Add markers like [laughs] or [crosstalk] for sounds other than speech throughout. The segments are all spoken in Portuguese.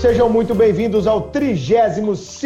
Sejam muito bem-vindos ao 32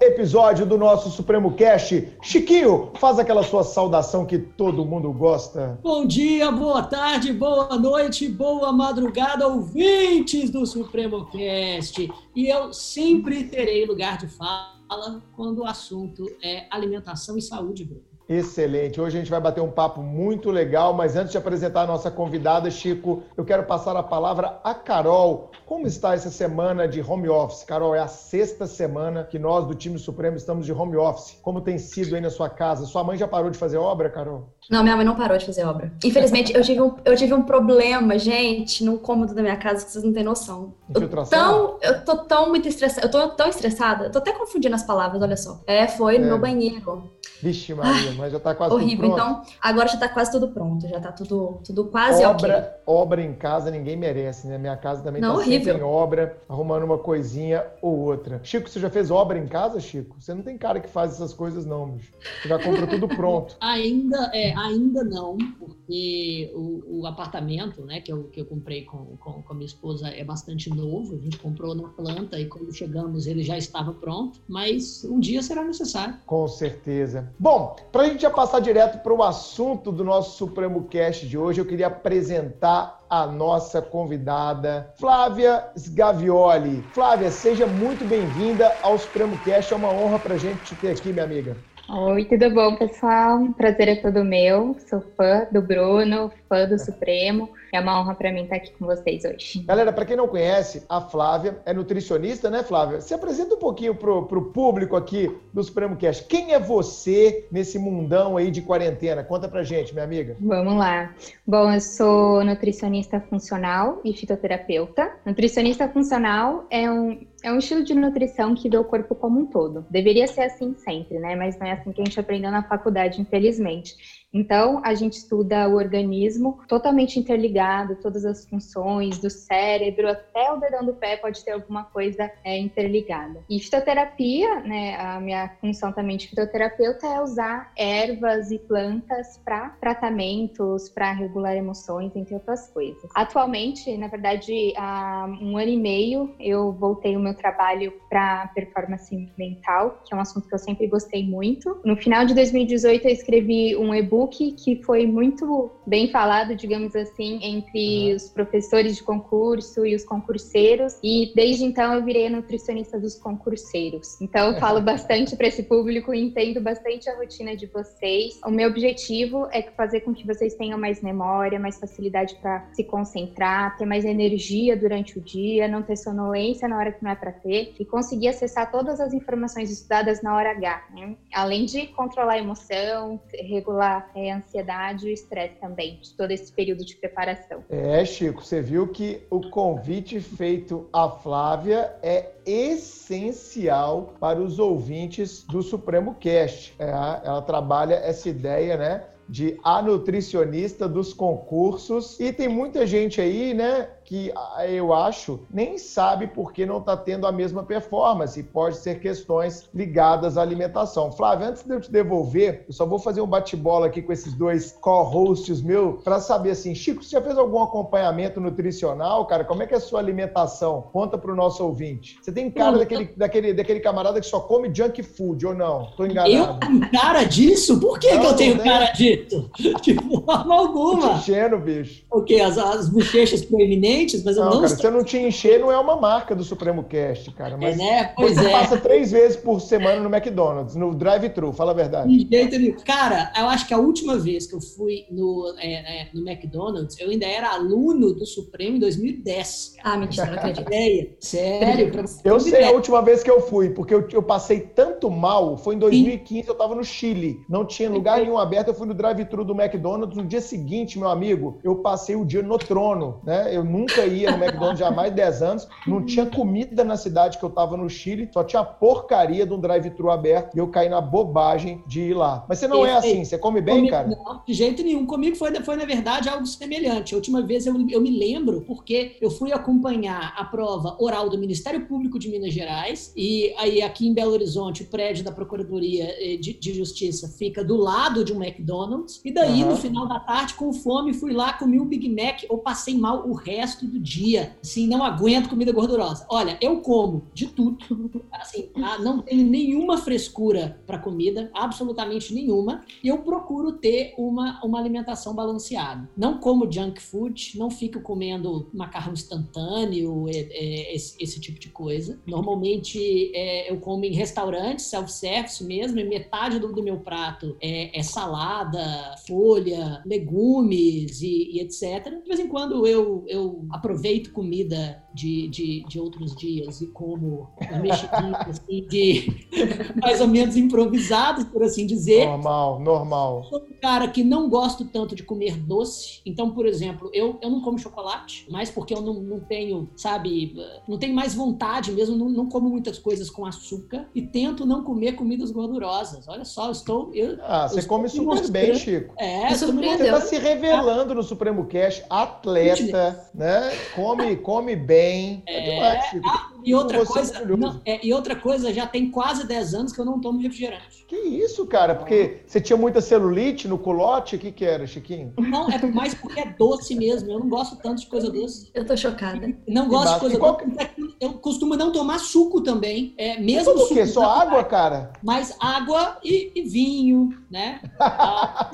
episódio do nosso Supremo Cast. Chiquinho, faz aquela sua saudação que todo mundo gosta. Bom dia, boa tarde, boa noite, boa madrugada, ouvintes do Supremo Cast. E eu sempre terei lugar de fala quando o assunto é alimentação e saúde, Bruno. Excelente. Hoje a gente vai bater um papo muito legal, mas antes de apresentar a nossa convidada, Chico, eu quero passar a palavra a Carol. Como está essa semana de home office? Carol, é a sexta semana que nós do time Supremo estamos de home office. Como tem sido aí na sua casa? Sua mãe já parou de fazer obra, Carol? Não, minha mãe não parou de fazer obra. Infelizmente, eu tive um, eu tive um problema, gente, no cômodo da minha casa que vocês não têm noção. Infiltração? Eu, tão, eu tô tão muito estressada, eu tô tão estressada, eu tô até confundindo as palavras, olha só. É, foi no é. meu banheiro. Vixe, Maria, Ai, mas já tá quase horrível. tudo pronto. Então, agora já tá quase tudo pronto, já tá tudo, tudo quase obra, ok. Obra em casa ninguém merece, né? Minha casa também não, tá horrível. Sempre em obra, arrumando uma coisinha ou outra. Chico, você já fez obra em casa, Chico? Você não tem cara que faz essas coisas não, bicho. Você já compra tudo pronto. [laughs] ainda, é, ainda não, porque o, o, apartamento, né, que eu, que eu comprei com, com, com a minha esposa é bastante novo, a gente comprou na planta e quando chegamos ele já estava pronto, mas um dia será necessário. Com certeza. Bom, para gente já passar direto para o assunto do nosso Supremo Cast de hoje, eu queria apresentar a nossa convidada, Flávia Sgavioli. Flávia, seja muito bem-vinda ao Supremo Cast. É uma honra para a gente te ter aqui, minha amiga. Oi, tudo bom, pessoal? Prazer é todo meu. Sou fã do Bruno, fã do Supremo. É uma honra para mim estar aqui com vocês hoje. Galera, para quem não conhece, a Flávia é nutricionista, né, Flávia? Se apresenta um pouquinho pro, pro público aqui do Supremo Cast. Quem é você nesse mundão aí de quarentena? Conta pra gente, minha amiga. Vamos lá. Bom, eu sou nutricionista funcional e fitoterapeuta. Nutricionista funcional é um, é um estilo de nutrição que vê o corpo como um todo. Deveria ser assim sempre, né? Mas não é assim que a gente aprendeu na faculdade, infelizmente. Então, a gente estuda o organismo totalmente interligado, todas as funções, do cérebro até o dedão do pé pode ter alguma coisa é, interligada. E fitoterapia, né, a minha função também de fitoterapeuta é usar ervas e plantas para tratamentos, para regular emoções, entre outras coisas. Atualmente, na verdade, há um ano e meio, eu voltei o meu trabalho para performance mental, que é um assunto que eu sempre gostei muito. No final de 2018, eu escrevi um e-book e-book que foi muito bem falado, digamos assim, entre uhum. os professores de concurso e os concurseiros. E desde então eu virei a nutricionista dos concurseiros. Então eu falo [laughs] bastante para esse público entendo bastante a rotina de vocês. O meu objetivo é fazer com que vocês tenham mais memória, mais facilidade para se concentrar, ter mais energia durante o dia, não ter sonolência na hora que não é para ter e conseguir acessar todas as informações estudadas na hora H, né? além de controlar a emoção, regular é, ansiedade e estresse também, de todo esse período de preparação. É, Chico, você viu que o convite feito à Flávia é essencial para os ouvintes do Supremo Cast. É, ela trabalha essa ideia, né? De a nutricionista dos concursos. E tem muita gente aí, né, que eu acho nem sabe por que não está tendo a mesma performance. Pode ser questões ligadas à alimentação. Flávio, antes de eu te devolver, eu só vou fazer um bate-bola aqui com esses dois co-hosts meus para saber assim, Chico, você já fez algum acompanhamento nutricional, cara? Como é que é a sua alimentação? Conta para o nosso ouvinte. Você tem cara daquele, daquele, daquele camarada que só come junk food ou não? Tô enganado. Eu tenho cara disso? Por que, não, que eu tenho cara disso? [laughs] De forma alguma. Enchendo, bicho. O quê? As, as bochechas proeminentes? Mas eu não. não cara, se eu não te encher, não é uma marca do Supremo Cast, cara. Mas é, né? Pois você é. passa três vezes por semana no McDonald's, no drive-thru, fala a verdade. De jeito nenhum. Cara, eu acho que a última vez que eu fui no, é, é, no McDonald's, eu ainda era aluno do Supremo em 2010. Ah, mentira, não acredito. Ideia. Sério. eu sei ideia. a última vez que eu fui, porque eu, eu passei tanto mal, foi em 2015, Sim. eu tava no Chile. Não tinha lugar nenhum aberto, eu fui no drive-thru do McDonald's. No dia seguinte, meu amigo, eu passei o dia no trono, né? Eu nunca nunca ia no McDonald's há mais de 10 anos, não tinha comida na cidade que eu tava no Chile, só tinha porcaria de um drive-thru aberto e eu caí na bobagem de ir lá. Mas você não é assim, você come bem, comigo, cara? Não, de jeito nenhum. Comigo foi, foi, na verdade, algo semelhante. A última vez eu, eu me lembro porque eu fui acompanhar a prova oral do Ministério Público de Minas Gerais e aí aqui em Belo Horizonte, o prédio da Procuradoria eh, de, de Justiça fica do lado de um McDonald's. E daí, Uhum. no final da tarde, com fome, fui lá, comi um Big Mac. Eu passei mal o resto do dia. Assim, não aguento comida gordurosa. Olha, eu como de tudo. Assim, tá? não tenho nenhuma frescura para comida, absolutamente nenhuma. E eu procuro ter uma, uma alimentação balanceada. Não como junk food, não fico comendo macarrão instantâneo, é, é, esse, esse tipo de coisa. Normalmente é, eu como em restaurantes, self-service mesmo, e metade do, do meu prato é, é salada, folha, legumes e, e etc. De vez em quando eu, eu aproveito comida de, de, de outros dias e como os mexidinhos, assim, de [laughs] mais ou menos improvisados, por assim dizer. Normal, normal. Sou um cara que não gosto tanto de comer doce. Então, por exemplo, eu, eu não como chocolate, mas porque eu não, não tenho, sabe, não tenho mais vontade mesmo, não, não como muitas coisas com açúcar e tento não comer comidas gordurosas. Olha só, eu estou. Eu, Ah, você eu come estou me super bem, Chico. É. Você está se revelando no Supremo Cash, atleta, né? Come, come bem. É, demais, Chico. E outra, é coisa, não, é, e outra coisa, já tem quase 10 anos que eu não tomo refrigerante. Que isso, cara? Porque você tinha muita celulite no culote? O que que era, Chiquinho? Não, é mais porque é doce mesmo. Eu não gosto tanto de coisa doce. Eu tô chocada. Não gosto de coisa qual doce. Eu costumo não tomar suco também. É, mesmo Tudo o quê? suco Só água, cara? Mas água e, e vinho, né? Ah,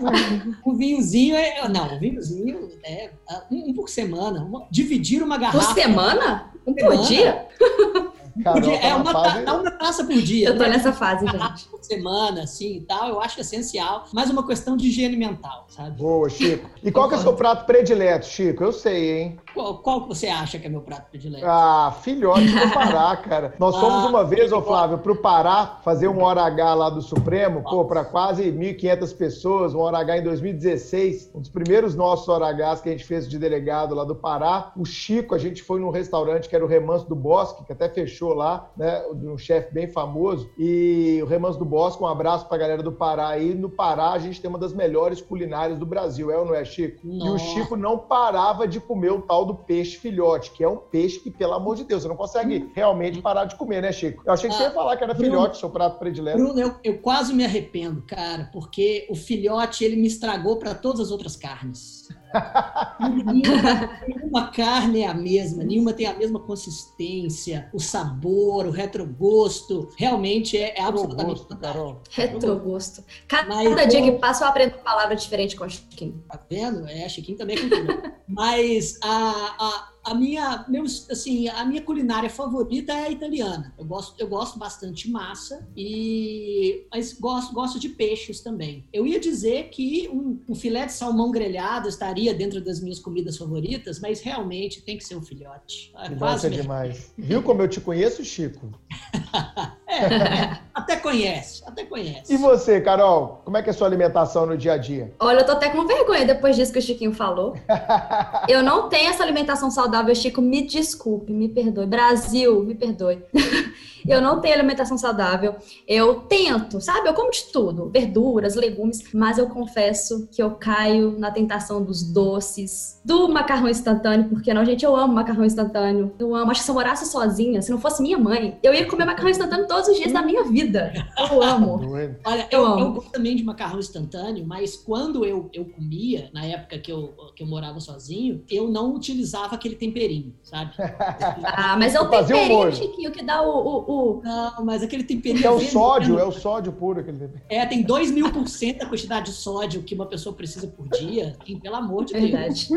um, um vinhozinho é. Não, um vinhozinho é um, um por semana. Uma- dividir uma Por garrafa. semana? Um por dia? [laughs] Carol, Por dia. tá É uma, fase- ta- uma taça por dia. Eu tô né? nessa fase, gente. por semana, assim e tal, eu acho essencial. Mais uma questão de higiene mental, sabe? Boa, Chico. E qual que é o seu prato predileto, Chico? Eu sei, hein? Qual, qual que você acha que é meu prato predileto? Ah, filhote do Pará, [laughs] cara. Nós fomos Ah, uma vez, ô Flávio, pro Pará fazer um hora H lá do Supremo, pô, para quase 1.500 pessoas, um hora H em 2016, um dos primeiros nossos hora Hs que a gente fez de delegado lá do Pará. O Chico, a gente foi num restaurante que era o Remanso do Bosque, que até fechou lá, né, de um chefe bem famoso. E o Remanso do Bosque, um abraço pra galera do Pará aí. No Pará, a gente tem uma das melhores culinárias do Brasil, é ou não é, Chico? E o. Chico não parava de comer o tal do peixe filhote, que é um peixe que, pelo amor de Deus, você não consegue realmente parar de comer, né, Chico? Eu achei que você ia falar que era Bruno. filhote, seu prato predileto. Bruno, eu, eu quase me arrependo, cara, porque o filhote ele me estragou para todas as outras carnes. Nenhuma, nenhuma carne é a mesma, nenhuma tem a mesma consistência, o sabor, o retrogosto, realmente é, é absolutamente gosto, fantástico. Carol. Retrogosto. Cada Mas dia que passa eu aprendo uma palavra diferente com o Chiquinho. Tá vendo? É, Chiquinho também é. [laughs] Mas a, a, a minha, meu, assim, a minha culinária favorita é a italiana. Eu gosto, eu gosto bastante de massa e mas gosto, gosto de peixes também. Eu ia dizer que um, um filé de salmão grelhado estaria dentro das minhas comidas favoritas, mas realmente tem que ser um filhote. Bom Quase me- demais. Viu como eu te conheço, Chico? [laughs] É, [laughs] até conhece, até conhece. E você, Carol? Como é que é a sua alimentação no dia a dia? Olha, eu tô até com vergonha depois disso que o Chiquinho falou. [laughs] Eu não tenho essa alimentação saudável, Chico. Me desculpe, me perdoe. Brasil, me perdoe. [laughs] Eu não tenho alimentação saudável. Eu tento, sabe? Eu como de tudo, verduras, legumes, mas eu confesso que eu caio na tentação dos doces, do macarrão instantâneo, porque não, gente, eu amo macarrão instantâneo. Eu amo. Acho que se eu morasse sozinha, se não fosse minha mãe, eu ia comer macarrão instantâneo todos os dias da minha vida. Eu amo. Doido. Olha, Eu eu, amo. eu gosto também de macarrão instantâneo, mas quando eu, eu comia, na época que eu, que eu morava sozinho, eu não utilizava aquele temperinho, sabe? Ah, mas é o um temperinho, molho. Chiquinho, que dá o- o- o, Não, mas aquele temperinho. É o sódio, é o sódio puro aquele tempero. É, tem 2 mil por cento da quantidade de sódio que uma pessoa precisa por dia. Assim, pelo amor de Deus. Verdade.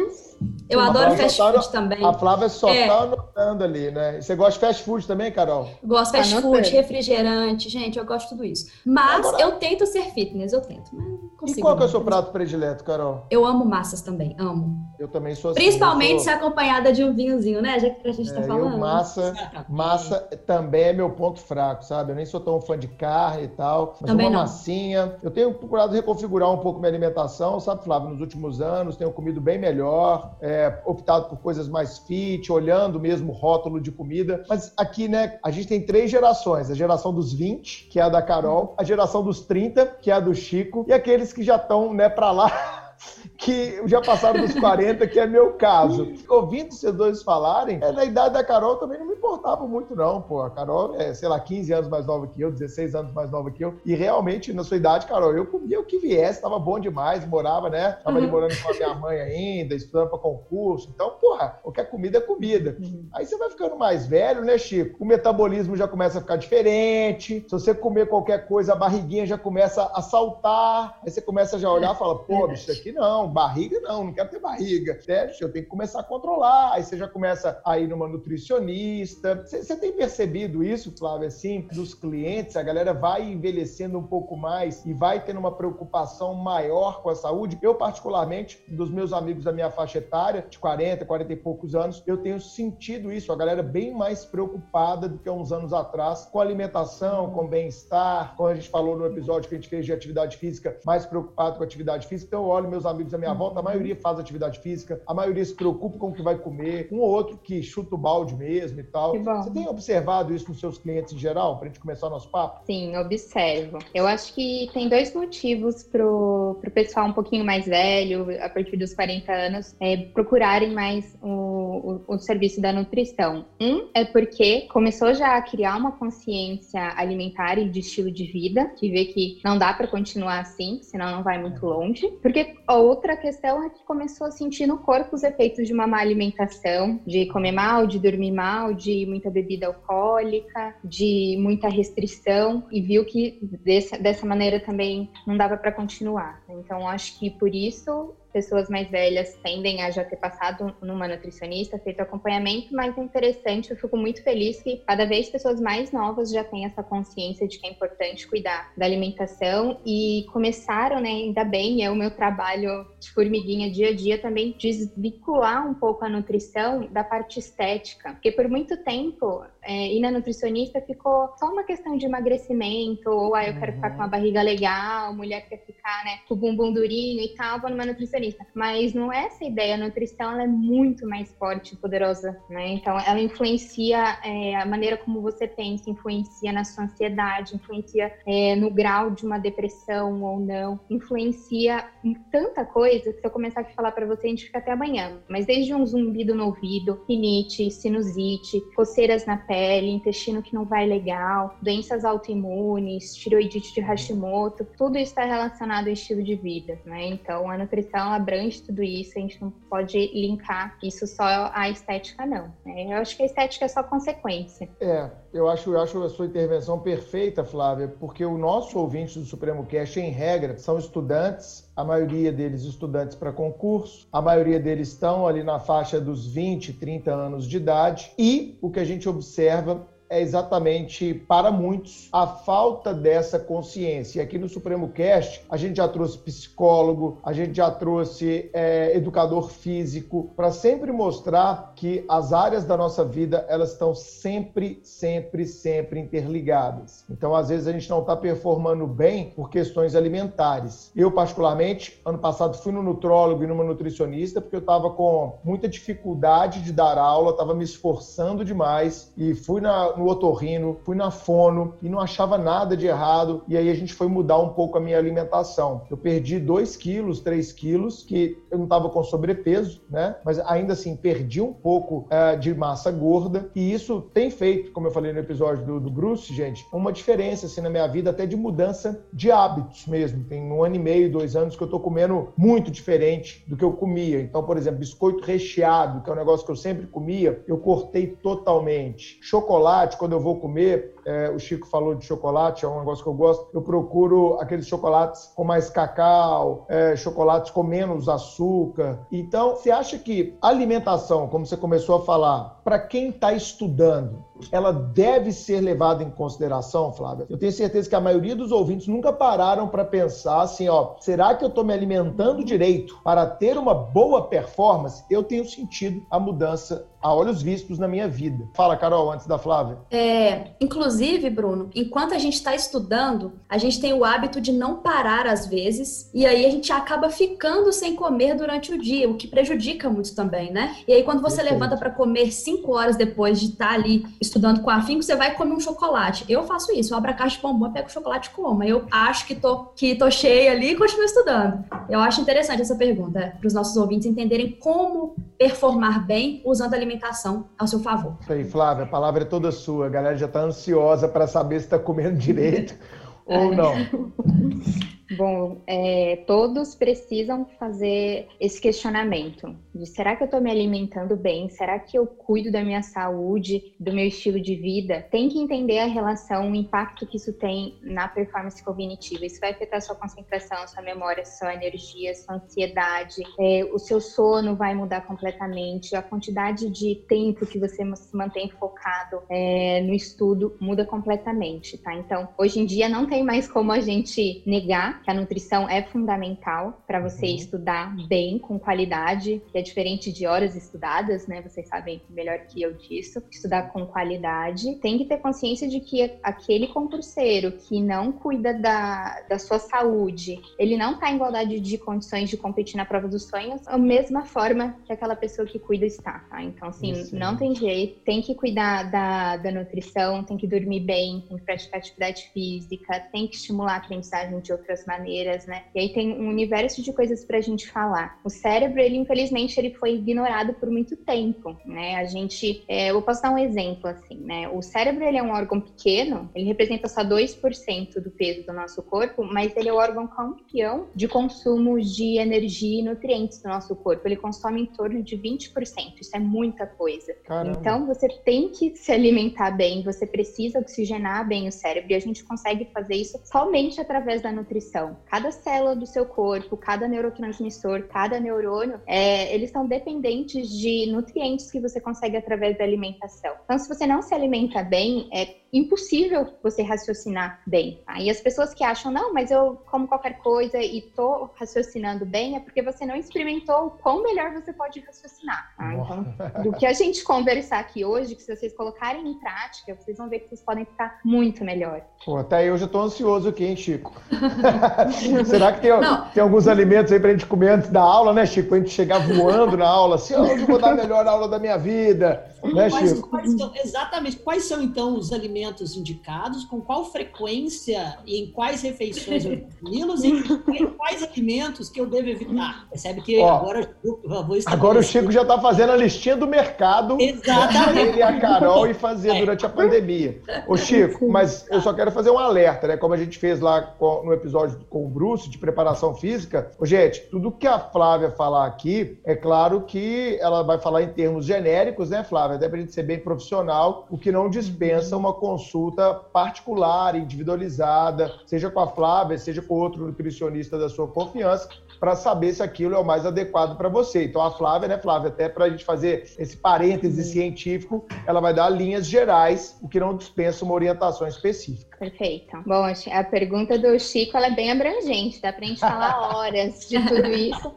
Eu Sim, adoro fast só tá food também. A Flávia só É. tá anotando ali, né? Você gosta de fast food também, Carol? Gosto de fast Anotei. food, refrigerante, gente, eu gosto de tudo isso. Mas Agora- eu tento ser fitness, eu tento, mas não consigo. E qual que é o não. seu prato predileto, Carol? Eu amo massas também, amo. Eu também sou assim. Principalmente eu se sou- acompanhada de um vinhozinho, né? Já que a gente tá É, eu, falando. massa, massa também é meu ponto fraco, sabe? Eu nem sou tão fã de carne e tal. Mas Também uma não. massinha. Eu tenho procurado reconfigurar um pouco minha alimentação, sabe, Flávio? Nos últimos anos, tenho comido bem melhor, é, optado por coisas mais fit, olhando mesmo o rótulo de comida. Mas aqui, né, a gente tem três gerações: a geração dos 20, que é a da Carol, a geração dos 30, que é a do Chico, e aqueles que já estão, né, pra lá. [laughs] que já passaram dos 40, que é meu caso. Ouvindo vocês dois falarem, é, na idade da Carol também não me importava muito, não, pô. A Carol é, sei lá, 15 anos mais nova que eu, 16 anos mais nova que eu. E realmente, na sua idade, Carol, eu comia o que viesse, tava bom demais, morava, né? Tava ali uhum. morando com a minha mãe ainda, estudando para concurso. Então, porra, qualquer comida é comida. Uhum. Aí você vai ficando mais velho, né, Chico? O metabolismo já começa a ficar diferente. Se você comer qualquer coisa, a barriguinha já começa a saltar. Aí você começa já a olhar e fala, pô, bicho, isso aqui não, barriga não, não quero ter barriga. É, eu tenho que começar a controlar. Aí você já começa a ir numa nutricionista. Você, você tem percebido isso, Flávia, assim, dos clientes? A galera vai envelhecendo um pouco mais e vai tendo uma preocupação maior com a saúde. Eu, particularmente, dos meus amigos da minha faixa etária, de 40, 40 e poucos anos, eu tenho sentido isso. A galera bem mais preocupada do que há uns anos atrás com alimentação, com bem-estar. Como a gente falou no episódio que a gente fez de atividade física, mais preocupado com atividade física. Então, eu olho meus amigos da minha volta, a maioria faz atividade física, a maioria se preocupa com o que vai comer, um ou outro que chuta o balde mesmo e tal. Você tem observado isso nos seus clientes em geral, para a gente começar o nosso papo? Sim, observo. Eu acho que tem dois motivos pro, pro pessoal um pouquinho mais velho, a partir dos 40 anos, é, procurarem mais o, o, o serviço da nutrição. Um é porque começou já a criar uma consciência alimentar e de estilo de vida, que vê que não dá para continuar assim, senão não vai muito longe. Porque a outra questão é que começou a sentir no corpo os efeitos de uma má alimentação, de comer mal, de dormir mal, de muita bebida alcoólica, de muita restrição, e viu que dessa, dessa maneira também não dava para continuar. Então, acho que por isso pessoas mais velhas tendem a já ter passado numa nutricionista, feito acompanhamento, mas é interessante, eu fico muito feliz que cada vez pessoas mais novas já têm essa consciência de que é importante cuidar da alimentação e começaram, né, ainda bem, é o meu trabalho de formiguinha dia a dia também, desvincular um pouco a nutrição da parte estética, porque por muito tempo é, ir na nutricionista ficou só uma questão de emagrecimento, ou ah, eu quero ficar com uma uhum. barriga legal, mulher quer ficar, né, com o bumbum durinho e tal, vou numa nutricionista nutricionista. Mas não é essa a ideia. A nutrição ela é muito mais forte e poderosa, né? Então, ela influencia é, a maneira como você pensa, influencia na sua ansiedade, influencia é, no grau de uma depressão ou não, influencia em tanta coisa que se eu começar a falar para você, a gente fica até amanhã. Mas desde um zumbido no ouvido, rinite, sinusite, coceiras na pele, intestino que não vai legal, doenças autoimunes, tiroidite de Hashimoto, tudo isso está relacionado ao estilo de vida, né? Então, a nutrição abrange tudo isso, a gente não pode linkar isso só à estética, não. Né? Eu acho que a estética é só consequência. É, eu acho, eu acho a sua intervenção perfeita, Flávia, porque o nosso ouvinte do Supremo Cast, em regra, são estudantes, a maioria deles estudantes para concurso, a maioria deles estão ali na faixa dos 20, 30 anos de idade, e o que a gente observa é exatamente, para muitos, a falta dessa consciência. E aqui no Supremo Cast, a gente já trouxe psicólogo, a gente já trouxe é, educador físico, para sempre mostrar que as áreas da nossa vida, elas estão sempre, sempre, sempre interligadas. Então, às vezes, a gente não está performando bem por questões alimentares. Eu, particularmente, ano passado fui no nutrólogo e numa nutricionista, porque eu estava com muita dificuldade de dar aula, estava me esforçando demais e fui na no otorrino, fui na fono e não achava nada de errado. E aí a gente foi mudar um pouco a minha alimentação. Eu perdi 2 quilos, 3 quilos, que eu não estava com sobrepeso, né? Mas ainda assim, perdi um pouco uh, de massa gorda. E isso tem feito, como eu falei no episódio do, do Bruce, gente, uma diferença assim, na minha vida, até de mudança de hábitos mesmo. Tem um ano e meio, dois anos que eu tô comendo muito diferente do que eu comia. Então, por exemplo, biscoito recheado, que é um negócio que eu sempre comia, eu cortei totalmente. Chocolate, chocolate, quando eu vou comer, é, o Chico falou de chocolate, é um negócio que eu gosto, eu procuro aqueles chocolates com mais cacau, é, chocolates com menos açúcar. Então, você acha que alimentação, como você começou a falar, para quem está estudando, ela deve ser levada em consideração, Flávia? Eu tenho certeza que a maioria dos ouvintes nunca pararam para pensar assim, ó, será que eu estou me alimentando direito para ter uma boa performance? Eu tenho sentido a mudança a olhos vistos na minha vida. Fala, Carol, antes da Flávia. É, inclusive Inclusive, Bruno, enquanto a gente está estudando, a gente tem o hábito de não parar às vezes, e aí a gente acaba ficando sem comer durante o dia, o que prejudica muito também, né? E aí, quando você Perfeito. levanta para comer cinco horas depois de estar tá ali estudando com afinco, você vai comer um chocolate. Eu faço isso, eu abro a caixa de bombom, pego o chocolate e como. Eu acho que tô, que tô cheia ali e continuo estudando. Eu acho interessante essa pergunta, para os nossos ouvintes entenderem como performar bem usando a alimentação ao seu favor. Isso aí, Flávia, a palavra é toda sua. A galera já está ansiosa para saber se está comendo direito [laughs] ou não. [laughs] Bom, é, todos precisam fazer esse questionamento de será que eu estou me alimentando bem? Será que eu cuido da minha saúde, do meu estilo de vida? Tem que entender a relação, o impacto que isso tem na performance cognitiva. Isso vai afetar sua concentração, sua memória, sua energia, sua ansiedade. É, o seu sono vai mudar completamente. A quantidade de tempo que você se mantém focado é, no estudo muda completamente, tá? Então, hoje em dia não tem mais como a gente negar que a nutrição é fundamental para você uhum. estudar bem, com qualidade, que é diferente de horas estudadas, né? Vocês sabem melhor que eu disso. Estudar com qualidade. Tem que ter consciência de que aquele concurseiro que não cuida da, da sua saúde, ele não está em igualdade de condições de competir na prova dos sonhos, da mesma forma que aquela pessoa que cuida está, tá? Então, assim, Isso. não tem jeito. Tem que cuidar da, da nutrição, tem que dormir bem, tem que praticar atividade física, tem que estimular a aprendizagem de outras maneiras, né? E aí tem um universo de coisas para a gente falar. O cérebro, ele infelizmente, ele foi ignorado por muito tempo, né? A gente, é, eu posso dar um exemplo assim, né? O cérebro, ele é um órgão pequeno, ele representa só 2% do peso do nosso corpo, mas ele é o órgão campeão de consumo de energia e nutrientes do nosso corpo. Ele consome em torno de 20%. Isso é muita coisa. Caramba. Então, você tem que se alimentar bem, você precisa oxigenar bem o cérebro e a gente consegue fazer isso somente através da nutrição. Então, cada célula do seu corpo, cada neurotransmissor, cada neurônio, é, eles estão dependentes de nutrientes que você consegue através da alimentação. Então, se você não se alimenta bem, é impossível você raciocinar bem. Tá? E as pessoas que acham, não, mas eu como qualquer coisa e tô raciocinando bem, é porque você não experimentou o quão melhor você pode raciocinar. Tá? Então, do que a gente conversar aqui hoje, que se vocês colocarem em prática, vocês vão ver que vocês podem ficar muito melhor. Pô, até eu já tô ansioso aqui, hein, Chico? [laughs] [laughs] Será que tem, tem alguns alimentos aí pra gente comer antes da aula, né, Chico? Pra gente chegar voando na aula, assim, hoje eu vou dar a melhor aula da minha vida, né, quais, Chico? Quais são, exatamente. Quais são, então, os alimentos indicados, com qual frequência e em quais refeições eu comê-los e em quais alimentos que eu devo evitar? Percebe que Ó, agora eu vou Agora o Chico já está fazendo a listinha do mercado. [laughs] Exatamente. Ele e a Carol e fazer é. durante a pandemia. Ô, Chico, mas eu só quero fazer um alerta, né? Como a gente fez lá no episódio com o Bruce de preparação física. Ô, gente, tudo que a Flávia falar aqui, é claro que ela vai falar em termos genéricos, né, Flávia? Até para a gente ser bem profissional, o que não dispensa uma consulta particular, individualizada, seja com a Flávia, seja com outro nutricionista da sua confiança, para saber se aquilo é o mais adequado para você. Então, a Flávia, né, Flávia, até para a gente fazer esse parêntese científico, ela vai dar linhas gerais, o que não dispensa uma orientação específica. Perfeito. Bom, a pergunta do Chico é bem abrangente, dá para a gente falar [laughs] horas de tudo isso.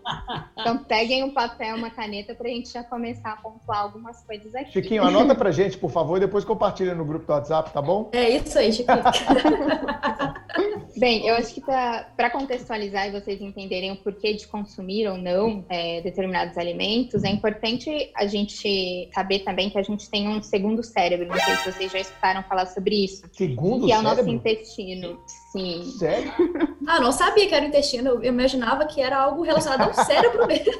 Então, peguem um papel, uma caneta, para a gente já começar a pontuar algumas coisas aqui. Chiquinho, anota para gente, por favor, e depois compartilha no grupo do WhatsApp, tá bom? É isso aí, Chiquinho. [laughs] Bem, eu acho que para contextualizar e vocês entenderem o porquê de consumir ou não é, determinados alimentos, é importante a gente saber também que a gente tem um segundo cérebro. Não sei se vocês já escutaram falar sobre isso. Segundo que é o nosso intestino. Sim. Sério? [laughs] Ah, não sabia que era intestino. Eu imaginava que era algo relacionado ao cérebro [laughs] mesmo.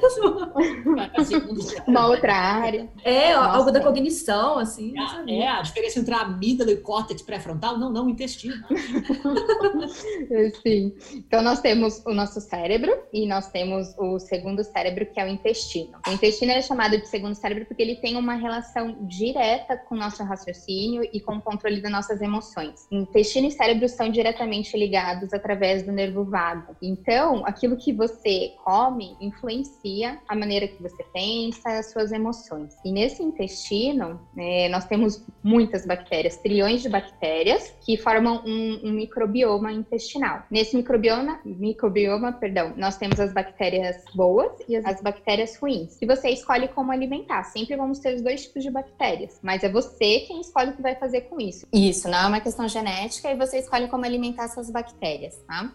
Uma outra área. É, Nossa, algo da cognição, assim. É, é, a diferença entre a amígdala e o córtex pré-frontal? Não, não, o intestino. [laughs] Sim. Então, nós temos o nosso cérebro e nós temos o segundo cérebro, que é o intestino. O intestino é chamado de segundo cérebro porque ele tem uma relação direta com o nosso raciocínio e com o controle das nossas emoções. Intestino e cérebro são diretamente ligados através do nervo vago. Então, aquilo que você come influencia a maneira que você pensa, as suas emoções. E nesse intestino, é, nós temos muitas bactérias, trilhões de bactérias que formam um, um microbioma intestinal. Nesse microbioma, microbioma, perdão, nós temos as bactérias boas e as, as bactérias ruins. E você escolhe como alimentar. Sempre vamos ter os dois tipos de bactérias, mas é você quem escolhe o que vai fazer com isso. Isso, não é uma questão genética e você escolhe como alimentar essas bactérias, tá?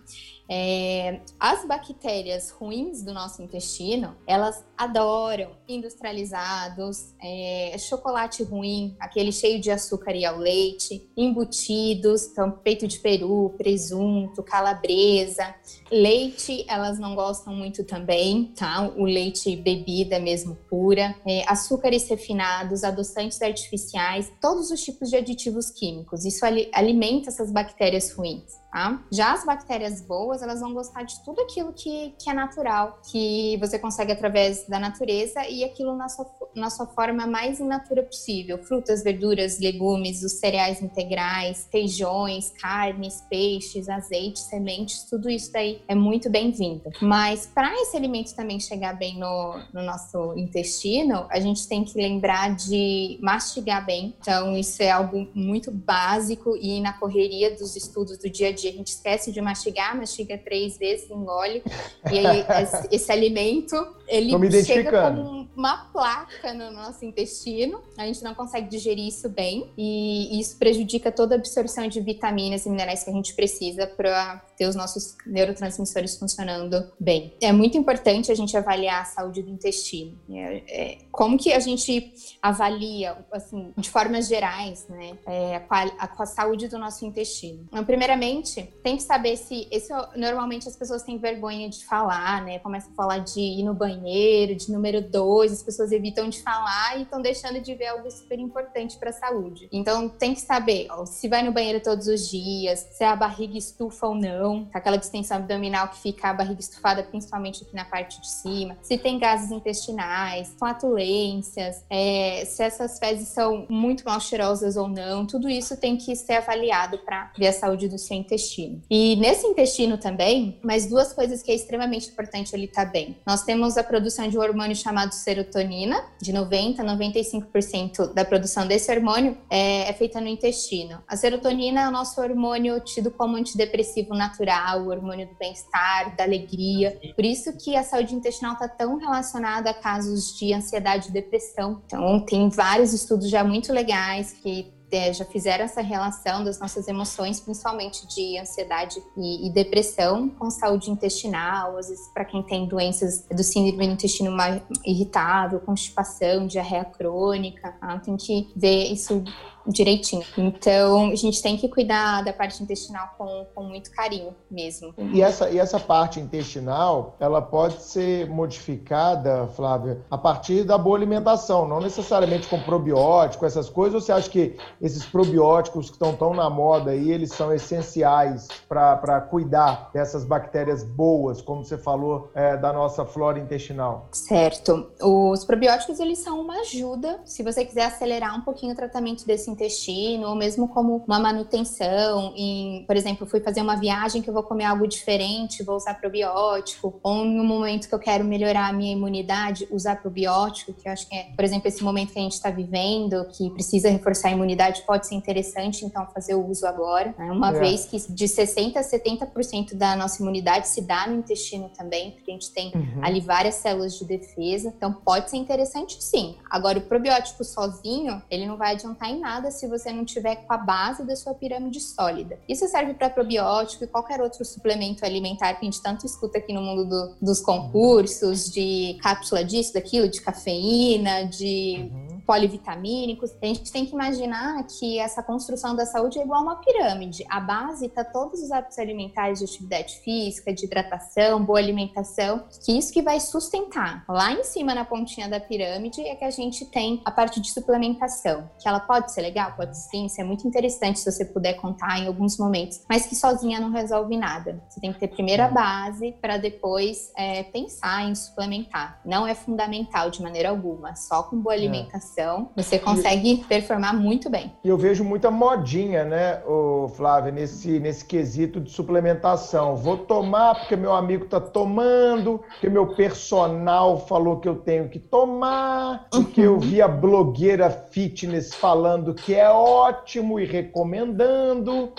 É, as bactérias ruins do nosso intestino, elas adoram industrializados, é, chocolate ruim, aquele cheio de açúcar e ao leite, embutidos, então peito de peru, presunto, calabresa, leite, elas não gostam muito também, tá? O leite bebida mesmo pura, é, açúcares refinados, adoçantes artificiais, todos os tipos de aditivos químicos. Isso alimenta essas bactérias ruins. Tá? Já as bactérias boas, elas vão gostar de tudo aquilo que, que é natural, que você consegue através da natureza e aquilo na sua, na sua forma mais in natura possível. Frutas, verduras, legumes, os cereais integrais, feijões, carnes, peixes, azeites, sementes, tudo isso daí é muito bem-vindo. Mas para esse alimento também chegar bem no, no nosso intestino, a gente tem que lembrar de mastigar bem. Então, isso é algo muito básico e na correria dos estudos do dia a dia a gente esquece de mastigar, mastiga três vezes, engole. E aí [laughs] esse, esse alimento, ele chega como uma placa no nosso intestino. A gente não consegue digerir isso bem e isso prejudica toda a absorção de vitaminas e minerais que a gente precisa para ter os nossos neurotransmissores funcionando bem. É muito importante a gente avaliar a saúde do intestino. É, é, como que a gente avalia, assim, de formas gerais, né, é, a, a, a, saúde do nosso intestino? Então, primeiramente, tem que saber se esse normalmente as pessoas têm vergonha de falar, né? Começa a falar de ir no banheiro, de número dois, as pessoas evitam de falar e estão deixando de ver algo super importante para a saúde. Então, tem que saber ó, se vai no banheiro todos os dias, se a barriga estufa ou não, aquela distensão abdominal que fica a barriga estufada, principalmente aqui na parte de cima, se tem gases intestinais, flatulências, é, se essas fezes são muito mal cheirosas ou não, tudo isso tem que ser avaliado para ver a saúde do seu intestino. E nesse intestino também, mais duas coisas que é extremamente importante ele estar tá bem. Nós temos a produção de um hormônio chamado serotonina, de 90 a 95% da produção desse hormônio é, é feita no intestino. A serotonina é o nosso hormônio tido como antidepressivo natural, o hormônio do bem-estar, da alegria. Por isso que a saúde intestinal está tão relacionada a casos de ansiedade e depressão. Então, tem vários estudos já muito legais que é, já fizeram essa relação das nossas emoções, principalmente de ansiedade e, e depressão, com saúde intestinal, às vezes para quem tem doenças do síndrome do intestino irritável, constipação, diarreia crônica, tá? tem que ver isso direitinho. Então, a gente tem que cuidar da parte intestinal com, com muito carinho mesmo. E essa, e essa parte intestinal, ela pode ser modificada, Flávia, a partir da boa alimentação, não necessariamente com probiótico, essas coisas, ou você acha que esses probióticos que estão tão na moda aí, eles são essenciais para cuidar dessas bactérias boas, como você falou, é, da nossa flora intestinal? Certo. Os probióticos, eles são uma ajuda, se você quiser acelerar um pouquinho o tratamento desse intestino, ou mesmo como uma manutenção. Em, por exemplo, fui fazer uma viagem que eu vou comer algo diferente, vou usar probiótico, ou em um momento que eu quero melhorar a minha imunidade, usar probiótico, que eu acho que é, por exemplo, esse momento que a gente está vivendo, que precisa reforçar a imunidade, pode ser interessante, então, fazer o uso agora. Né? Uma é. vez que de 60% a 70% da nossa imunidade se dá no intestino também, porque a gente tem uhum. ali várias células de defesa, então pode ser interessante sim. Agora, o probiótico sozinho, ele não vai adiantar em nada nada se você não tiver com a base da sua pirâmide sólida. Isso serve para probiótico e qualquer outro suplemento alimentar que a gente tanto escuta aqui no mundo do, dos concursos, de cápsula disso, daquilo, de cafeína, de uhum polivitamínicos. A gente tem que imaginar que essa construção da saúde é igual uma pirâmide. A base está todos os hábitos alimentares de atividade física, de hidratação, boa alimentação, que isso que vai sustentar. Lá em cima, na pontinha da pirâmide, é que a gente tem a parte de suplementação, que ela pode ser legal, pode sim, isso é muito interessante se você puder contar em alguns momentos, mas que sozinha não resolve nada. Você tem que ter primeiro a base para depois é, pensar em suplementar. Não é fundamental de maneira alguma, só com boa é. alimentação alimentação, você consegue performar muito bem. E eu vejo muita modinha, né, o Flávia, nesse, nesse quesito de suplementação. Vou tomar porque meu amigo tá tomando, porque meu personal falou que eu tenho que tomar, porque eu vi a blogueira fitness falando que é ótimo e recomendando.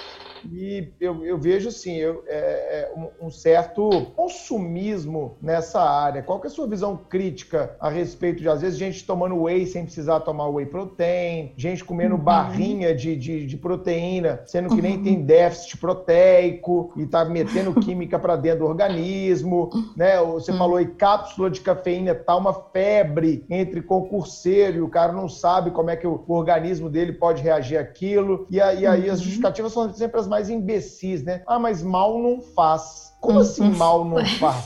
E eu, eu vejo, assim, eu, é, é um, um, certo consumismo nessa área. Qual que é a sua visão crítica a respeito de, às vezes, gente tomando whey sem precisar tomar whey protein, gente comendo uhum. barrinha de, de, de, proteína, sendo que uhum. nem tem déficit proteico e tá metendo [laughs] química para dentro do organismo, né? Você uhum. falou aí, cápsula de cafeína tá uma febre entre concurseiro e o cara não sabe como é que o, o organismo dele pode reagir àquilo. E, aí, aí as uhum. justificativas são sempre as mais imbecis, né? Ah, mas mal não faz. Como assim mal não [laughs] faz?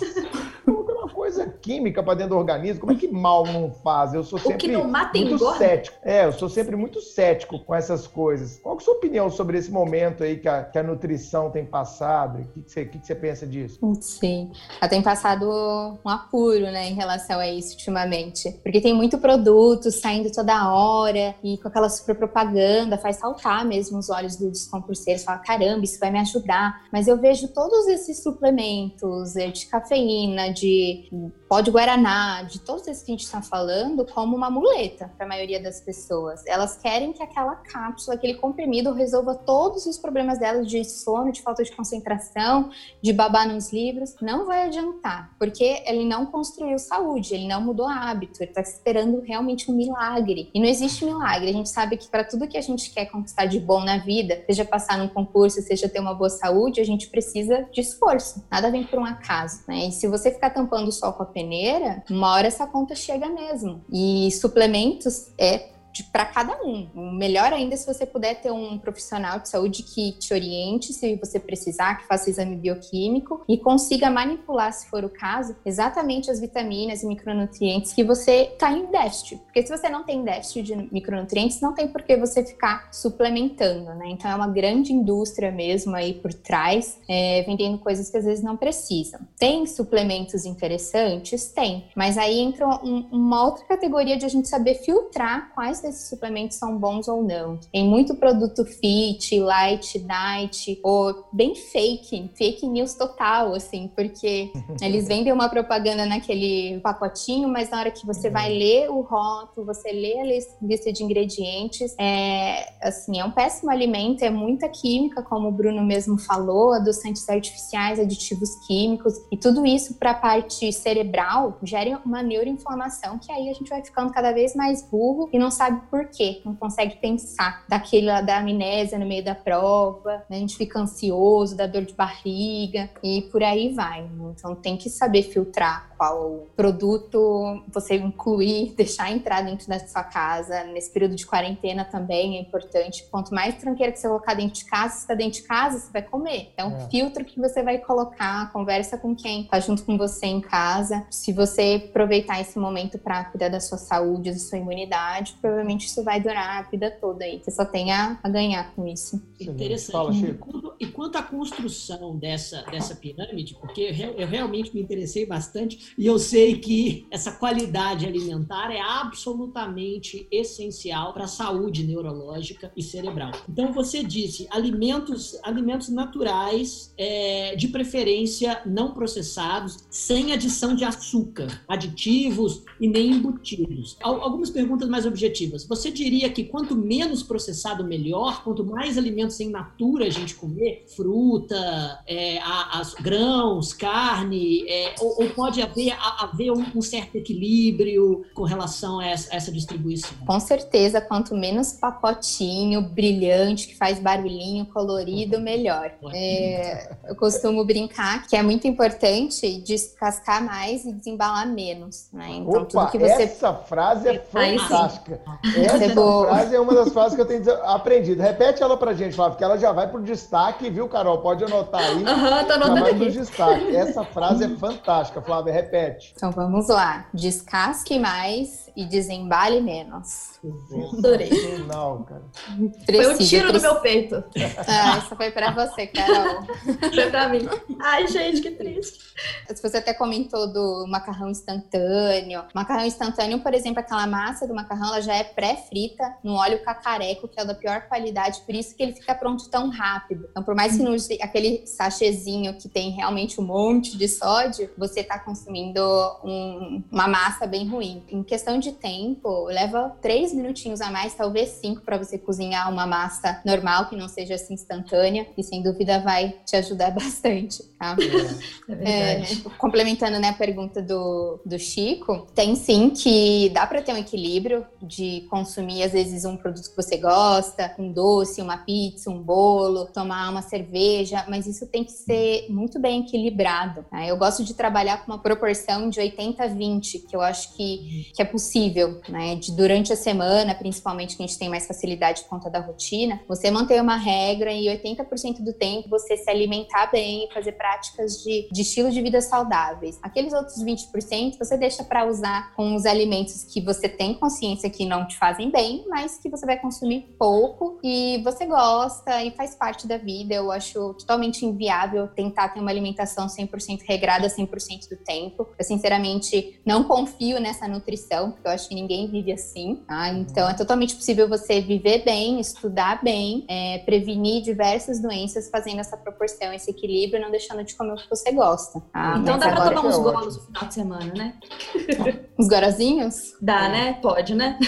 Química para dentro do organismo. Como é que mal não faz? Eu sou sempre mata, muito engorda. cético. É, eu sou sempre muito cético com essas coisas. Qual é a sua opinião sobre esse momento aí que a, que a nutrição tem passado? O que, que, você, que, que você pensa disso? Sim, ela tem passado um apuro, né, em relação a isso ultimamente. Porque tem muito produto saindo toda hora e com aquela super propaganda, faz saltar mesmo os olhos dos concurseiros. Fala, caramba, isso vai me ajudar. Mas eu vejo todos esses suplementos é, de cafeína, de pó de guaraná, de todos esses que a gente está falando, como uma muleta para a maioria das pessoas. Elas querem que aquela cápsula, aquele comprimido, resolva todos os problemas delas de sono, de falta de concentração, de babar nos livros. Não vai adiantar, porque ele não construiu saúde, ele não mudou hábito, ele está esperando realmente um milagre. E não existe milagre. A gente sabe que para tudo que a gente quer conquistar de bom na vida, seja passar num concurso, seja ter uma boa saúde, a gente precisa de esforço. Nada vem por um acaso, né? E se você ficar tampando só com a uma hora essa conta chega mesmo. E suplementos é para cada um. Melhor ainda se você puder ter um profissional de saúde que te oriente se você precisar, que faça exame bioquímico e consiga manipular, se for o caso, exatamente as vitaminas e micronutrientes que você está em déficit. Porque se você não tem déficit de micronutrientes, não tem por que você ficar suplementando, né? Então é uma grande indústria mesmo aí por trás, é, vendendo coisas que às vezes não precisam. Tem suplementos interessantes? Tem. Mas aí entra um, uma outra categoria de a gente saber filtrar quais esses suplementos são bons ou não. Tem muito produto fit, light, night, ou bem fake, fake news total, assim, porque [laughs] eles vendem uma propaganda naquele pacotinho, mas na hora que você vai uhum. ler o rótulo, você lê a lista de ingredientes, é, assim, é um péssimo alimento, é muita química, como o Bruno mesmo falou, adoçantes artificiais, aditivos químicos, e tudo isso para a parte cerebral gera uma neuroinflamação que aí a gente vai ficando cada vez mais burro e não sabe sabe por quê, não consegue pensar daquele da amnésia no meio da prova, né? a gente fica ansioso, dá dor de barriga e por aí vai. Né? Então tem que saber filtrar qual produto você incluir, [laughs] deixar entrar dentro da sua casa. Nesse período de quarentena também é importante. Quanto mais tranqueira que você colocar dentro de casa, se está dentro de casa, você vai comer. É um é. filtro que você vai colocar, conversa com quem está junto com você em casa. Se você aproveitar esse momento para cuidar da sua saúde, da sua imunidade, provavelmente isso vai durar a vida toda aí. Você só tem a, a ganhar com isso. Interessante. Fala, e, quanto, e quanto à construção dessa, dessa pirâmide, porque eu, eu realmente me interessei bastante e eu sei que essa qualidade alimentar é absolutamente essencial para a saúde neurológica e cerebral. Então, você disse alimentos, alimentos naturais, é, de preferência não processados, sem adição de açúcar, aditivos e nem embutidos. Algumas perguntas mais objetivas. Você diria que quanto menos processado, melhor? Quanto mais alimentos em natura a gente comer, fruta, é, as, grãos, carne, é, ou, ou pode haver haver, haver um, um, certo equilíbrio com relação a essa, a essa, distribuição? Com certeza, quanto menos pacotinho, brilhante, que faz barulhinho, colorido, melhor. É, eu costumo brincar que é muito importante descascar mais e desembalar menos. Né? Então, Opa, tudo que você... essa frase é fantástica. Essa frase é uma das frases que eu tenho aprendido. Repete ela pra gente, Flávio, porque ela já vai pro destaque, viu, Carol? Pode anotar aí. [laughs] Aham, uhum, tô anotando aqui. Destaque. Essa frase é fantástica, Flávia. Repete. Então vamos lá. Descasque mais e desembale menos. Adorei. Não, cara. Precisa, foi um tiro no meu peito. Ah, essa foi para você, Carol. foi para mim. Ai, gente, que triste. Você até comentou do macarrão instantâneo. Macarrão instantâneo, por exemplo, aquela massa do macarrão, ela já é pré-frita no óleo cacareco, que é da pior qualidade, por isso que ele fica pronto tão rápido. Então, por mais que não use aquele sachêzinho que tem realmente um monte de sódio, você está consumindo um, uma massa bem ruim. Em questão de tempo, leva três minutinhos a mais, talvez cinco, para você cozinhar uma massa normal, que não seja assim instantânea, e sem dúvida vai te ajudar [laughs] bastante, tá? É, é, complementando né, a pergunta do, do Chico, tem sim que dá para ter um equilíbrio de consumir, às vezes, um produto que você gosta, um doce, uma pizza, um bolo, tomar uma cerveja, mas isso tem que ser muito bem equilibrado. Tá? Eu gosto de trabalhar com uma proporção de 80-20, que eu acho que, que é possível, né? De durante a semana, principalmente que a gente tem mais facilidade por conta da rotina, você manter uma regra e 80% do tempo você se alimentar bem e fazer práticas de, de estilo de vida saudáveis. Aqueles outros 20% você deixa para usar com os alimentos que você tem consciência que não te fazem bem, mas que você vai consumir pouco e você gosta e faz parte da vida. Eu acho totalmente inviável tentar ter uma alimentação 100% regrada 100% do tempo. Eu, sinceramente, não confio nessa nutrição, porque eu acho que ninguém vive assim. Tá? Então, é totalmente possível você viver bem, estudar bem, é, prevenir diversas doenças fazendo essa proporção, esse equilíbrio, não deixando de comer o que você gosta. Tá? Então, dá pra tomar uns é golos no final de semana, né? [laughs] Os gorozinhos? Dá, é. né? Pode, né? [laughs]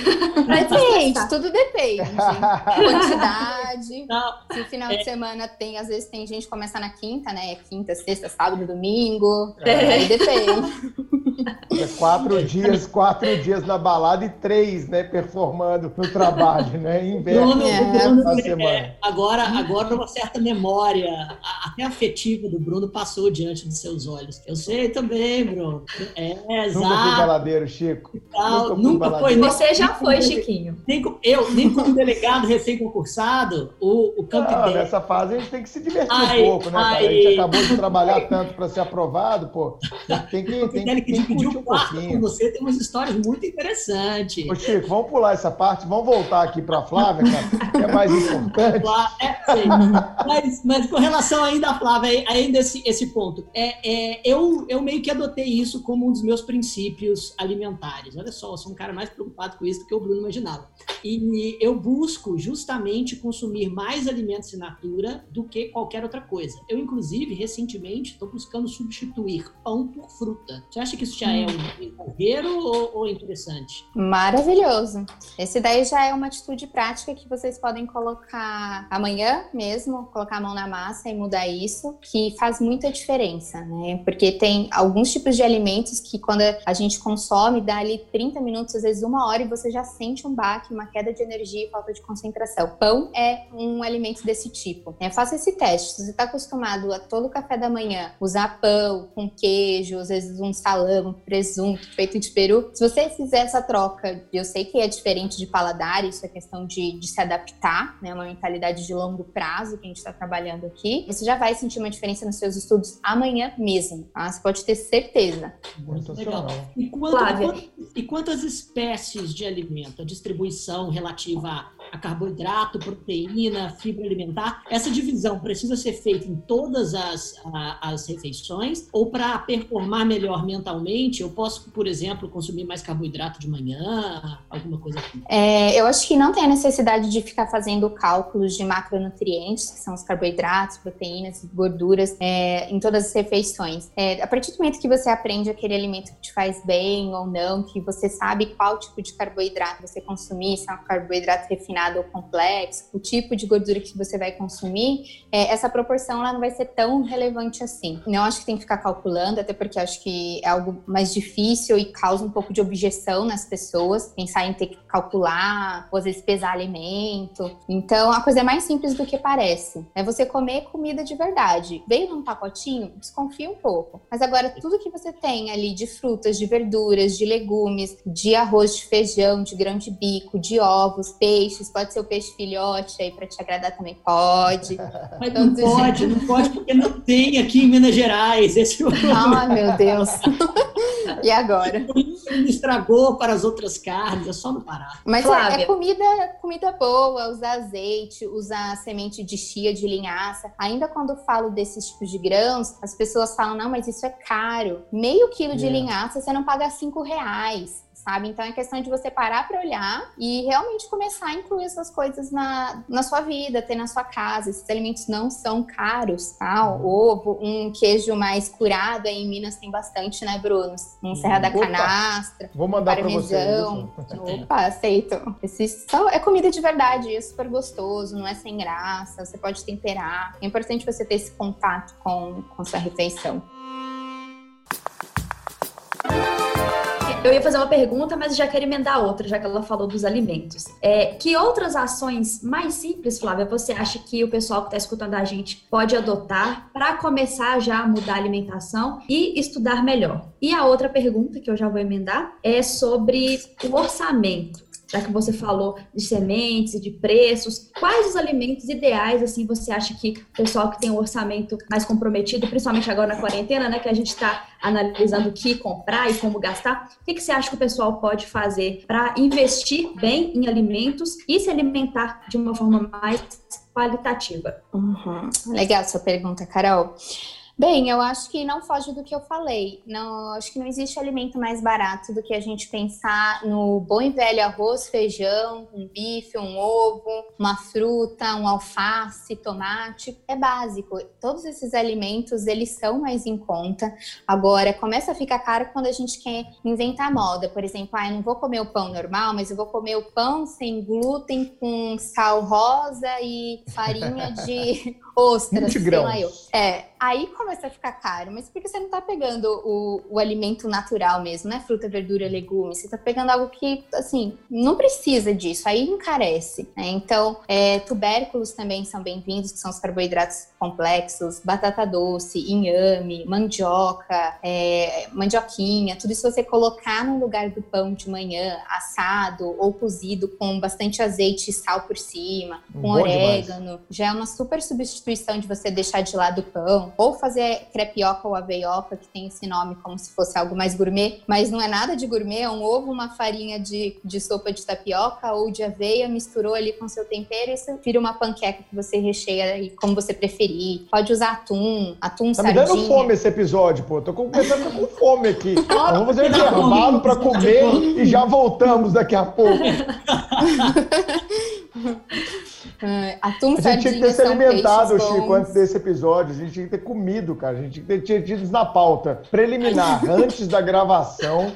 Depende, tudo depende. Quantidade. [laughs] Não. Se o final é. de semana tem, às vezes tem gente que começa na quinta, né? É quinta, sexta, sábado, domingo. É. Aí depende. É quatro dias, quatro dias na balada e três, né? Performando no trabalho, né? Em Bruno, é. é, agora, agora uma certa memória, até afetiva do Bruno passou diante de seus olhos. Eu sei também, Bruno. É, exato. Nunca fui baladeiro, Chico. Nunca, nunca foi. Você já foi, Chiquinho. Nem, eu, nem como delegado recém-concursado, o, o Camp Não, nessa fase a gente tem que se divertir ai, um pouco, né, cara? A gente acabou de trabalhar tanto para ser aprovado, pô. Tem que, tem, tem, que dividir o quarto um com você, tem umas histórias muito interessantes. Ô, Chico, vamos pular essa parte, vamos voltar aqui para a Flávia, cara, que é mais importante. É, mas, mas com relação ainda à Flávia, ainda esse, esse ponto, é, é, eu, eu meio que adotei isso como um dos meus princípios alimentares. Olha só, eu sou um cara mais preocupado com isso do que o Bruno imaginava. E eu busco justamente consumir mais alimentos in natura do que qualquer outra coisa. Eu, inclusive, recentemente, estou buscando substituir pão por fruta. Você acha que isso já é um exagero ou, ou interessante? Maravilhoso. Esse daí já é uma atitude prática que vocês podem colocar amanhã mesmo, colocar a mão na massa e mudar isso, que faz muita diferença, né? Porque tem alguns tipos de alimentos que quando a gente consome, dá ali 30 minutos, às vezes uma hora, e você já sente um baque, uma queda de energia e falta de concentração. Pão é um alimento desse tipo. Né? Faça esse teste. Se você está acostumado a todo café da manhã usar pão com queijo, às vezes um salame, um presunto feito de peru, se você fizer essa troca, eu sei que é diferente de paladar, isso é questão de, de se adaptar, né? Uma mentalidade de longo prazo que a gente está trabalhando aqui. Você já vai sentir uma diferença nos seus estudos amanhã mesmo. Tá? Você pode ter certeza. Muito legal. E, quanto, e quantas espécies de alimento? A distribuição relativa a carboidrato, proteína, fibra alimentar. Essa divisão precisa ser feita em todas as, a, as refeições ou para performar melhor mentalmente, eu posso, por exemplo, consumir mais carboidrato de manhã, alguma coisa assim? É, eu acho que não tem a necessidade de ficar fazendo cálculos de macronutrientes, que são os carboidratos, proteínas, gorduras, é, em todas as refeições. É, a partir do momento que você aprende aquele alimento que te faz bem ou não, que você sabe qual tipo de carboidrato você consumir, se é um carboidrato refinado, refinado ou complexo, o tipo de gordura que você vai consumir, é, essa proporção ela não vai ser tão relevante assim. Não acho que tem que ficar calculando, até porque acho que é algo mais difícil e causa um pouco de objeção nas pessoas, pensar em ter que calcular, ou às vezes pesar alimento. Então, a coisa é mais simples do que parece. É você comer comida de verdade. Veio num pacotinho, desconfia um pouco. Mas agora, tudo que você tem ali de frutas, de verduras, de legumes, de arroz, de feijão, de grão de bico, de ovos, peixes, peixes, pode ser o peixe filhote aí para te agradar também, pode. [laughs] Mas não pode, não pode, porque não tem aqui em Minas Gerais esse Ah, [laughs] meu Deus. [laughs] e agora? Estragou para as outras carnes, é só no Pará. Mas é, é, comida, comida boa, usar azeite, usar semente de chia, de linhaça. Ainda quando eu falo desses tipos de grãos, as pessoas falam, não, mas isso é caro. Meio quilo de é. linhaça você não paga cinco reais sabe? Então é questão de você parar para olhar e realmente começar a incluir essas coisas na, na sua vida, ter na sua casa. Esses alimentos não são caros, tá? O ovo, um queijo mais curado aí em Minas tem bastante, né, Bruno? Um Serra da Canastra. Vou mandar para você. Opa, aceito. Esses são, é comida de verdade, é super gostoso, não é sem graça, você pode temperar. É importante você ter esse contato com, com sua refeição. Eu ia fazer uma pergunta, mas já quero emendar outra, já que ela falou dos alimentos. É, que outras ações mais simples, Flávia, você acha que o pessoal que está escutando a gente pode adotar para começar já a mudar a alimentação e estudar melhor? E a outra pergunta, que eu já vou emendar, é sobre o orçamento já que você falou de sementes e de preços, quais os alimentos ideais, assim, você acha que o pessoal que tem um orçamento mais comprometido, principalmente agora na quarentena, né, que a gente está analisando o que comprar e como gastar, o que, que você acha que o pessoal pode fazer para investir bem em alimentos e se alimentar de uma forma mais qualitativa? Uhum. Legal sua pergunta, Carol. Bem, eu acho que não foge do que eu falei. Não, acho que não existe alimento mais barato do que a gente pensar no bom e velho arroz, feijão, um bife, um ovo, uma fruta, um alface, tomate. É básico. Todos esses alimentos, eles são mais em conta. Agora, começa a ficar caro quando a gente quer inventar moda. Por exemplo, ah, eu não vou comer o pão normal, mas eu vou comer o pão sem glúten, com sal rosa e farinha de [laughs] ostras. sei lá eu. É, aí começa a ficar caro, mas porque você não tá pegando o, o alimento natural mesmo, né? Fruta, verdura, legume. Você tá pegando algo que, assim, não precisa disso, aí encarece. Né? Então, é, tubérculos também são bem-vindos, que são os carboidratos complexos, batata doce, inhame, mandioca, é, mandioquinha, tudo isso você colocar no lugar do pão de manhã, assado ou cozido com bastante azeite e sal por cima, com Bom orégano, demais. já é uma super substituição de você deixar de lado o pão, ou fazer crepioca ou aveioca, que tem esse nome como se fosse algo mais gourmet, mas não é nada de gourmet, é um ovo, uma farinha de, de sopa de tapioca ou de aveia, misturou ali com seu tempero e isso vira uma panqueca que você recheia aí como você preferir. Pode usar atum, atum tá sardinha. Tá me dando fome esse episódio, pô. Tô começando com [laughs] fome aqui. vamos fazer um intervalo para comer e já voltamos daqui a pouco. Uh, [laughs] atum, a gente tinha que ter se alimentado, Chico, antes desse episódio. A gente tinha que ter comido, cara. A gente tinha que ter tido na pauta preliminar, [laughs] antes da gravação.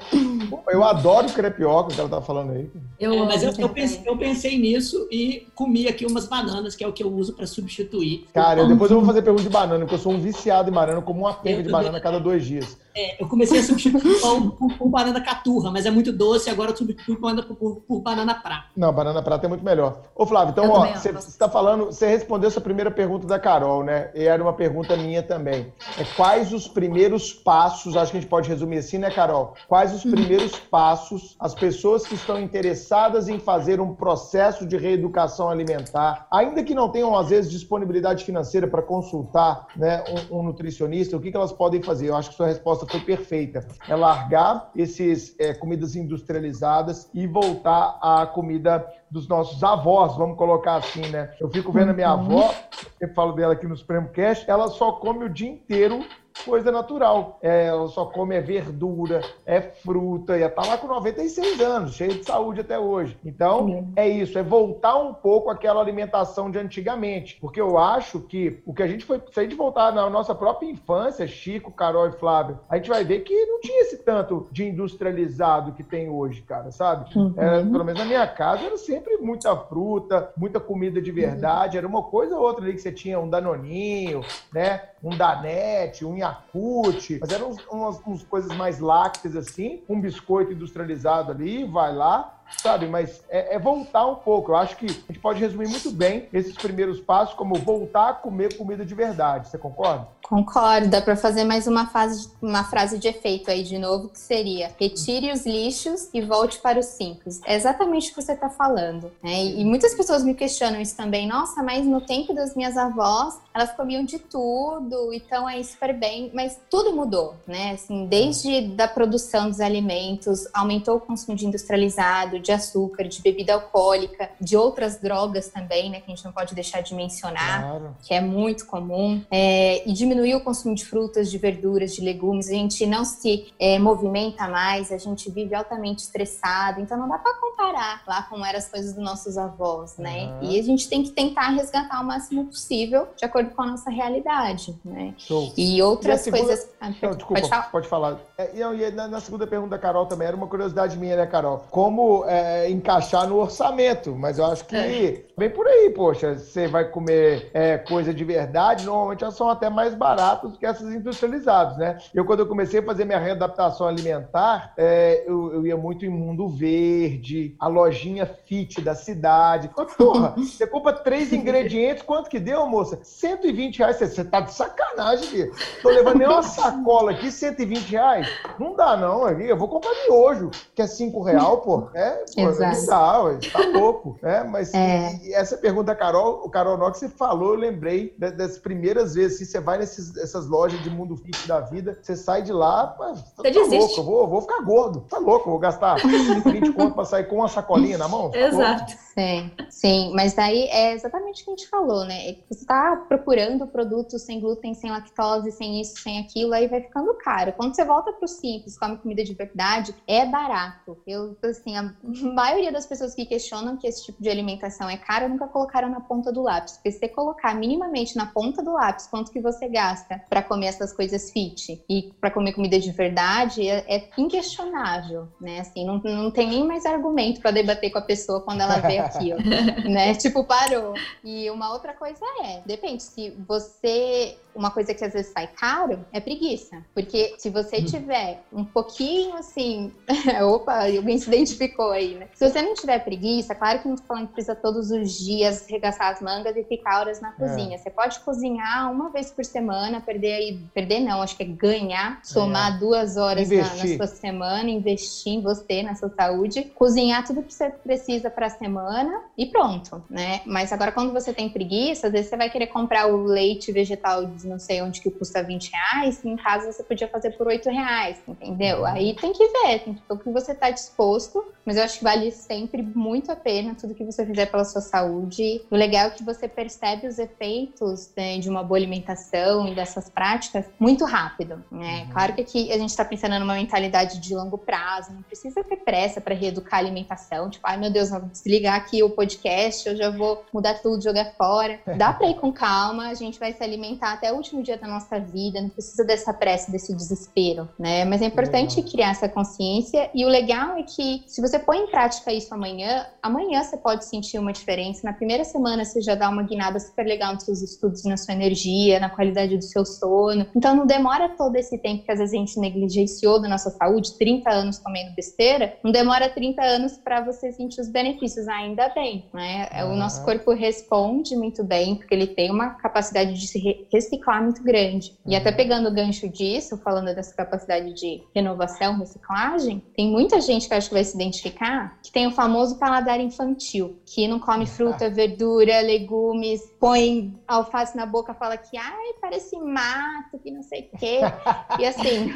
Eu adoro crepioca que ela tá falando aí. Eu, é, mas eu, eu, pensei, eu, pensei, nisso e comi aqui umas bananas, que é o que eu uso para substituir. Cara, eu, depois eu vou fazer pergunta de banana, porque eu sou um viciado em banana, como uma penca de banana a cada dois dias. É, eu comecei a substituir [laughs] pão por, por, banana caturra, mas é muito doce, agora eu substituo por, por, por, banana prata. Não, banana prata é muito melhor. Ô, Flávio, então, eu ó, você está falando, você respondeu essa primeira pergunta da Carol, né? E era uma pergunta minha também. É, quais os primeiros passos, acho que a gente pode resumir assim, né, Carol? Quais os primeiros passos as pessoas que estão interessadas em fazer um processo de reeducação alimentar, ainda que não tenham, às vezes, disponibilidade financeira para consultar né, um, um nutricionista, o que, que elas podem fazer? Eu acho que sua resposta foi perfeita. É largar esses é, comidas industrializadas e voltar à comida dos nossos avós, vamos colocar assim, né? Eu fico vendo a minha uhum. avó, eu falo dela aqui no Supremo Cash, ela só come o dia inteiro coisa natural. É, ela só come é verdura, é fruta, e tá lá com 96 anos, cheia de saúde até hoje. Então, Sim. é isso, é voltar um pouco àquela alimentação de antigamente. Porque eu acho que o que a gente foi, se a gente voltar na nossa própria infância, Chico, Carol e Flávio, a gente vai ver que não tinha esse tanto de industrializado que tem hoje, cara, sabe? Uhum. É, pelo menos na minha casa era sempre muita fruta, muita comida de verdade, uhum. era uma coisa ou outra ali que você tinha um danoninho, né? Um danete, um Yakult, mas eram umas, umas coisas mais lácteas assim, um biscoito industrializado ali, vai lá, sabe? Mas é, é, voltar um pouco. Eu acho que a gente pode resumir muito bem esses primeiros passos como voltar a comer comida de verdade. Você concorda? Concordo. Dá para fazer mais uma, fase, uma frase de efeito aí de novo, que seria retire os lixos e volte para os simples. É exatamente o que você está falando. Né? E, e muitas pessoas me questionam isso também. Nossa, mas no tempo das minhas avós, elas comiam de tudo e estão aí super bem, mas tudo mudou, né? Assim, desde da produção dos alimentos, aumentou o consumo de industrializado, de açúcar, de bebida alcoólica, de outras drogas também, né? Que a gente não pode deixar de mencionar, claro. que é muito comum, é, e diminuiu o consumo de frutas, de verduras, de legumes. A gente não se é, movimenta mais, a gente vive altamente estressado, então não dá para comparar lá como eram as coisas dos nossos avós, né? Uhum. E a gente tem que tentar resgatar o máximo possível de acordo com a nossa realidade, né? Show. E outras segunda... coisas. Ah, não, desculpa, pode falar. Pode falar. É, e na, na, segunda pergunta da Carol também era uma curiosidade minha, né, Carol? Como é, encaixar no orçamento? Mas eu acho que é. Vem por aí, poxa. Você vai comer é, coisa de verdade, normalmente elas são até mais baratas do que essas industrializadas, né? Eu, quando eu comecei a fazer minha readaptação alimentar, é, eu, eu ia muito em mundo verde, a lojinha fit da cidade. Porra, você compra três [laughs] ingredientes, quanto que deu, moça? 120 reais. Você tá de sacanagem aqui. Tô levando nem uma sacola aqui, 120 reais. Não dá, não. Eu vou comprar miojo, que é 5 real, pô. É, pô, Exato. não dá, ué, tá louco. É, mas é. Essa pergunta Carol, o Carol que você falou, eu lembrei das primeiras vezes. Se assim, você vai nessas lojas de mundo fit da vida, você sai de lá, pô, tá, tá louco. Eu vou, vou ficar gordo. Tá louco, eu vou gastar [laughs] 20 conto pra sair com uma sacolinha na mão? Tá Exato. Sim, sim, mas daí é exatamente o que a gente falou, né? Você está procurando produtos sem glúten, sem lactose, sem isso, sem aquilo, aí vai ficando caro. Quando você volta para o simples, come comida de verdade, é barato. Eu, assim, a [laughs] maioria das pessoas que questionam que esse tipo de alimentação é caro nunca colocaram na ponta do lápis. Porque se você colocar minimamente na ponta do lápis quanto que você gasta para comer essas coisas fit e para comer comida de verdade, é, é inquestionável, né? Assim, não, não tem nem mais argumento para debater com a pessoa quando ela vê aqui, ó, [laughs] né? Tipo, parou. E uma outra coisa é, depende, se você uma coisa que às vezes sai caro é preguiça. Porque se você hum. tiver um pouquinho assim. [laughs] opa, alguém se identificou aí, né? Se você não tiver preguiça, claro que não tô falando que precisa todos os dias regaçar as mangas e ficar horas na é. cozinha. É. Você pode cozinhar uma vez por semana, perder aí. Perder não, acho que é ganhar, somar é. duas horas na, na, sua semana, investir em você, na sua saúde, cozinhar tudo que você precisa para a semana e pronto, né? Mas agora, quando você tem preguiça, às vezes você vai querer comprar o leite vegetal não sei onde que custa 20 reais, em casa você podia fazer por 8 reais, entendeu? Uhum. Aí tem que ver, tem que ver o que você está disposto, mas eu acho que vale sempre muito a pena tudo que você fizer pela sua saúde. O legal é que você percebe os efeitos né, de uma boa alimentação e dessas práticas muito rápido, né? Uhum. Claro que aqui a gente está pensando numa mentalidade de longo prazo, não precisa ter pressa para reeducar a alimentação, tipo, ai meu Deus, vou desligar aqui o podcast, eu já vou mudar tudo, jogar fora. [laughs] Dá para ir com calma, a gente vai se alimentar até o último dia da nossa vida, não precisa dessa pressa, desse desespero, né? Mas é importante uhum. criar essa consciência e o legal é que se você põe em prática isso amanhã, amanhã você pode sentir uma diferença. Na primeira semana você já dá uma guinada super legal nos seus estudos, na sua energia, na qualidade do seu sono. Então não demora todo esse tempo que às vezes a gente negligenciou da nossa saúde, 30 anos comendo besteira, não demora 30 anos para você sentir os benefícios, ainda bem, né? Uhum. O nosso corpo responde muito bem, porque ele tem uma capacidade de se reciclar reciclar muito grande. E até uhum. pegando o gancho disso, falando dessa capacidade de renovação, reciclagem, tem muita gente que acho que vai se identificar que tem o famoso paladar infantil, que não come fruta, verdura, legumes, põe alface na boca, fala que ai, parece mato, que não sei o quê. [laughs] E assim,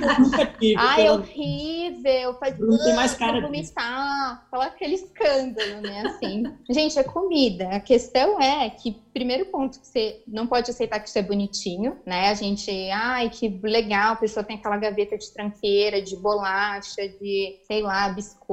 ai, é horrível, faz não tem mais cara vomitar, fala aquele escândalo, né? Assim. Gente, é comida. A questão é que primeiro ponto que você não pode aceitar que isso é bonitinho, né? A gente, ai, que legal, a pessoa tem aquela gaveta de tranqueira, de bolacha, de, sei lá, biscoito,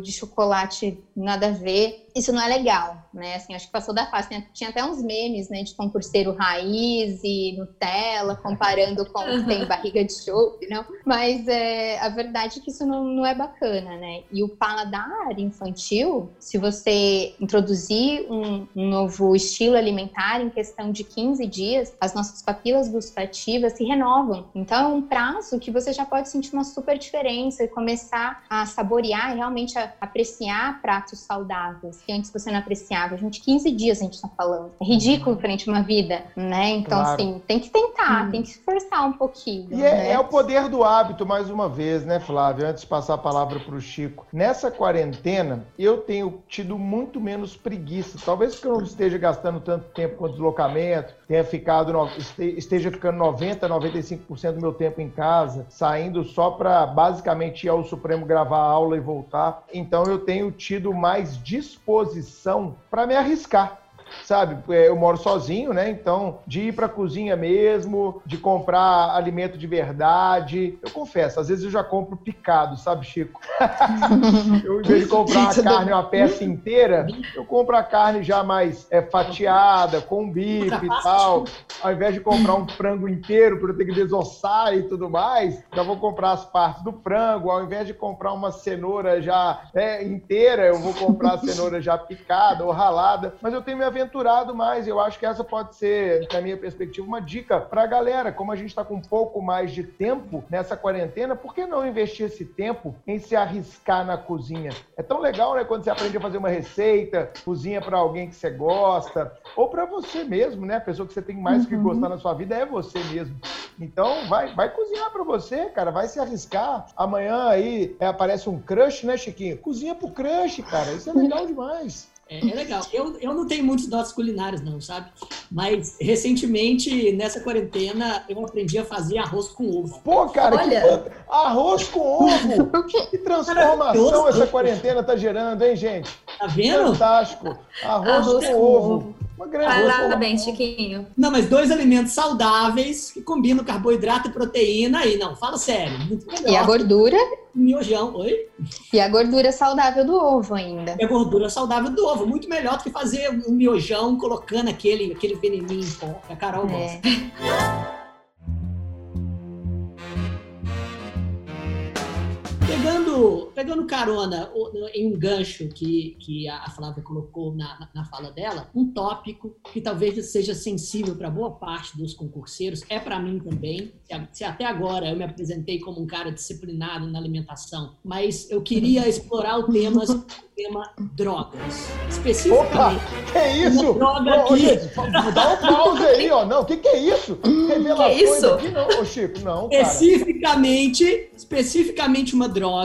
de chocolate, nada a ver isso não é legal, né? Assim, acho que passou da fase. Tinha, tinha até uns memes, né, de concurseiro raiz e Nutella, comparando com [laughs] uhum. tem barriga de chope, não? Mas é, a verdade é que isso não, não é bacana, né? E o paladar infantil, se você introduzir um, um novo estilo alimentar em questão de 15 dias, as nossas papilas gustativas se renovam. Então, é um prazo que você já pode sentir uma super diferença e começar a saborear e realmente a apreciar pratos saudáveis que antes você não apreciava. Gente, 15 dias a gente tá falando. É ridículo ridículo frente a uma vida, né? Então, claro. assim, tem que tentar, hum. tem que se esforçar um pouquinho. E né? é, é, o poder do hábito, mais uma vez, né, Flávio? Antes de passar a palavra para o Chico. Nessa quarentena, eu tenho tido muito menos preguiça. Talvez porque eu não esteja gastando tanto tempo com deslocamento, tenha ficado, esteja ficando 90, 95% do meu tempo em casa, saindo só para basicamente ir ao Supremo gravar aula e voltar. Então eu tenho tido mais disposição para me arriscar sabe? É, eu moro sozinho, né? Então, de ir para a cozinha mesmo, de comprar alimento de verdade. Eu confesso, às vezes eu já compro picado, sabe, Chico? [laughs] eu, em vez de comprar a carne, uma peça inteira, eu compro a carne já mais é, fatiada, com bife e tal. Ao invés de comprar um frango inteiro para eu ter que desossar e tudo mais, já vou comprar as partes do frango. Ao invés de comprar uma cenoura já é, inteira, eu vou comprar a cenoura já picada ou ralada. Mas eu tenho me aventurado mais. Eu acho que essa pode ser, na minha perspectiva, uma dica para a galera. Como a gente está com um pouco mais de tempo nessa quarentena, por que não investir esse tempo em se arriscar na cozinha? É tão legal, né? Quando você aprende a fazer uma receita, cozinha para alguém que você gosta, ou para você mesmo, né? A pessoa que você tem mais uhum. que gostar na sua vida é você mesmo. Então, vai, vai cozinhar para você, cara. Vai se arriscar. Amanhã aí é, aparece um crush, né, Chiquinho? Cozinha pro crush, cara. Isso é legal demais. É, é, legal. Eu, eu não tenho muitos dotes culinários, não, sabe? Mas recentemente, nessa quarentena, eu aprendi a fazer arroz com ovo. Pô, cara, Olha... que arroz com ovo! que [laughs] transformação cara, essa quarentena tá gerando, hein, gente? Tá vendo? Fantástico. Arroz, arroz com, com, ovo. ovo. Parabéns, Chiquinho. Não, mas dois alimentos saudáveis que combinam carboidrato e proteína aí, não, fala sério. E a gordura? Miojão, oi? E a gordura saudável do ovo ainda. E a gordura saudável do ovo, muito melhor do que fazer um miojão colocando aquele, aquele veneninho em pó, a Carol é. gosta. Pegando, pegando carona em um gancho que, que a Flávia colocou na, na fala dela, um tópico que talvez seja sensível para boa parte dos concurseiros, é para mim também. Se até agora eu me apresentei como um cara disciplinado na alimentação, mas eu queria explorar o tema, o tema drogas. Especificamente. Opa, que isso? Droga Ô, gente, dá um pause aí, ó. Não, o que, que é isso? [laughs] Revelações que isso? aqui não, ô Chico, não. Cara. Especificamente, especificamente uma droga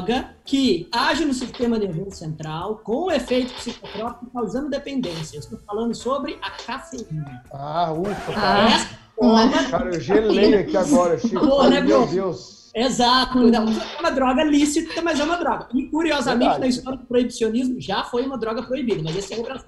que age no sistema nervoso central com efeito psicotrópico causando dependência. Eu estou falando sobre a cafeína. Ah, ufa, cara. Essa forma... Cara, eu gelei aqui agora, Chico. Pô, né, meu Deus. Exato. Não, é uma droga lícita, mas é uma droga. E, curiosamente, Verdade. na história do proibicionismo, já foi uma droga proibida, mas esse é o Brasil.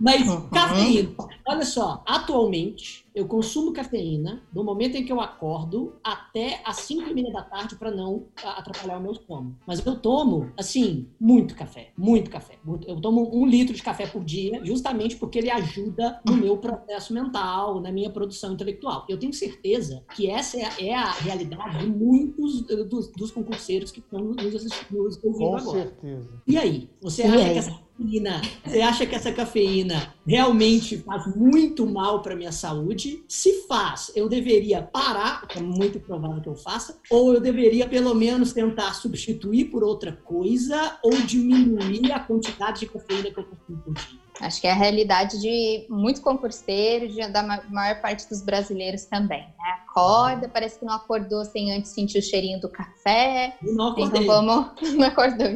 Mas uhum. cafeína, olha só, atualmente eu consumo cafeína do momento em que eu acordo até as 5 e meia da tarde para não atrapalhar o meu sono. Mas eu tomo, assim, muito café, muito café. Eu tomo um litro de café por dia, justamente porque ele ajuda no meu processo mental, na minha produção intelectual. Eu tenho certeza que essa é a, é a realidade de muitos dos, dos, concurseiros que estão nos nos ouvindo Com agora. Com certeza. E aí? Você acha que essa cafeína, você acha que essa cafeína realmente faz muito mal para minha saúde? Se faz, eu deveria parar, é muito provável que eu faça, ou eu deveria pelo menos tentar substituir por outra coisa ou diminuir a quantidade de cafeína que eu consumo por dia? Acho que é a realidade de muito concurseiro, de, da maior parte dos brasileiros também. Né? Acorda, parece que não acordou sem antes sentir o cheirinho do café. Não acordei. Então vamos. [laughs] Não acordou.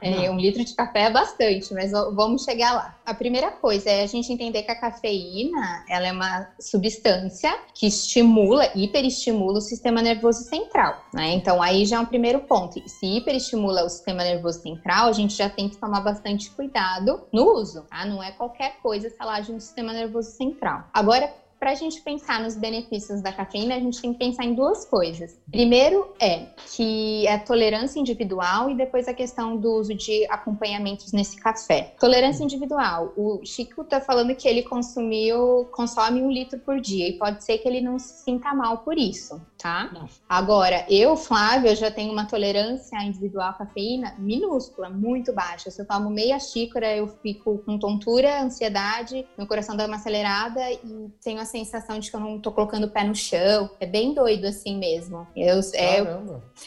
É, um litro de café é bastante, mas vamos chegar lá. A primeira coisa é a gente entender que a cafeína ela é uma substância que estimula, hiperestimula o sistema nervoso central. Né? Então aí já é um primeiro ponto. Se hiperestimula o sistema nervoso central, a gente já tem que tomar bastante cuidado no uso. Tá? Não é qualquer coisa ela age no sistema nervoso central. Agora, para a gente pensar nos benefícios da cafeína, a gente tem que pensar em duas coisas. Primeiro é que é tolerância individual e depois a questão do uso de acompanhamentos nesse café. Tolerância individual. O Chico está falando que ele consumiu, consome um litro por dia e pode ser que ele não se sinta mal por isso. Tá? Não. Agora, eu, Flávia, já tenho uma tolerância individual à cafeína minúscula, muito baixa. Se eu tomo meia xícara, eu fico com tontura, ansiedade, meu coração dá uma acelerada e tenho a sensação de que eu não tô colocando o pé no chão. É bem doido assim mesmo. Eu, é,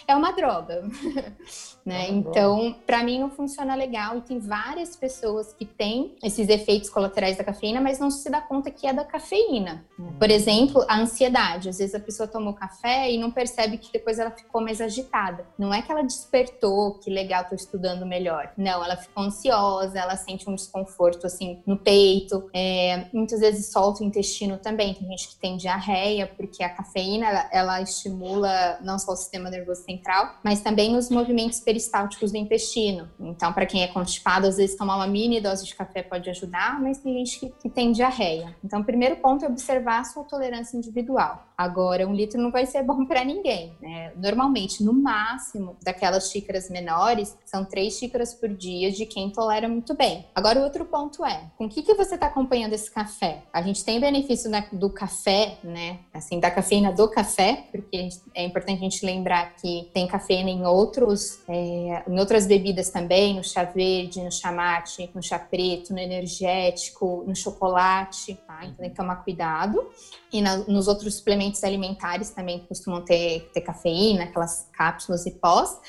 é uma droga. [laughs] né? Então, para mim não funciona legal e tem várias pessoas que têm esses efeitos colaterais da cafeína, mas não se dá conta que é da cafeína. Uhum. Por exemplo, a ansiedade. Às vezes a pessoa tomou café e não percebe que depois ela ficou mais agitada. Não é que ela despertou, que legal, tô estudando melhor. Não, ela ficou ansiosa, ela sente um desconforto assim no peito. É, muitas vezes solta o intestino também. Tem gente que tem diarreia, porque a cafeína ela, ela estimula não só o sistema nervoso central, mas também os movimentos peristálticos do intestino. Então, para quem é constipado, às vezes tomar uma mini dose de café pode ajudar, mas tem gente que, que tem diarreia. Então, o primeiro ponto é observar a sua tolerância individual. Agora, um litro não vai ser bom para ninguém. Né? Normalmente, no máximo, daquelas xícaras menores, são três xícaras por dia de quem tolera muito bem. Agora, o outro ponto é, com que, que você está acompanhando esse café? A gente tem benefício do café, né? Assim, da cafeína do café, porque é importante a gente lembrar que tem cafeína em outros é, em outras bebidas também, no chá verde, no chá mate, no chá preto, no energético, no chocolate, tá? Então tem que tomar cuidado. E na, nos outros suplementos alimentares também costumam ter, ter cafeína, aquelas cápsulas e pós.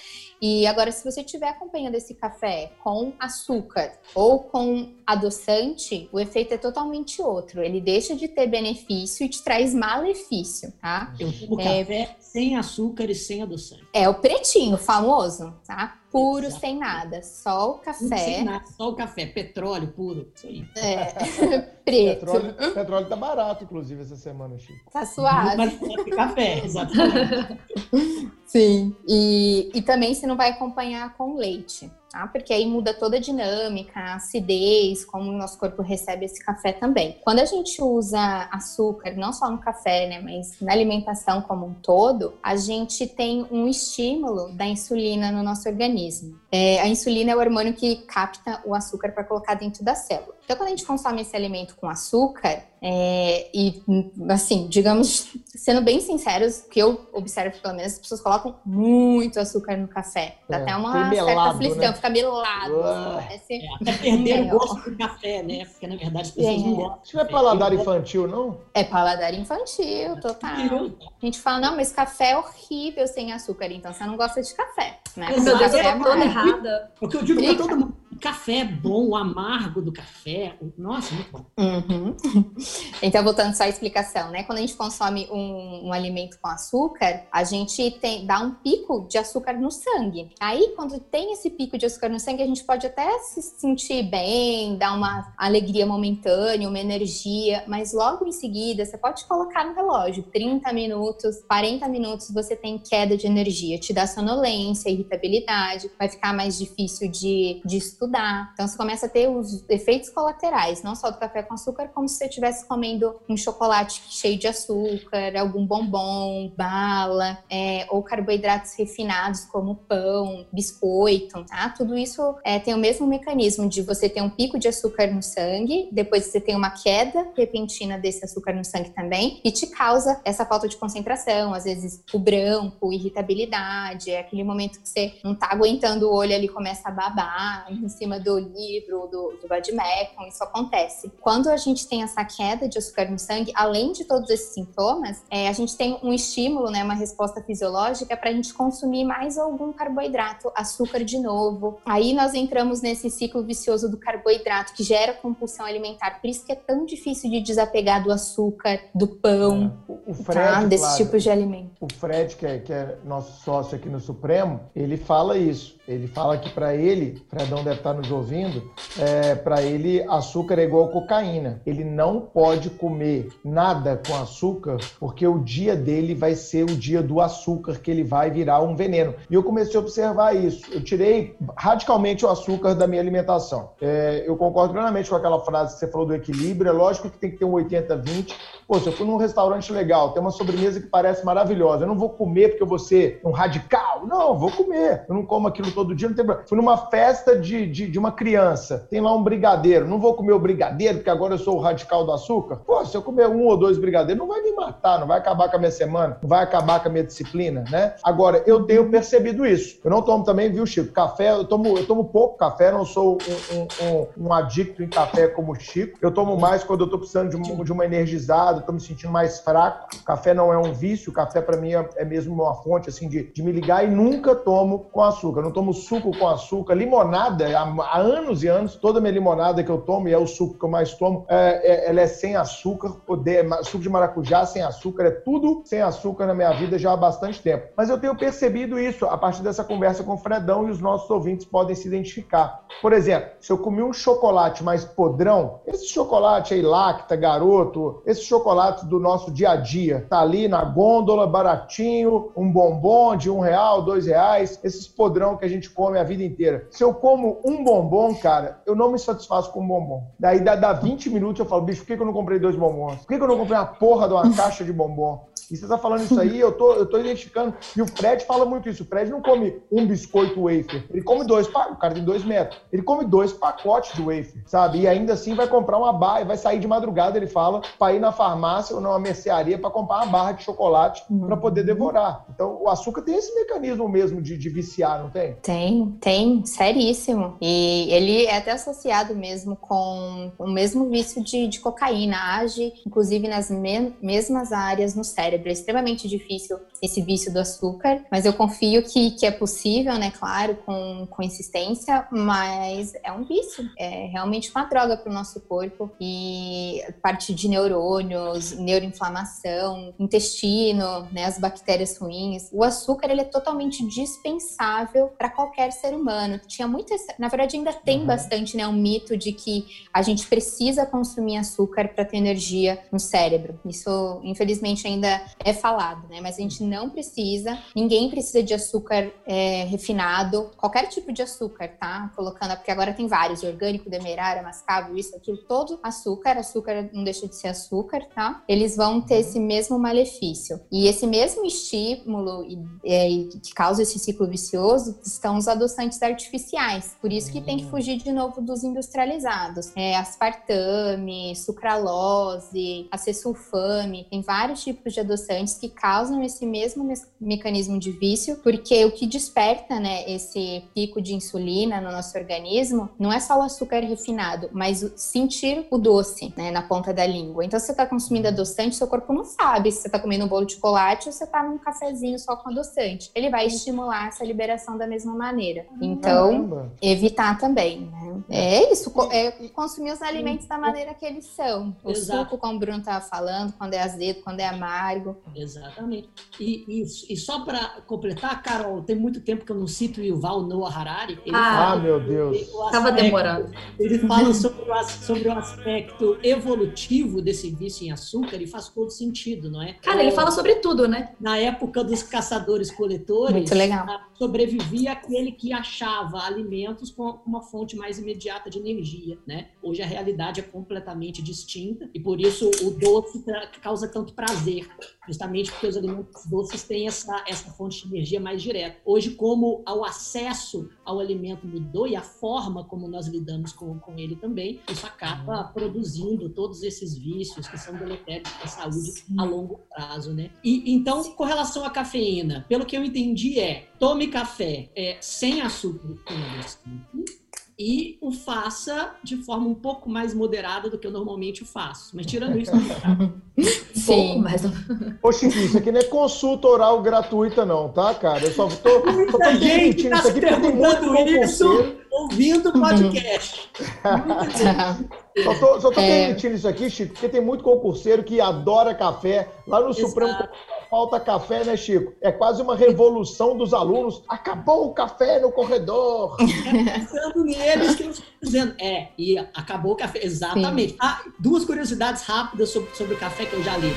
E agora, se você estiver acompanhando esse café com açúcar ou com adoçante, o efeito é totalmente outro. Ele deixa de ter benefício e te traz malefício, tá? Eu tomo é... café sem açúcar e sem adoçante. É o pretinho famoso, tá? Puro, Exato. sem nada. Só o café. Sem nada, só o café. Petróleo puro. Isso aí. É. [laughs] Preto. Petróleo, petróleo tá barato, inclusive, essa semana, Chico. Tá suave. Mas café, exatamente. [laughs] Sim. E, e também você não vai acompanhar com leite tá? Porque aí muda toda a dinâmica, a acidez, como o nosso corpo recebe esse café também. Quando a gente usa açúcar, não só no café, né, mas na alimentação como um todo, a gente tem um estímulo da insulina no nosso organismo. É, a insulina é o hormônio que capta o açúcar para colocar dentro da célula. Então, quando a gente consome esse alimento com açúcar, é, e assim, digamos, [laughs] sendo bem sinceros, o que eu observo pelo menos, as pessoas colocam muito açúcar no café. Dá é, até uma certa aflição, né? fica melado. Parece... É, até perder o gosto do café, né? Porque na verdade as pessoas não gostam. Isso não é paladar infantil, não? É paladar infantil, total. A gente fala, não, mas café é horrível sem açúcar, então você não gosta de café, né? Meu Deus, eu tô toda errada. O que eu digo pra todo mundo café é bom, o amargo do café. Nossa, muito bom. Uhum. [laughs] Então, voltando só à explicação, né? Quando a gente consome um, um, alimento com açúcar, a gente tem, dá um pico de açúcar no sangue. Aí, quando tem esse pico de açúcar no sangue, a gente pode até se sentir bem, dar uma alegria momentânea, uma energia, mas logo em seguida, você pode colocar no relógio 30 minutos, 40 minutos, você tem queda de energia, te dá sonolência, irritabilidade, vai ficar mais difícil de, de estudar estudar. Então você começa a ter os efeitos colaterais, não só do café com açúcar, como se você estivesse comendo um chocolate cheio de açúcar, algum bombom, bala, é, ou carboidratos refinados como pão, biscoito, tá? Tudo isso é, tem o mesmo mecanismo de você ter um pico de açúcar no sangue, depois você tem uma queda repentina desse açúcar no sangue também, e te causa essa falta de concentração, às vezes o branco, irritabilidade, é aquele momento que você não tá aguentando o olho ali começa a babar, cima do livro, do, do Vadimecum, isso acontece. Quando a gente tem essa queda de açúcar no sangue, além de todos esses sintomas, é, a gente tem um estímulo, né, uma resposta fisiológica para a gente consumir mais algum carboidrato, açúcar de novo. Aí nós entramos nesse ciclo vicioso do carboidrato que gera compulsão alimentar. Por isso que é tão difícil de desapegar do açúcar, do pão, é. o, tá? Fred, tá? desse tipo de alimento. O Fred, que é, que é nosso sócio aqui no Supremo, ele fala isso. Ele fala que para ele, Fredão deve estar nos ouvindo, é, para ele açúcar é igual cocaína. Ele não pode comer nada com açúcar porque o dia dele vai ser o dia do açúcar, que ele vai virar um veneno. E eu comecei a observar isso. Eu tirei radicalmente o açúcar da minha alimentação. É, eu concordo plenamente com aquela frase que você falou do equilíbrio. É lógico que tem que ter um 80-20. Pô, se eu fui num restaurante legal, tem uma sobremesa que parece maravilhosa, eu não vou comer porque eu vou ser um radical. Não, vou comer. Eu não como aquilo todo dia, não tem problema. Fui numa festa de, de, de, uma criança, tem lá um brigadeiro, não vou comer o brigadeiro, porque agora eu sou o radical do açúcar. Pô, se eu comer um ou dois brigadeiros, não vai me matar, não vai acabar com a minha semana, não vai acabar com a minha disciplina, né? Agora, eu tenho percebido isso. Eu não tomo também, viu, Chico? Café, eu tomo, eu tomo pouco café, não sou um, um, um, um adicto em café como o Chico. Eu tomo mais quando eu tô precisando de uma, de uma energizada, tô me sentindo mais fraco. Café não é um vício, café para mim é, é, mesmo uma fonte assim de, de me ligar e nunca tomo com açúcar. Eu não tomo suco com açúcar, limonada, há, há, anos e anos, toda minha limonada que eu tomo, e é o suco que eu mais tomo, é, é, ela é sem açúcar, poder, suco de maracujá sem açúcar, é tudo sem açúcar na minha vida já há bastante tempo. Mas eu tenho percebido isso a partir dessa conversa com o Fredão e os nossos ouvintes podem se identificar. Por exemplo, se eu comi um chocolate mais podrão, esse chocolate aí, lacta, garoto, esse chocolate do nosso dia a dia, tá ali na gôndola, baratinho, um bombom de um real, dois reais, esses podrão que a gente come a vida inteira. Se eu como um bombom, cara, eu não me satisfaço com um bombom. Daí dá, dá 20 minutos eu falo, bicho, por que, que eu não comprei dois bombons? Por que, que eu não comprei uma porra de uma caixa de bombom? E você tá falando isso aí, eu tô, eu tô identificando. E o Fred fala muito isso. O Fred não come um biscoito wafer. Ele come dois, o cara tem dois metros. Ele come dois pacotes de wafer, sabe? E ainda assim vai comprar uma barra, vai sair de madrugada, ele fala, para ir na farmácia ou numa mercearia para comprar uma barra de chocolate uhum. para poder devorar. Então, o açúcar tem esse mecanismo mesmo de, de viciar, não tem? Tem, tem, seríssimo. E ele é até associado mesmo com o mesmo vício de, de cocaína. Age, inclusive, nas me mesmas áreas no cérebro cérebro. É extremamente difícil esse vício do açúcar, mas eu confio que, que é possível, né? Claro, com, com insistência, mas é um vício. É realmente uma droga para o nosso corpo e parte de neurônios, neuroinflamação, intestino, né? As bactérias ruins. O açúcar, ele é totalmente dispensável para qualquer ser humano. Tinha muito, na verdade, ainda tem uhum. bastante, né? Um mito de que a gente precisa consumir açúcar para ter energia no cérebro. Isso, infelizmente, ainda é falado, né? Mas a gente não precisa, ninguém precisa de açúcar é, refinado, qualquer tipo de açúcar, tá? Colocando, porque agora tem vários, orgânico, demerara, mascavo, isso, aquilo, todo açúcar, açúcar não deixa de ser açúcar, tá? Eles vão ter esse mesmo malefício. E esse mesmo estímulo e, é, que causa esse ciclo vicioso estão os adoçantes artificiais. Por isso que tem que hum. fugir de novo dos industrializados. É, aspartame, sucralose, acesulfame, tem vários tipos de adoçantes que causam esse mesmo me mecanismo de vício, porque o que desperta, né, esse pico de insulina no nosso organismo não é só o açúcar refinado, mas o sentir o doce, né, na ponta da língua. Então, se você está consumindo adoçante, seu corpo não sabe se você está comendo um bolo de chocolate ou se você está num cafezinho só com adoçante. Ele vai estimular essa liberação da mesma maneira. Então, Caramba. evitar também, né? É isso, é consumir os alimentos da maneira que eles são. O Exato. suco, como o Bruno estava falando, quando é azedo, quando é amargo, Exatamente. E, e, e só para completar, Carol, tem muito tempo que eu não cito o Yuval Noah Harari. Ele ah, fala, meu Deus. Estava demorando. Ele fala sobre o, sobre o aspecto evolutivo desse vício em açúcar e faz todo sentido, não é? Cara, ele fala sobre tudo, né? Na época dos caçadores-coletores, muito legal. sobrevivia aquele que achava alimentos com uma fonte mais imediata de energia, né? Hoje a realidade é completamente distinta e por isso o doce causa tanto prazer justamente porque os alimentos doces têm essa, essa fonte de energia mais direta. Hoje, como o acesso ao alimento mudou e a forma como nós lidamos com, com ele também, isso acaba uhum. produzindo todos esses vícios que são deletérios para a saúde Sim. a longo prazo, né? E então, com relação à cafeína, pelo que eu entendi é, tome café é, sem açúcar adoçante, e o faça de forma um pouco mais moderada do que eu normalmente faço. Mas tirando isso, [laughs] Sim, mas. [laughs] Ô, Chiquinho, isso aqui não é consulta oral gratuita, não, tá, cara? Eu só tô, Muita só tô gente tá isso aqui porque tem muito isso ouvindo o podcast. [laughs] só tô, só tô é... permitindo isso aqui, Chico, porque tem muito concurseiro que adora café. Lá no Exato. Supremo falta café, né, Chico? É quase uma revolução dos alunos. Acabou o café no corredor. É pensando neles que eu estou dizendo. É, e acabou o café. Exatamente. Ah, duas curiosidades rápidas sobre, sobre o café que eu já li.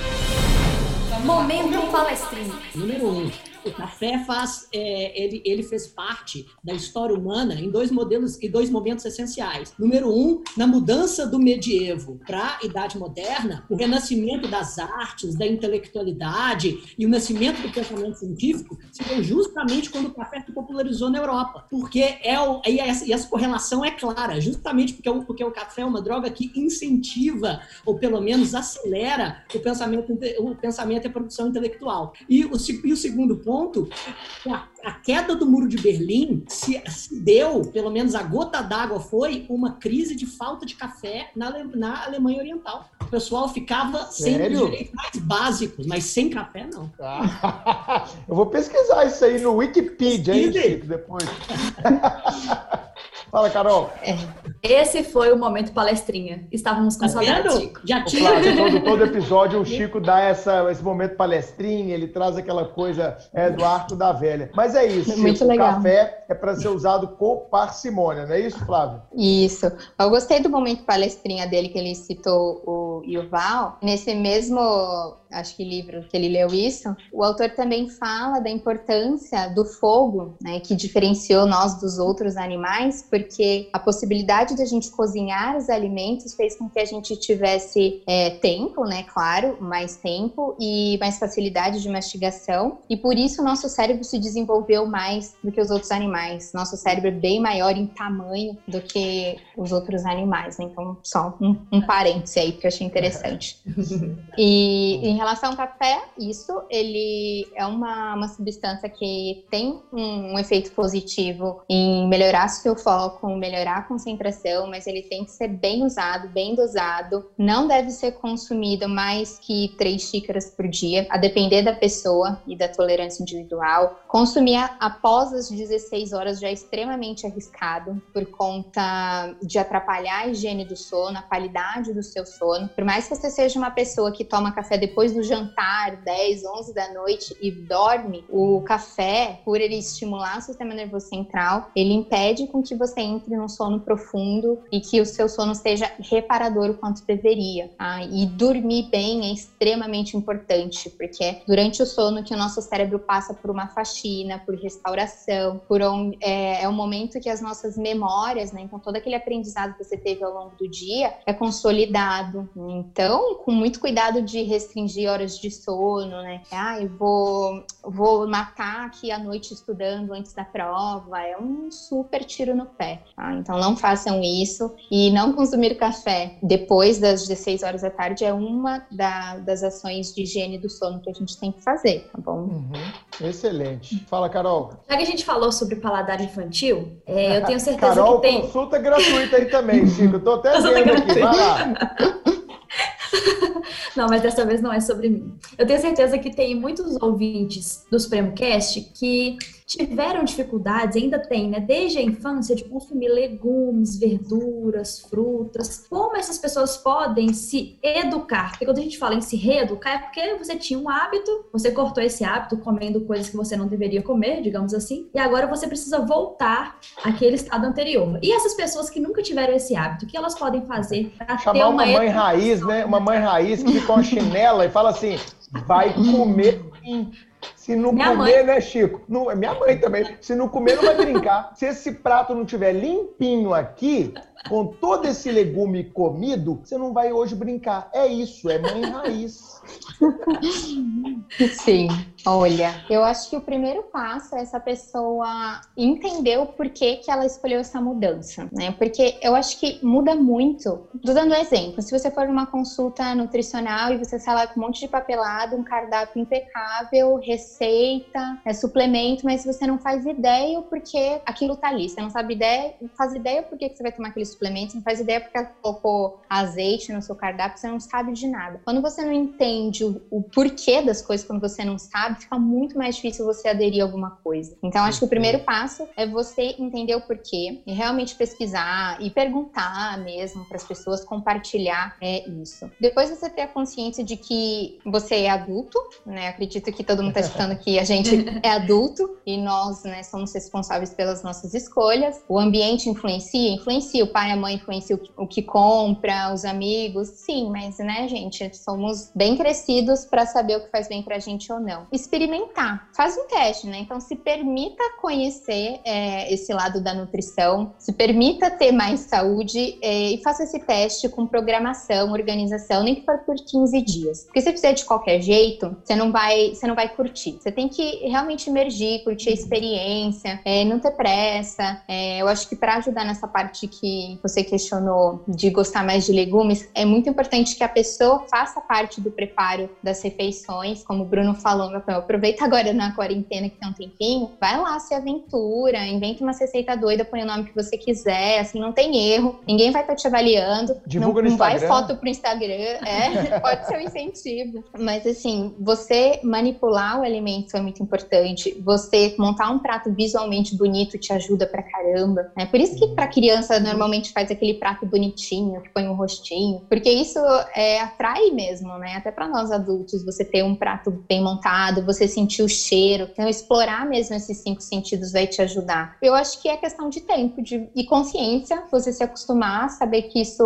Momento palestrinho. Número um o café faz, é, ele, ele fez parte da história humana em dois modelos e dois momentos essenciais. Número um, na mudança do medievo para a idade moderna, o renascimento das artes, da intelectualidade e o nascimento do pensamento científico se deu justamente quando o café se popularizou na Europa, porque é o, e, essa, e essa correlação é clara, justamente porque o, porque o café é uma droga que incentiva ou pelo menos acelera o pensamento, o pensamento e a produção intelectual. E o, e o segundo ponto, a, a queda do muro de Berlim se, se deu, pelo menos a gota d'água foi uma crise de falta de café na, na Alemanha Oriental. O pessoal ficava sem os direitos mais básicos, mas sem café não. Ah, [laughs] eu vou pesquisar isso aí no Wikipedia, hein, Chico, depois. [laughs] Fala, Carol. É. Esse foi o momento palestrinha. Estávamos com tá saudade, Chico. Já tinha. todo, todo episódio o [laughs] Chico dá essa, esse momento palestrinha, ele traz aquela coisa é, do arco da velha. Mas é isso, Chico, Muito legal. o café é para ser usado com parcimônia, não é isso, Flávio? Isso. Eu gostei do momento palestrinha dele que ele citou o Yuval. Nesse mesmo acho que livro que ele leu isso, o autor também fala da importância do fogo, né, que diferenciou nós dos outros animais, porque a possibilidade de a gente cozinhar os alimentos fez com que a gente tivesse é, tempo, né, claro, mais tempo e mais facilidade de mastigação, e por isso o nosso cérebro se desenvolveu mais do que os outros animais. Nosso cérebro é bem maior em tamanho do que os outros animais, né? Então, só um, um parêntese aí que eu achei interessante. [laughs] e em relação ao café, isso ele é uma, uma substância que tem um, um efeito positivo em melhorar seu foco, melhorar a concentração, mas ele tem que ser bem usado, bem dosado. Não deve ser consumido mais que três xícaras por dia, a depender da pessoa e da tolerância individual. Consumir após as 16 horas já é extremamente arriscado por conta de atrapalhar a higiene do sono, a qualidade do seu sono. Por mais que você seja uma pessoa que toma café depois depois do jantar, 10, 11 da noite e dorme, o café, por ele estimular o sistema nervoso central, ele impede com que você entre num sono profundo e que o seu sono seja reparador o quanto deveria. Tá? E dormir bem é extremamente importante, porque é durante o sono que o nosso cérebro passa por uma faxina, por restauração, por um, é, é o momento que as nossas memórias, né? Então todo aquele aprendizado que você teve ao longo do dia é consolidado. Então, com muito cuidado de restringir de horas de sono, né? Ah, eu vou, vou matar aqui a noite estudando antes da prova. É um super tiro no pé. Tá? Então não façam isso. E não consumir café depois das 16 horas da tarde é uma da, das ações de higiene do sono que a gente tem que fazer, tá bom? Uhum. Excelente. Fala, Carol. Já que a gente falou sobre paladar infantil, é, eu tenho certeza [laughs] Carol, que tem. consulta gratuita aí também, Chico. Eu tô até [laughs] vendo aqui. Vai lá. [laughs] não, mas dessa vez não é sobre mim. Eu tenho certeza que tem muitos ouvintes do Supremo Cast que tiveram dificuldades, ainda tem, né, desde a infância, de consumir legumes, verduras, frutas. Como essas pessoas podem se educar? Porque quando a gente fala em se reeducar, é porque você tinha um hábito, você cortou esse hábito comendo coisas que você não deveria comer, digamos assim, e agora você precisa voltar àquele estado anterior. E essas pessoas que nunca tiveram esse hábito, o que elas podem fazer para ter uma, uma mãe raiz, né? Uma mãe raiz que fica com a chinela e fala assim: vai comer se não minha comer, mãe. né, Chico? Não, é minha mãe também. Se não comer, não vai brincar. Se esse prato não tiver limpinho aqui, com todo esse legume comido, você não vai hoje brincar. É isso, é mãe raiz. Sim, olha, eu acho que o primeiro passo é essa pessoa entender o porquê que ela escolheu essa mudança, né? Porque eu acho que muda muito. Tô dando um exemplo. Se você for numa consulta nutricional e você sai lá com um monte de papelado, um cardápio impecável, receita, é, suplemento, mas você não faz ideia o porquê aquilo tá ali. Você não sabe ideia, não faz ideia por que você vai tomar aquele suplemento, não faz ideia porque ela colocou azeite no seu cardápio, você não sabe de nada. Quando você não entende o, o porquê das coisas, quando você não sabe, fica muito mais difícil você aderir a alguma coisa. Então, acho que o primeiro passo é você entender o porquê e realmente pesquisar e perguntar mesmo para as pessoas, compartilhar é, isso. Depois você ter a consciência de que você é adulto, né? Acredito que todo mundo está escutando que a gente [laughs] é adulto e nós, né, somos responsáveis pelas nossas escolhas. O ambiente influencia, influencia. O pai e a mãe influenciam o que, o que compra, os amigos, sim, mas, né, gente, somos bem crescidos para saber o que faz bem para a gente ou não. Experimentar, faz um teste, né? Então se permita conhecer é, esse lado da nutrição, se permita ter mais saúde é, e faça esse teste com programação, organização, nem que for por 15 dias. Porque se fizer de qualquer jeito, você não vai, você não vai curtir. Você tem que realmente emergir, curtir a experiência, é, não ter pressa. É, eu acho que para ajudar nessa parte que você questionou de gostar mais de legumes, é muito importante que a pessoa faça parte do preparo das refeições, como o Bruno falou, aproveita agora na quarentena que tem um tempinho, vai lá, se aventura, inventa uma receita doida, põe o nome que você quiser, assim, não tem erro, ninguém vai estar te avaliando, Divulga não, no vai Instagram. foto pro Instagram, é, [laughs] pode ser um incentivo, mas assim, você manipular o alimento é muito importante, você montar um prato visualmente bonito te ajuda pra caramba, né? Por isso que pra criança normalmente faz aquele prato bonitinho, que põe um rostinho, porque isso é, atrai mesmo, né? Até para nós adultos, você ter um prato bem montado, você sentir o cheiro, então explorar mesmo esses cinco sentidos vai te ajudar. Eu acho que é questão de tempo de, e consciência, você se acostumar, saber que isso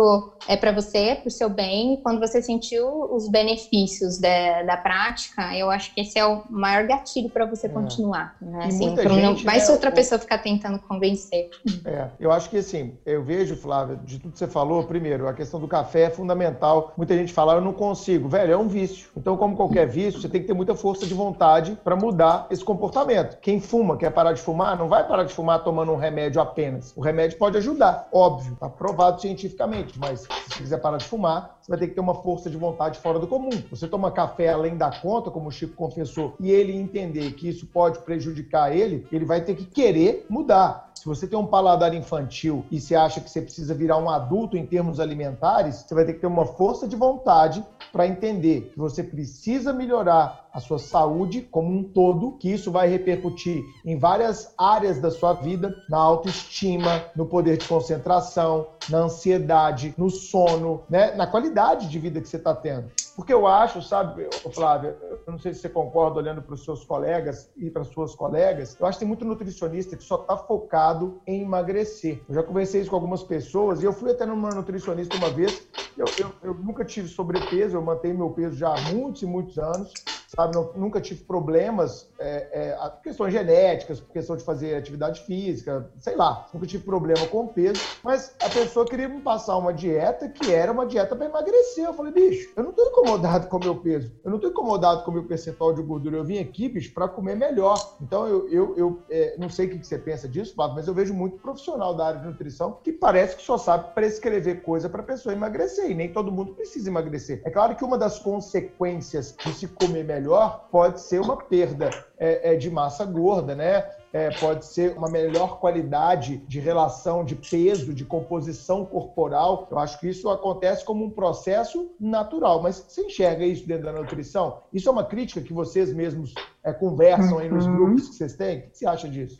é para você, pro seu bem, e quando você sentiu os benefícios da, da prática, eu acho que esse é o maior gatilho para você É. continuar, né? Assim, muita não, gente, mas né, se outra o- pessoa ficar tentando convencer. É, eu acho que assim, eu vejo, Flávia, de tudo que você falou, primeiro, a questão do café é fundamental. Muita gente fala, eu não consigo. Velho, é um vício. Então, como qualquer vício, você tem que ter muita força de vontade para mudar esse comportamento. Quem fuma, quer parar de fumar, não vai parar de fumar tomando um remédio apenas. O remédio pode ajudar, óbvio, tá provado cientificamente, mas se você quiser parar de fumar, você vai ter que ter uma força de vontade fora do comum. Você toma café além da conta, como o Chico confessou, e ele entender que isso pode prejudicar ele, ele vai ter que querer mudar. Se você tem um paladar infantil e você acha que você precisa virar um adulto em termos alimentares, você vai ter que ter uma força de vontade para entender que você precisa melhorar a sua saúde como um todo, que isso vai repercutir em várias áreas da sua vida, na autoestima, no poder de concentração, na ansiedade, no sono, né? na qualidade de vida que você está tendo. Porque eu acho, sabe, Flávia, eu não sei se você concorda olhando para os seus colegas e para suas colegas, eu acho que tem muito nutricionista que só está focado em emagrecer. Eu já conversei isso com algumas pessoas e eu fui até numa nutricionista uma vez. Eu, eu, eu nunca tive sobrepeso, eu mantenho meu peso já há muitos e muitos anos sabe? Nunca tive problemas, é, é, questões genéticas, questão de fazer atividade física, sei lá, nunca tive problema com peso, mas a pessoa queria me passar uma dieta que era uma dieta para emagrecer. Eu falei, bicho, eu não tô incomodado com o meu peso, eu não tô incomodado com o meu percentual de gordura, eu vim aqui, bicho, para comer melhor. Então eu, eu, eu é, não sei o que você pensa disso, Flávio, mas eu vejo muito profissional da área de nutrição que parece que só sabe prescrever coisa para pessoa emagrecer, e nem todo mundo precisa emagrecer. É claro que uma das consequências de se comer melhor pode ser uma perda é, é, de massa gorda, né? É, pode ser uma melhor qualidade de relação de peso, de composição corporal. Eu acho que isso acontece como um processo natural. Mas você enxerga isso dentro da nutrição? Isso é uma crítica que vocês mesmos é, conversam aí nos Uhum. grupos que vocês têm? O que você acha disso?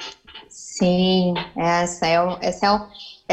Sim, essa é, essa é,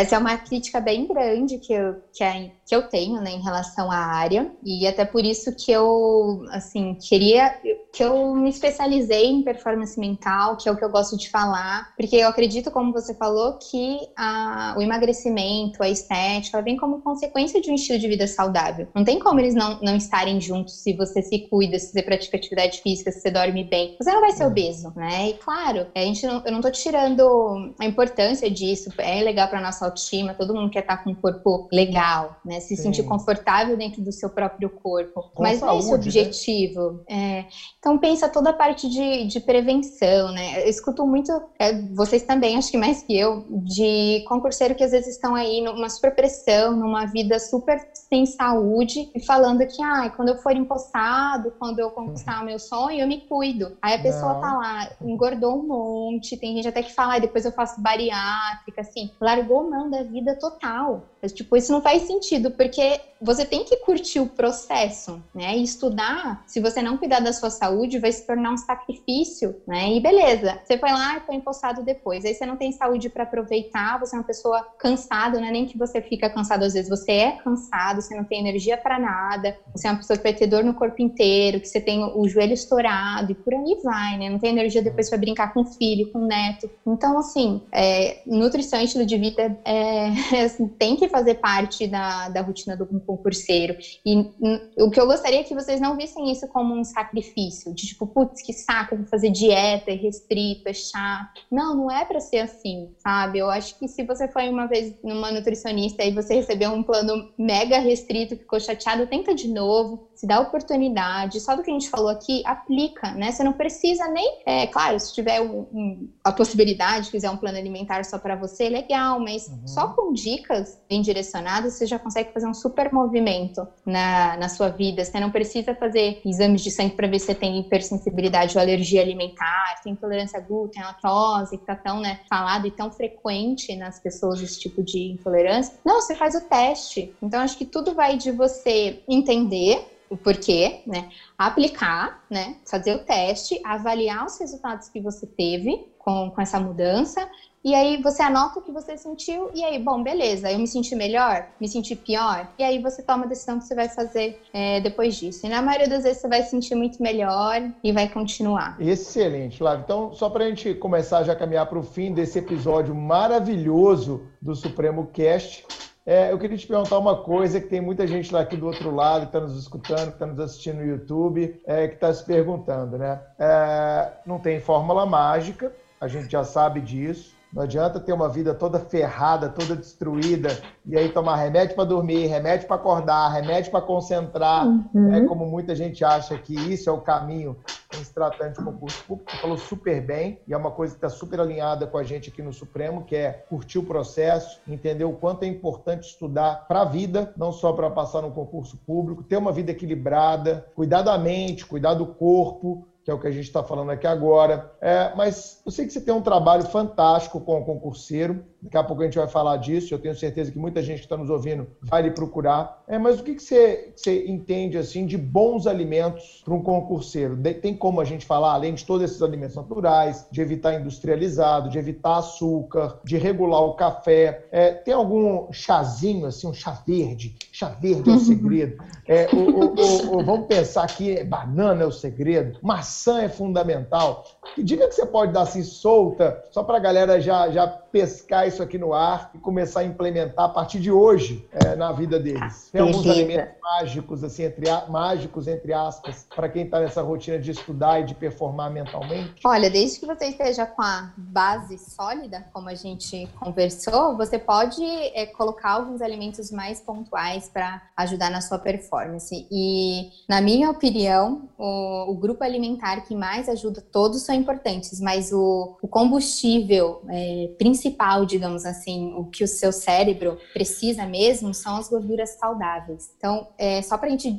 essa é uma crítica bem grande que eu, que, é- que eu tenho né, em relação à área, e até por isso que eu, assim, queria, que eu me especializei em performance mental, que é o que eu gosto de falar, porque eu acredito, como você falou, que a- o emagrecimento, a estética, vem como consequência de um estilo de vida saudável. Não tem como eles não, não estarem juntos se você se cuida, se você pratica atividade física, se você dorme bem. Você não vai ser É. obeso, né? E claro, a gente não, eu não tô tirando a importância disso, é legal para nossa autoestima, todo mundo quer estar com um corpo legal, né? Se Sim. sentir confortável dentro do seu próprio corpo. Com Mas não é esse o saúde, né? objetivo. É, então pensa toda a parte de, de prevenção, né? Eu escuto muito, é, vocês também, acho que mais que eu, de concurseiro que às vezes estão aí numa super pressão, numa vida super sem saúde, e falando que, ah, quando eu for empossado, quando eu conquistar o meu sonho, eu me cuido. Aí a pessoa Não. tá lá, engordou um monte, tem gente até que fala, ah, depois eu faço bariátrica, assim, largou mão da vida total. Mas, tipo, isso não faz sentido, porque você tem que curtir o processo, né? E estudar, se você não cuidar da sua saúde, vai se tornar um sacrifício, né? E beleza, você foi lá e foi empossado depois. Aí você não tem saúde para aproveitar, você é uma pessoa cansada, não é nem que você fica cansado, às vezes você é cansado, você não tem energia para nada, você é uma pessoa que vai ter dor no corpo inteiro, que você tem o joelho estourado e por aí vai, né? Não tem energia depois para brincar com o filho, com o neto. Então, assim, é, nutrição e estilo de vida é, [laughs] assim, tem que fazer parte da, da rotina do concurseiro. E hum, o que eu gostaria é que vocês não vissem isso como um sacrifício, de tipo, putz, que saco, vou fazer dieta, é restrito, é chato. Não, não é para ser assim, sabe? Eu acho que se você foi uma vez numa nutricionista e você recebeu um plano mega restrito, ficou chateado, tenta de novo, se dá oportunidade, só do que a gente falou aqui, aplica, né? Você não precisa nem, é claro, se tiver um, um, a possibilidade, quiser um plano alimentar só para você, legal, mas uhum. só com dicas bem direcionadas, você já consegue fazer um super movimento na, na sua vida. Você não precisa fazer exames de sangue para ver se você tem hipersensibilidade ou alergia alimentar, tem intolerância a glúten, lactose, que tá tão, né, falado e tão frequente nas pessoas esse tipo de intolerância. Não, você faz o teste. Então, acho que tudo vai de você entender o porquê, né? Aplicar, né? Fazer o teste, avaliar os resultados que você teve com, com essa mudança. E aí você anota o que você sentiu, e aí, bom, beleza, eu me senti melhor, me senti pior, e aí você toma a decisão que você vai fazer é, depois disso. E na maioria das vezes você vai se sentir muito melhor e vai continuar. Excelente, Flávio. Então, só para a gente começar já a caminhar para o fim desse episódio maravilhoso do Supremo Cast, é, eu queria te perguntar uma coisa que tem muita gente lá aqui do outro lado que está nos escutando, que está nos assistindo no YouTube, é, que está se perguntando, né? É, não tem fórmula mágica, a gente já sabe disso. Não adianta ter uma vida toda ferrada, toda destruída, e aí tomar remédio para dormir, remédio para acordar, remédio para concentrar. Uhum. É como muita gente acha que isso é o caminho em se tratando de concurso público. Você falou super bem, e é uma coisa que está super alinhada com a gente aqui no Supremo, que é curtir o processo, entender o quanto é importante estudar para a vida, não só para passar no concurso público, ter uma vida equilibrada, cuidar da mente, cuidar do corpo, que é o que a gente está falando aqui agora. É, mas eu sei que você tem um trabalho fantástico com o concurseiro. Daqui a pouco a gente vai falar disso. Eu tenho certeza que muita gente que está nos ouvindo vai lhe procurar. É, mas o que, que você, você entende assim de bons alimentos para um concurseiro? Tem como a gente falar, além de todos esses alimentos naturais, de evitar industrializado, de evitar açúcar, de regular o café? É, tem algum chazinho, assim, um chá verde? Chá verde é o segredo. [laughs] É, o, o, o, vamos pensar que banana é o segredo, maçã é fundamental. Que dica que você pode dar assim solta, só para a galera já, já pescar isso aqui no ar e começar a implementar a partir de hoje é, na vida deles? Tem alguns alimentos mágicos, assim, entre, mágicos, entre aspas, para quem está nessa rotina de estudar e de performar mentalmente? Olha, desde que você esteja com a base sólida, como a gente conversou, você pode é, colocar alguns alimentos mais pontuais para ajudar na sua performance. E, na minha opinião, o, o, grupo alimentar que mais ajuda, todos são importantes, mas o, o combustível é, principal, digamos assim, o que o seu cérebro precisa mesmo, são as gorduras saudáveis. Então, é, só para a gente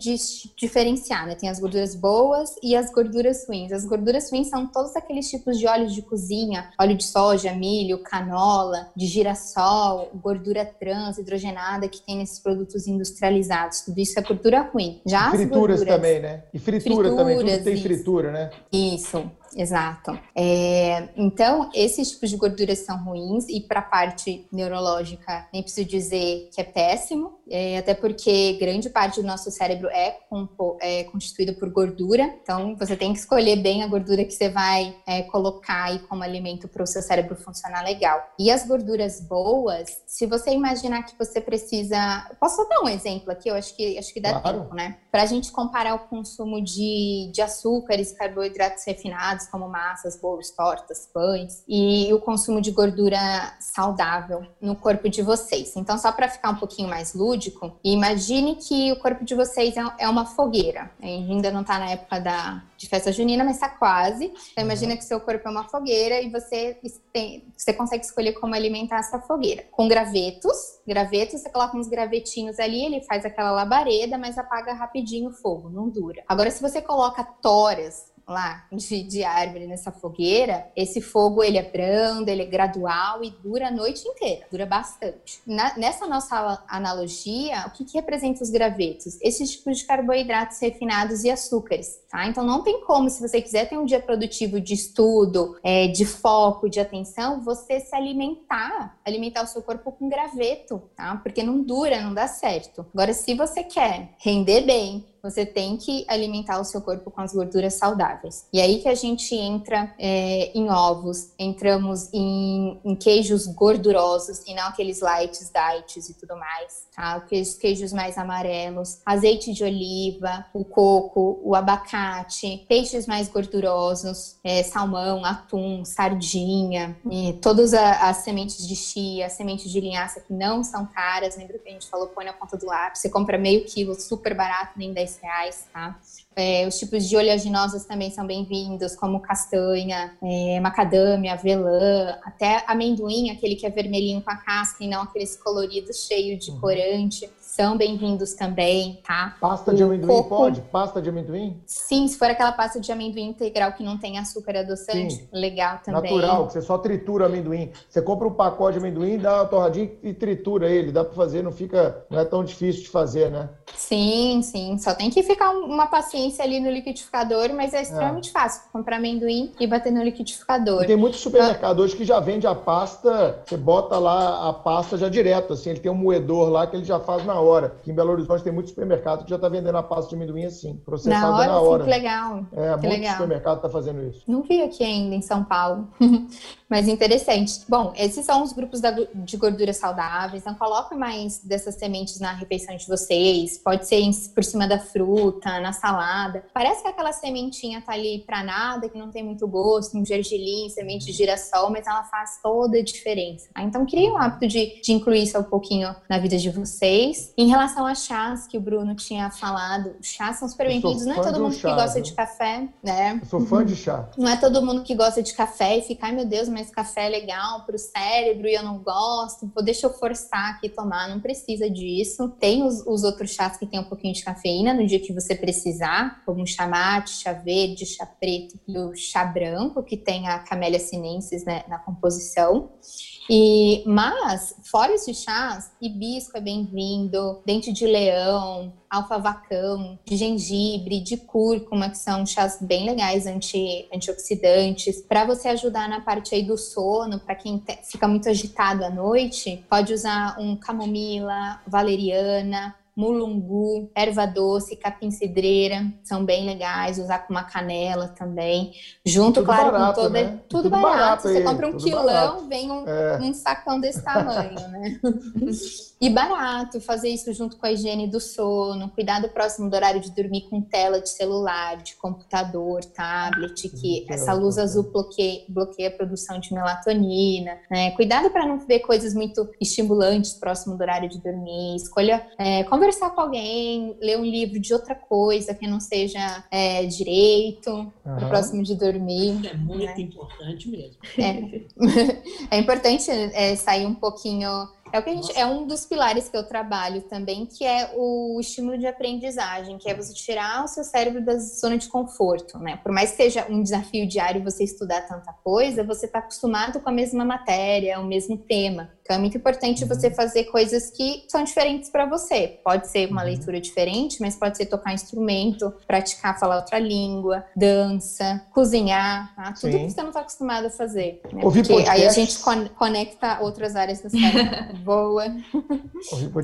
diferenciar, né? Tem as gorduras boas e as gorduras ruins. As gorduras ruins são todos aqueles tipos de óleos de cozinha, óleo de soja, milho, canola, de girassol, gordura trans, hidrogenada que tem nesses produtos industrializados. Tudo isso é gordura ruim. Já e frituras gorduras... também, né? E fritura frituras, também, tudo tem isso. fritura, né? Isso. Exato. É, então, esses tipos de gorduras são ruins e para a parte neurológica, nem preciso dizer que é péssimo, é, até porque grande parte do nosso cérebro é, compo, é constituído por gordura, então você tem que escolher bem a gordura que você vai é, colocar aí como alimento para o seu cérebro funcionar legal. E as gorduras boas, se você imaginar que você precisa. Posso dar um exemplo aqui? Eu acho que, acho que dá claro. tempo, né? Para a gente comparar o consumo de, de açúcares, carboidratos refinados como massas, bolos, tortas, pães, e o consumo de gordura saudável no corpo de vocês. Então, só para ficar um pouquinho mais lúdico, imagine que o corpo de vocês é, é uma fogueira. Ainda não está na época da, de festa junina, mas está quase. Então, imagina que seu corpo é uma fogueira e você, tem, você consegue escolher como alimentar essa fogueira. Com gravetos, gravetos, você coloca uns gravetinhos ali, ele faz aquela labareda, mas apaga rapidinho o fogo, não dura. Agora, se você coloca toras, lá de, de árvore nessa fogueira, esse fogo ele é brando, ele é gradual e dura a noite inteira, dura bastante. Na, nessa nossa analogia, o que, que representa os gravetos? Esses tipos de carboidratos refinados e açúcares, tá? Então não tem como, se você quiser ter um dia produtivo de estudo, é, de foco, de atenção, você se alimentar, alimentar o seu corpo com graveto, tá? Porque não dura, não dá certo. Agora, se você quer render bem, você tem que alimentar o seu corpo com as gorduras saudáveis. E aí que a gente entra é, em ovos, entramos em, em, queijos gordurosos e não aqueles lights, diets e tudo mais, tá? Queijos mais amarelos, azeite de oliva, o coco, o abacate, peixes mais gordurosos, é, salmão, atum, sardinha, todas as sementes de chia, sementes de linhaça que não são caras, lembra que a gente falou, põe na ponta do lápis, você compra meio quilo, super barato, nem 10 reais, tá? É, os tipos de oleaginosas também são bem-vindos, como castanha, é, macadâmia, avelã, até amendoim, aquele que é vermelhinho com a casca e não aqueles coloridos cheio de uhum. corante são bem-vindos também, tá? Pasta de amendoim coco... pode? Pasta de amendoim? Sim, se for aquela pasta de amendoim integral que não tem açúcar adoçante, Sim. legal também. Natural, que você só tritura amendoim. Você compra um pacote de amendoim, dá uma torradinha e tritura ele. Dá para fazer, não fica, não é tão difícil de fazer, né? Sim, sim. Só tem que ficar uma paciência ali no liquidificador, mas é extremamente é. fácil. Comprar amendoim e bater no liquidificador. E tem muitos supermercados hoje que já vende a pasta, você bota lá a pasta já direto, assim, ele tem um moedor lá que ele já faz na hora. Aqui em Belo Horizonte tem muito supermercado que já está vendendo a pasta de amendoim assim, processada na hora. Na hora. Que legal. É, que muito legal. supermercado está fazendo isso. Não vi aqui ainda em São Paulo, [laughs] mas interessante. Bom, esses são os grupos de gordura saudáveis, então coloque mais dessas sementes na refeição de vocês, pode ser por cima da fruta, na salada. Parece que aquela sementinha tá ali para nada, que não tem muito gosto, um gergelim, semente de girassol, mas ela faz toda a diferença. Então, crie um hábito de, de incluir isso um pouquinho na vida de vocês. Em relação relação a chás que o Bruno tinha falado, chás são super bem-vindos. Não é todo mundo chá, que gosta viu? de café, né? Eu sou fã de chá. Não é todo mundo que gosta de café e fica, ai meu Deus, mas café é legal pro cérebro e eu não gosto. Deixa eu forçar aqui tomar. Não precisa disso. Tem os, os outros chás que tem um pouquinho de cafeína no dia que você precisar, como chá mate, chá verde, chá preto e o chá branco, que tem a Camellia sinensis né, na composição. E, mas, fora esses chás, hibisco é bem-vindo, dente de leão, alfavacão, de gengibre, de cúrcuma, que são chás bem legais, anti, antioxidantes. Para você ajudar na parte aí do sono, para quem fica muito agitado à noite, pode usar um camomila, valeriana, mulungu, erva doce, capim cidreira, são bem legais, usar com uma canela também. Junto, tudo claro, barato, com toda. Né? Tudo, tudo, barato. barato Você compra um quilão, barato. vem um, é. um, sacão desse tamanho, né? [laughs] e barato, fazer isso junto com a higiene do sono, cuidado próximo do horário de dormir com tela de celular, de computador, tablet, que essa luz azul bloqueia, bloqueia a produção de melatonina, né? Cuidado para não ver coisas muito estimulantes próximo do horário de dormir. Escolha é, conversar com alguém, ler um livro de outra coisa que não seja é, direito, uhum. próximo de dormir. Isso é muito né? importante mesmo. É, [laughs] é importante é, sair um pouquinho é o que a gente, é um dos pilares que eu trabalho também, que é o estímulo de aprendizagem, que é você tirar o seu cérebro da zona de conforto, né? Por mais que seja um desafio diário você estudar tanta coisa, você está acostumado com a mesma matéria, o mesmo tema. Então é muito importante você uhum. fazer coisas que são diferentes para você. Pode ser uma uhum. leitura diferente, mas pode ser tocar instrumento, praticar falar outra língua, dança, cozinhar, tá? tudo Sim. que você não está acostumado a fazer. Né? Ouvir Porque podcast. aí a gente conecta outras áreas da cérebro. [laughs] Boa.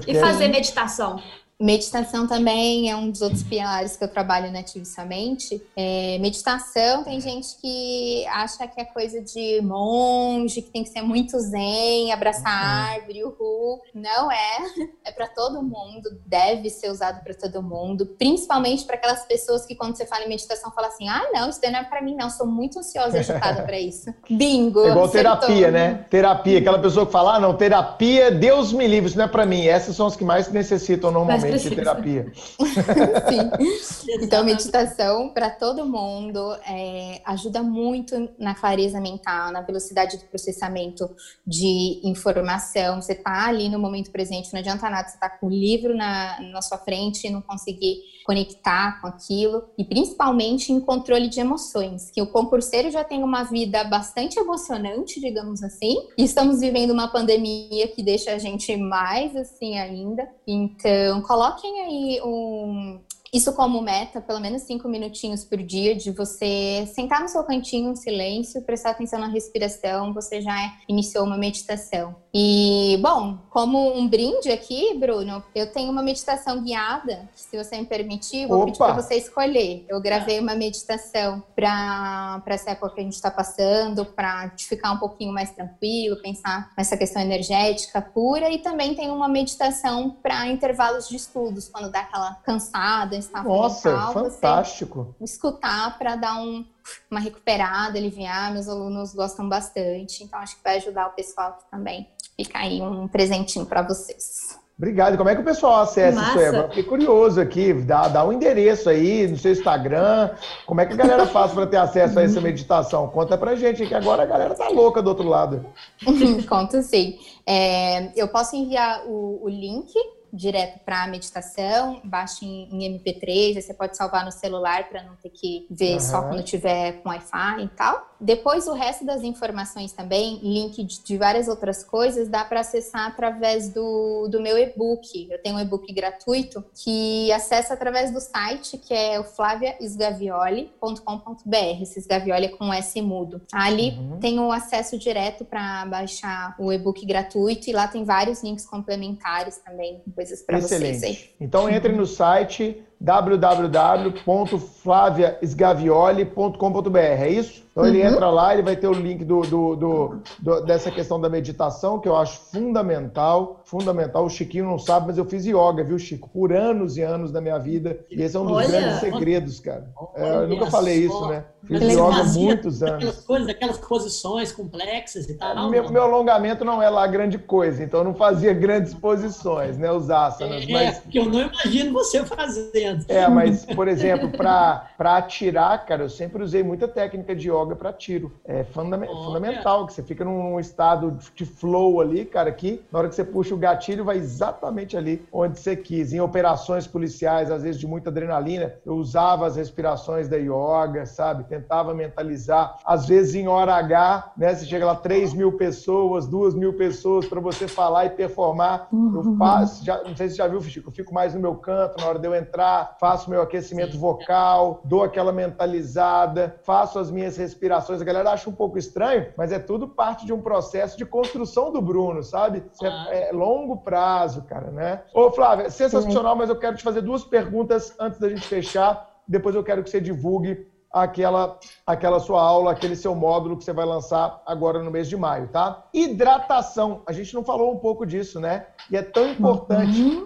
E fazer meditação. Meditação também é um dos outros pilares que eu trabalho na Ativisamente. É, meditação, tem gente que acha que é coisa de monge, que tem que ser muito zen, abraçar uhum. árvore, uhul. Não é. É para todo mundo, deve ser usado para todo mundo, principalmente para aquelas pessoas que, quando você fala em meditação, falam assim: ah, não, isso não é para mim, não, sou muito ansiosa e agitada para isso. [laughs] Bingo! É igual terapia, né? Terapia, aquela pessoa que fala: ah, não, terapia, Deus me livre, isso não é para mim. Essas são as que mais necessitam normalmente de terapia. [laughs] Sim. Então, meditação para todo mundo é, ajuda muito na clareza mental, na velocidade do processamento de informação. Você está ali no momento presente, não adianta nada você estar tá com o livro na, na sua frente e não conseguir conectar com aquilo, e principalmente em controle de emoções, que o concurseiro já tem uma vida bastante emocionante, digamos assim, e estamos vivendo uma pandemia que deixa a gente mais assim ainda. Então, coloquem aí um isso como meta, pelo menos cinco minutinhos por dia, de você sentar no seu cantinho em silêncio, prestar atenção na respiração, você já iniciou uma meditação. E, bom, como um brinde aqui, Bruno, eu tenho uma meditação guiada, se você me permitir, vou Opa. pedir para você escolher. Eu gravei uma meditação para essa época que a gente está passando, para ficar um pouquinho mais tranquilo, pensar nessa questão energética pura, e também tem uma meditação para intervalos de estudos, quando dá aquela cansada, estafa Nossa, mental, fantástico. escutar para dar um, uma recuperada, aliviar. Meus alunos gostam bastante, então acho que vai ajudar o pessoal aqui também. Fica aí um presentinho para vocês. Obrigado. Como é que o pessoal acessa Massa. isso aí? Agora fiquei curioso aqui. Dá, dá um endereço aí no seu Instagram. Como é que a galera faz para ter acesso a essa meditação? Conta pra gente, que agora a galera tá louca do outro lado. [laughs] Conto sim. É, eu posso enviar o, o link direto para a meditação, baixa em, em, MP3, aí você pode salvar no celular para não ter que ver uhum. só quando tiver com Wi-Fi e tal. Depois, o resto das informações também, link de, de várias outras coisas, dá para acessar através do, do meu e-book. Eu tenho um e-book gratuito que acessa através do site, que é o flaviaesgavioli.com.br. Esse esgavioli é com S mudo. Ali uhum. tem o acesso direto para baixar o e-book gratuito e lá tem vários links complementares também, coisas para vocês aí. Então, entre no site www.flaviaesgavioli.com.br, é isso? Então ele uhum. entra lá, ele vai ter o link do, do, do, do, dessa questão da meditação, que eu acho fundamental, fundamental. O Chiquinho não sabe, mas eu fiz yoga, viu, Chico? Por anos e anos da minha vida. E esse é um dos Olha, grandes segredos, cara. É, eu nunca falei isso, né? Fiz yoga há muitos anos. Aquelas, coisas, aquelas posições complexas e tal. Meu, meu, alongamento não é lá grande coisa, então eu não fazia grandes posições, né? Os asanas. É, mas... porque eu não imagino você fazendo. É, mas, por exemplo, para atirar, cara, eu sempre usei muita técnica de yoga yoga para tiro. É fundamental, que você fica num estado de flow ali, cara, que na hora que você puxa o gatilho, vai exatamente ali onde você quis. Em operações policiais, às vezes de muita adrenalina, eu usava as respirações da yoga, sabe? Tentava mentalizar. Às vezes em hora H, né? Você chega lá, 3 mil pessoas, 2 mil pessoas para você falar e performar. Eu faço, já, não sei se você já viu, Fico, eu fico mais no meu canto na hora de eu entrar, faço meu aquecimento vocal, dou aquela mentalizada, faço as minhas respirações. A galera acha um pouco estranho, mas é tudo parte de um processo de construção do Bruno, sabe? É, é, longo prazo, cara, né? Ô, Flávia, sensacional, mas eu quero te fazer duas perguntas antes da gente fechar. Depois eu quero que você divulgue aquela, aquela sua aula, aquele seu módulo que você vai lançar agora no mês de maio, tá? Hidratação. A gente não falou um pouco disso, né? E é tão importante. Uhum.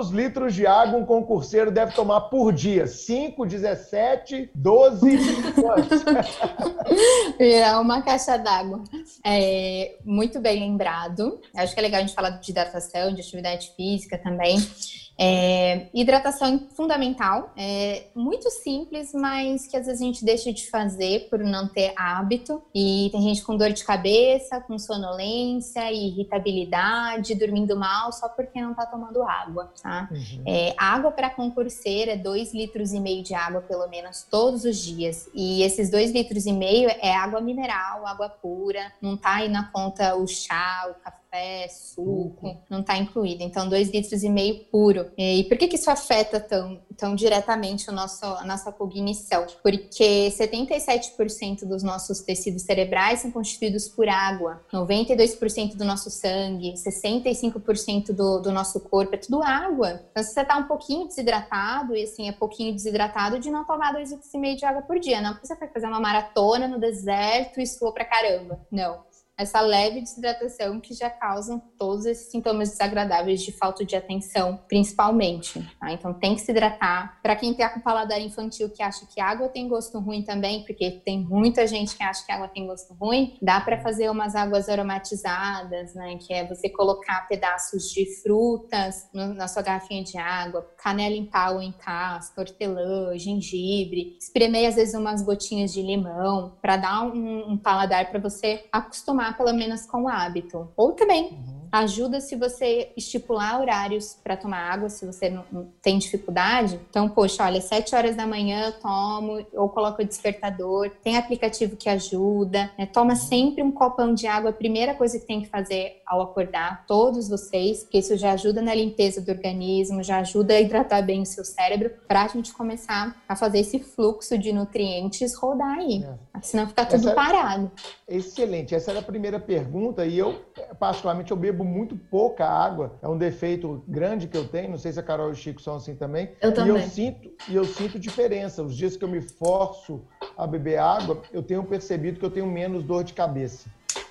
Quantos litros de água um concurseiro deve tomar por dia? 5, 17, 12? Quantos? É uma caixa d'água. É, muito bem lembrado. Acho que é legal a gente falar de hidratação, de atividade física também. É, hidratação é fundamental, é muito simples, mas que às vezes a gente deixa de fazer por não ter hábito. E tem gente com dor de cabeça, com sonolência, irritabilidade, dormindo mal só porque não está tomando água, tá? Uhum. É, água para concurseira é 2 litros e meio de água, pelo menos, todos os dias. E esses 2 litros e meio é água mineral, água pura, não tá aí na conta o chá, o café suco, uhum. não está incluído. Então, dois litros e meio puro. E por que, que isso afeta tão, tão diretamente o nosso, a nossa cognição? Porque 77% dos nossos tecidos cerebrais são constituídos por água, 92% do nosso sangue, 65% do, do nosso corpo é tudo água. Então, se você está um pouquinho desidratado, e assim, é pouquinho desidratado, de não tomar dois litros meio de água por dia. Não porque você vai fazer uma maratona no deserto e suou pra caramba. Não essa leve desidratação que já causam todos esses sintomas desagradáveis de falta de atenção, principalmente. Tá? Então tem que se hidratar. Para quem tem com paladar infantil que acha que água tem gosto ruim também, porque tem muita gente que acha que água tem gosto ruim, dá para fazer umas águas aromatizadas, né? Que é você colocar pedaços de frutas no, na sua garrafinha de água, canela em pau em casca, hortelã, gengibre, espremer às vezes umas gotinhas de limão para dar um, um paladar para você acostumar pelo menos com o hábito. Ou também uhum Ajuda se você estipular horários para tomar água, se você não, não, tem dificuldade. Então, poxa, olha, 7 horas da manhã eu tomo, ou coloco o despertador. Tem aplicativo que ajuda. Né? Toma sempre um copão de água, a primeira coisa que tem que fazer ao acordar, todos vocês, porque isso já ajuda na limpeza do organismo, já ajuda a hidratar bem o seu cérebro, para a gente começar a fazer esse fluxo de nutrientes rodar aí. É. Senão fica tudo Essa... parado. Excelente. Essa era a primeira pergunta e eu, particularmente, eu bebo muito pouca água. É um defeito grande que eu tenho. Não sei se a Carol e o Chico são assim também. Eu também. E eu sinto, e eu sinto diferença. Os dias que eu me forço a beber água, eu tenho percebido que eu tenho menos dor de cabeça.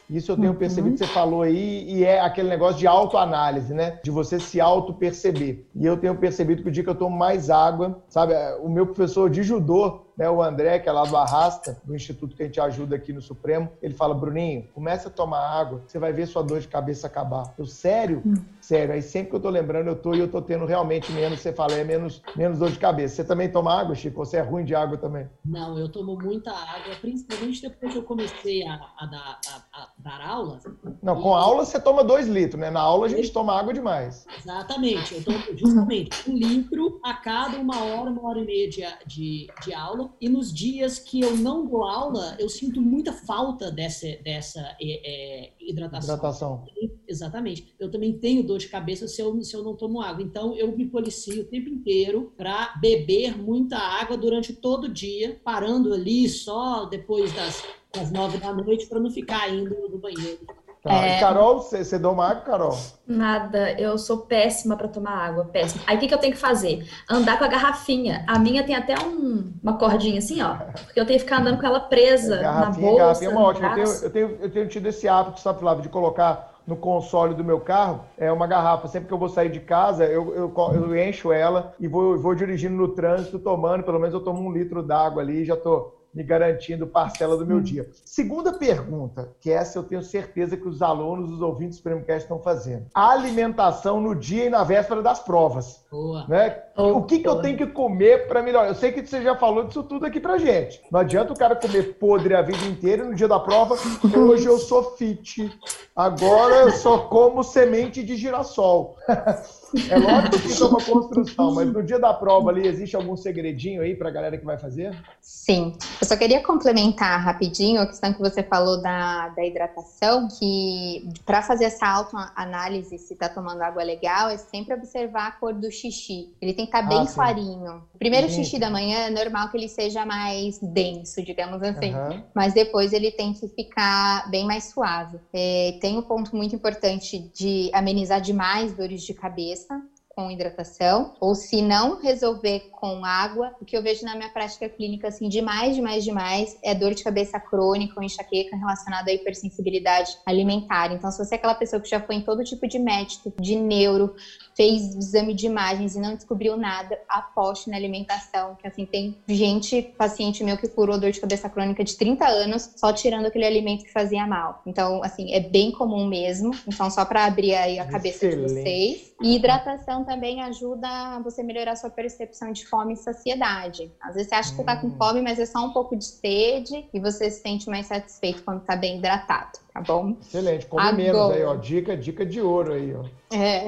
Isso eu tenho uhum. percebido que você falou aí, e é aquele negócio de autoanálise, né? De você se auto-perceber. E eu tenho percebido que o dia que eu tomo mais água, sabe? O meu professor de judô, né, o André, que é lá do Arrasta, do instituto que a gente ajuda aqui no Supremo, ele fala, Bruninho, começa a tomar água, você vai ver sua dor de cabeça acabar. Eu, sério? Hum. Sério. Aí sempre que eu tô lembrando, eu tô e eu tô tendo realmente menos, você fala, é menos, menos dor de cabeça. Você também toma água, Chico? Você é ruim de água também? Não, eu tomo muita água, principalmente depois que eu comecei a, a, dar, a, a dar aula. Não, com aula você toma dois litros, né? Na aula a gente toma água demais. Exatamente. Eu tomo justamente um litro a cada uma hora, uma hora e meia de, de, de aula e nos dias que eu não dou aula, eu sinto muita falta dessa, dessa é, é, hidratação. Hidratação. Exatamente. Eu também tenho dor de cabeça se eu, se eu não tomo água. Então, eu me policio o tempo inteiro para beber muita água durante todo o dia, parando ali só depois das, das nove da noite para não ficar indo no banheiro. Tá. É... Carol, você, você dá uma água, Carol? Nada, eu sou péssima para tomar água, péssima. Aí o que, que eu tenho que fazer? Andar com a garrafinha. A minha tem até um, uma cordinha assim, ó. Porque eu tenho que ficar andando com ela presa é, na bolsa. Garrafinha é uma ótima. Eu tenho, eu, tenho, eu tenho tido esse hábito, sabe, Flávio, de colocar no console do meu carro é uma garrafa. Sempre que eu vou sair de casa, eu, eu, eu encho ela e vou, vou dirigindo no trânsito, tomando. Pelo menos eu tomo um litro d'água ali e já tô me garantindo parcela do meu dia. Segunda pergunta, que essa eu tenho certeza que os alunos, os ouvintes do Prêmio estão fazendo. A alimentação no dia e na véspera das provas. Boa. Né? o que, que eu tenho que comer para melhorar? Eu sei que você já falou disso tudo aqui pra gente. Não adianta o cara comer podre a vida inteira no dia da prova. Hoje eu sou fit. Agora eu só como semente de girassol. [laughs] É lógico que isso é uma construção, mas no dia da prova ali, existe algum segredinho aí para a galera que vai fazer? Sim. Eu só queria complementar rapidinho a questão que você falou da, da hidratação, que para fazer essa autoanálise se está tomando água legal, é sempre observar a cor do xixi. Ele tem que estar tá bem ah, clarinho. O primeiro Gente. xixi da manhã é normal que ele seja mais denso, digamos assim. Uhum. Mas depois ele tem que ficar bem mais suave. É, tem um ponto muito importante de amenizar demais dores de cabeça com hidratação, ou se não resolver com água, o que eu vejo na minha prática clínica, assim, demais, demais, demais, é dor de cabeça crônica ou enxaqueca relacionada à hipersensibilidade alimentar. Então, se você é aquela pessoa que já foi em todo tipo de médico, de neuro, fez exame de imagens e não descobriu nada, aposte na alimentação, que assim, tem gente, paciente meu que curou dor de cabeça crônica de 30 anos, só tirando aquele alimento que fazia mal. Então, assim, é bem comum mesmo. Então, só para abrir aí a cabeça Excelente. de vocês. E hidratação também ajuda você melhorar sua percepção de fome e saciedade. Às vezes você acha que você tá com hum. fome, mas é só um pouco de sede e você se sente mais satisfeito quando tá bem hidratado, tá bom? Excelente, come Agora... menos aí, ó. Dica, dica de ouro aí, ó. É.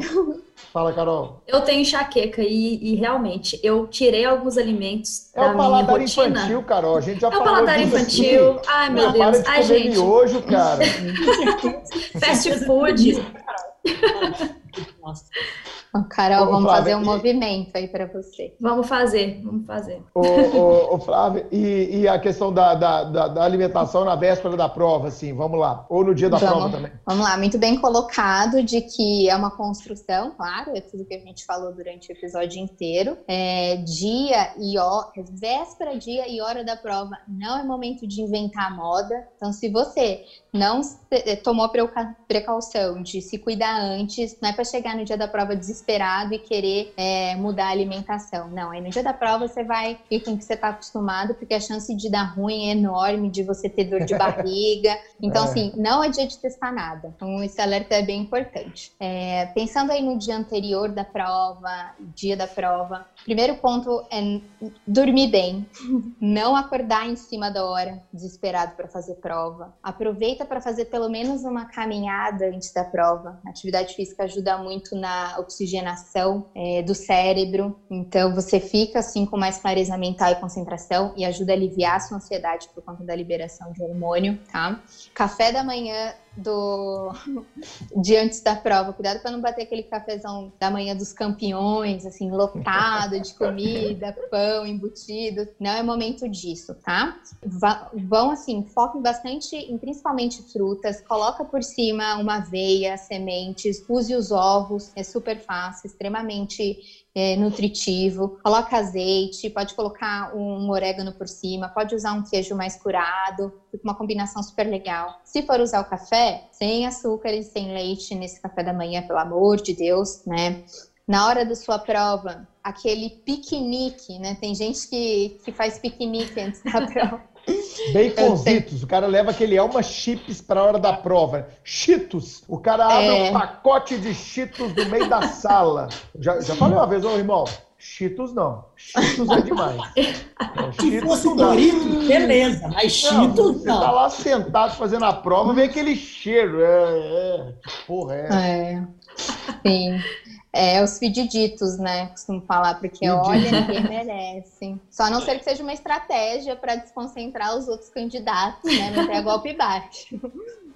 Fala, Carol. Eu tenho enxaqueca e, e realmente eu tirei alguns alimentos é da minha rotina. O paladar infantil, Carol. A gente já é falou É o paladar infantil. Aqui. Ai, meu Deus. Para de Ai, gente. miojo, cara. [laughs] Fast food. [laughs] Nossa. Carol, vamos Flávia, fazer um e... movimento aí para você. Vamos fazer, vamos fazer. Ô, ô, ô Flávio, e, e, a questão da, da, da, da, alimentação na véspera da prova, assim, vamos lá. Ou no dia da vamos, prova também. Vamos lá, muito bem colocado de que é uma construção, claro, é tudo que a gente falou durante o episódio inteiro. É, dia e hora, véspera, dia e hora da prova não é momento de inventar moda. Então, se você não tomou precaução de se cuidar antes, não é para chegar no dia da prova desesperado desesperado e querer é, mudar a alimentação. Não, aí no dia da prova você vai ir com o que você está acostumado, porque a chance de dar ruim é enorme, de você ter dor de [laughs] barriga. Então, é. assim, não é dia de testar nada. Então, esse alerta é bem importante. É, pensando aí no dia anterior da prova, dia da prova, primeiro ponto é dormir bem, [laughs] não acordar em cima da hora, desesperado para fazer prova. Aproveita para fazer pelo menos uma caminhada antes da prova. A atividade física ajuda muito na oxigenação é, do cérebro, então você fica assim com mais clareza mental e concentração e ajuda a aliviar a sua ansiedade por conta da liberação de hormônio, tá? Café da manhã do [laughs] de antes da prova. Cuidado para não bater aquele cafezão da manhã dos campeões, assim, lotado de comida, [laughs] pão, embutido. Não é momento disso, tá? vão assim, foquem bastante em principalmente frutas, coloca por cima uma aveia, sementes, use os ovos, é super fácil, extremamente é, nutritivo. Coloca azeite, pode colocar um orégano por cima, pode usar um queijo mais curado, uma combinação super legal. Se for usar o café, sem açúcar e sem leite nesse café da manhã, pelo amor de Deus, né? Na hora da sua prova, aquele piquenique, né? Tem gente que, que faz piquenique antes da [laughs] prova. Baconzitos, o cara leva aquele Elma Chips para a hora da prova. Cheetos, o cara abre é. um pacote de Cheetos no meio da sala. Já, já falei uma vez, ô irmão, Cheetos não. Cheetos é demais. [laughs] É, Se fosse Doritos, beleza, mas Cheetos não. Você tá lá sentado fazendo a prova, vem aquele cheiro. É, é. Porra, é. É. Sim. É, os fediditos, né? Costumo falar, porque olha, [laughs] ninguém merece. Só a não ser que seja uma estratégia para desconcentrar os outros candidatos, né? Não ter golpe baixo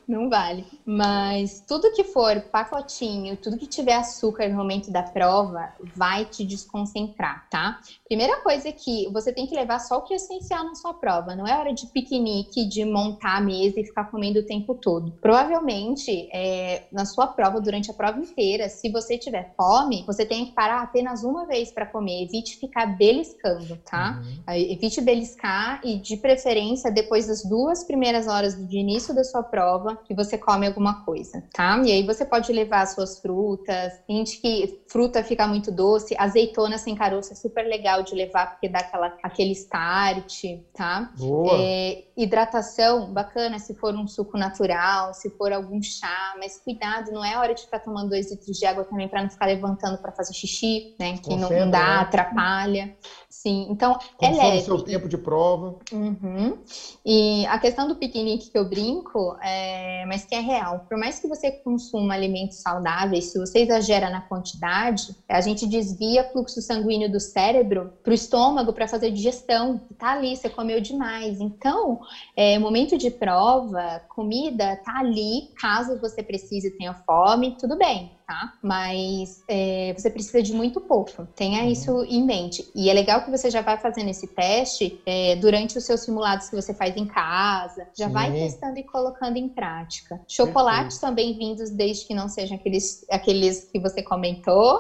não vale. Mas tudo que for pacotinho, tudo que tiver açúcar no momento da prova, vai te desconcentrar, tá? Primeira coisa é que você tem que levar só o que é essencial na sua prova. Não é hora de piquenique, de montar a mesa e ficar comendo o tempo todo. Provavelmente, é, na sua prova, durante a prova inteira, se você tiver fome, você tem que parar apenas uma vez para comer. Evite ficar beliscando, tá? Uhum. Evite beliscar e, de preferência, depois das duas primeiras horas de início da sua prova, que você come alguma coisa, tá? E aí você pode levar as suas frutas. Gente que fruta fica muito doce, azeitona sem caroço é super legal de levar porque dá aquela, aquele start, tá? Boa. É, hidratação, bacana se for um suco natural, se for algum chá, mas cuidado, não é hora de ficar tomando dois litros de água também para não ficar levantando para fazer xixi, né? Que não, não, dá, né? atrapalha. Sim, então é leve. o seu tempo de prova. Uhum. E a questão do piquenique que eu brinco, é, mas que é real. Por mais que você consuma alimentos saudáveis, se você exagera na quantidade, a gente desvia fluxo sanguíneo do cérebro para o estômago para fazer digestão. Tá ali, você comeu demais. Então, é, momento de prova, comida tá ali, caso você precise tenha fome, tudo bem tá? Mas é, você precisa de muito pouco. Tenha uhum. isso em mente. E é legal que você já vai fazendo esse teste é, durante os seus simulados que você faz em casa. Já Sim. vai testando e colocando em prática. Chocolates são bem-vindos desde que não sejam aqueles, aqueles que você comentou.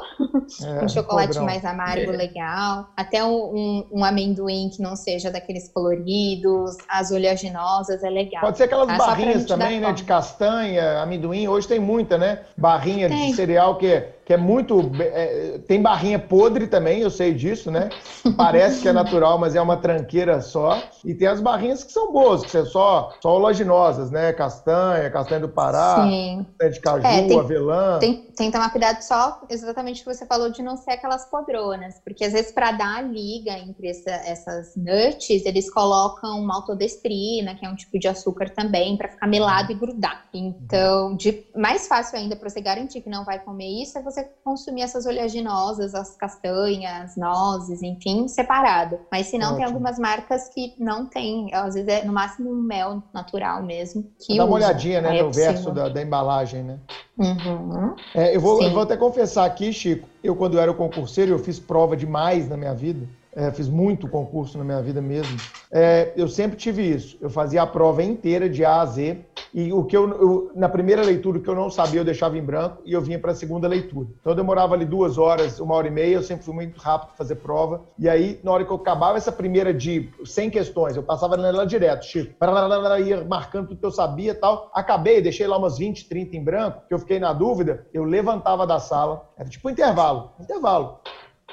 É, [laughs] um chocolate podrão. mais amargo, é. legal. Até um, um, um, amendoim que não seja daqueles coloridos. As oleaginosas é legal. Pode ser aquelas tá? barrinhas também, né? De castanha, amendoim. Hoje tem muita, né? Barrinha tem. de cereal que que é muito. É, tem barrinha podre também, eu sei disso, né? Parece que é natural, mas é uma tranqueira só. E tem as barrinhas que são boas, que são só, só oleaginosas, né? Castanha, castanha do Pará, Sim. de caju, é, tem, avelã. Tem, tem que tomar cuidado só, exatamente o que você falou, de não ser aquelas podronas. Porque às vezes, para dar a liga entre essa, essas nuts, eles colocam maltodestrina, que é um tipo de açúcar também, para ficar melado e grudar. Então, de, mais fácil ainda para você garantir que não vai comer isso é você você consumir essas oleaginosas, as castanhas, nozes, enfim, separado. Mas se não, Ótimo. tem algumas marcas que não tem, às vezes é no máximo um mel natural mesmo. Que Dá uma olhadinha, né, no é verso da, da, embalagem, né? Uhum. É, eu, vou, eu vou até confessar aqui, Chico, eu quando eu era concurseiro, eu fiz prova demais na minha vida. É, fiz muito concurso na minha vida mesmo. É, eu sempre tive isso. Eu fazia a prova inteira de A a Z e o que eu, eu na primeira leitura o que eu não sabia eu deixava em branco e eu vinha para a segunda leitura. Então eu demorava ali duas horas, uma hora e meia. Eu sempre fui muito rápido fazer prova. E aí na hora que eu acabava essa primeira de 100 questões, eu passava nela direto, Chico, ia marcando tudo que eu sabia, tal. Acabei, deixei lá umas 20, 30 em branco, que eu fiquei na dúvida. Eu levantava da sala, era tipo um intervalo, intervalo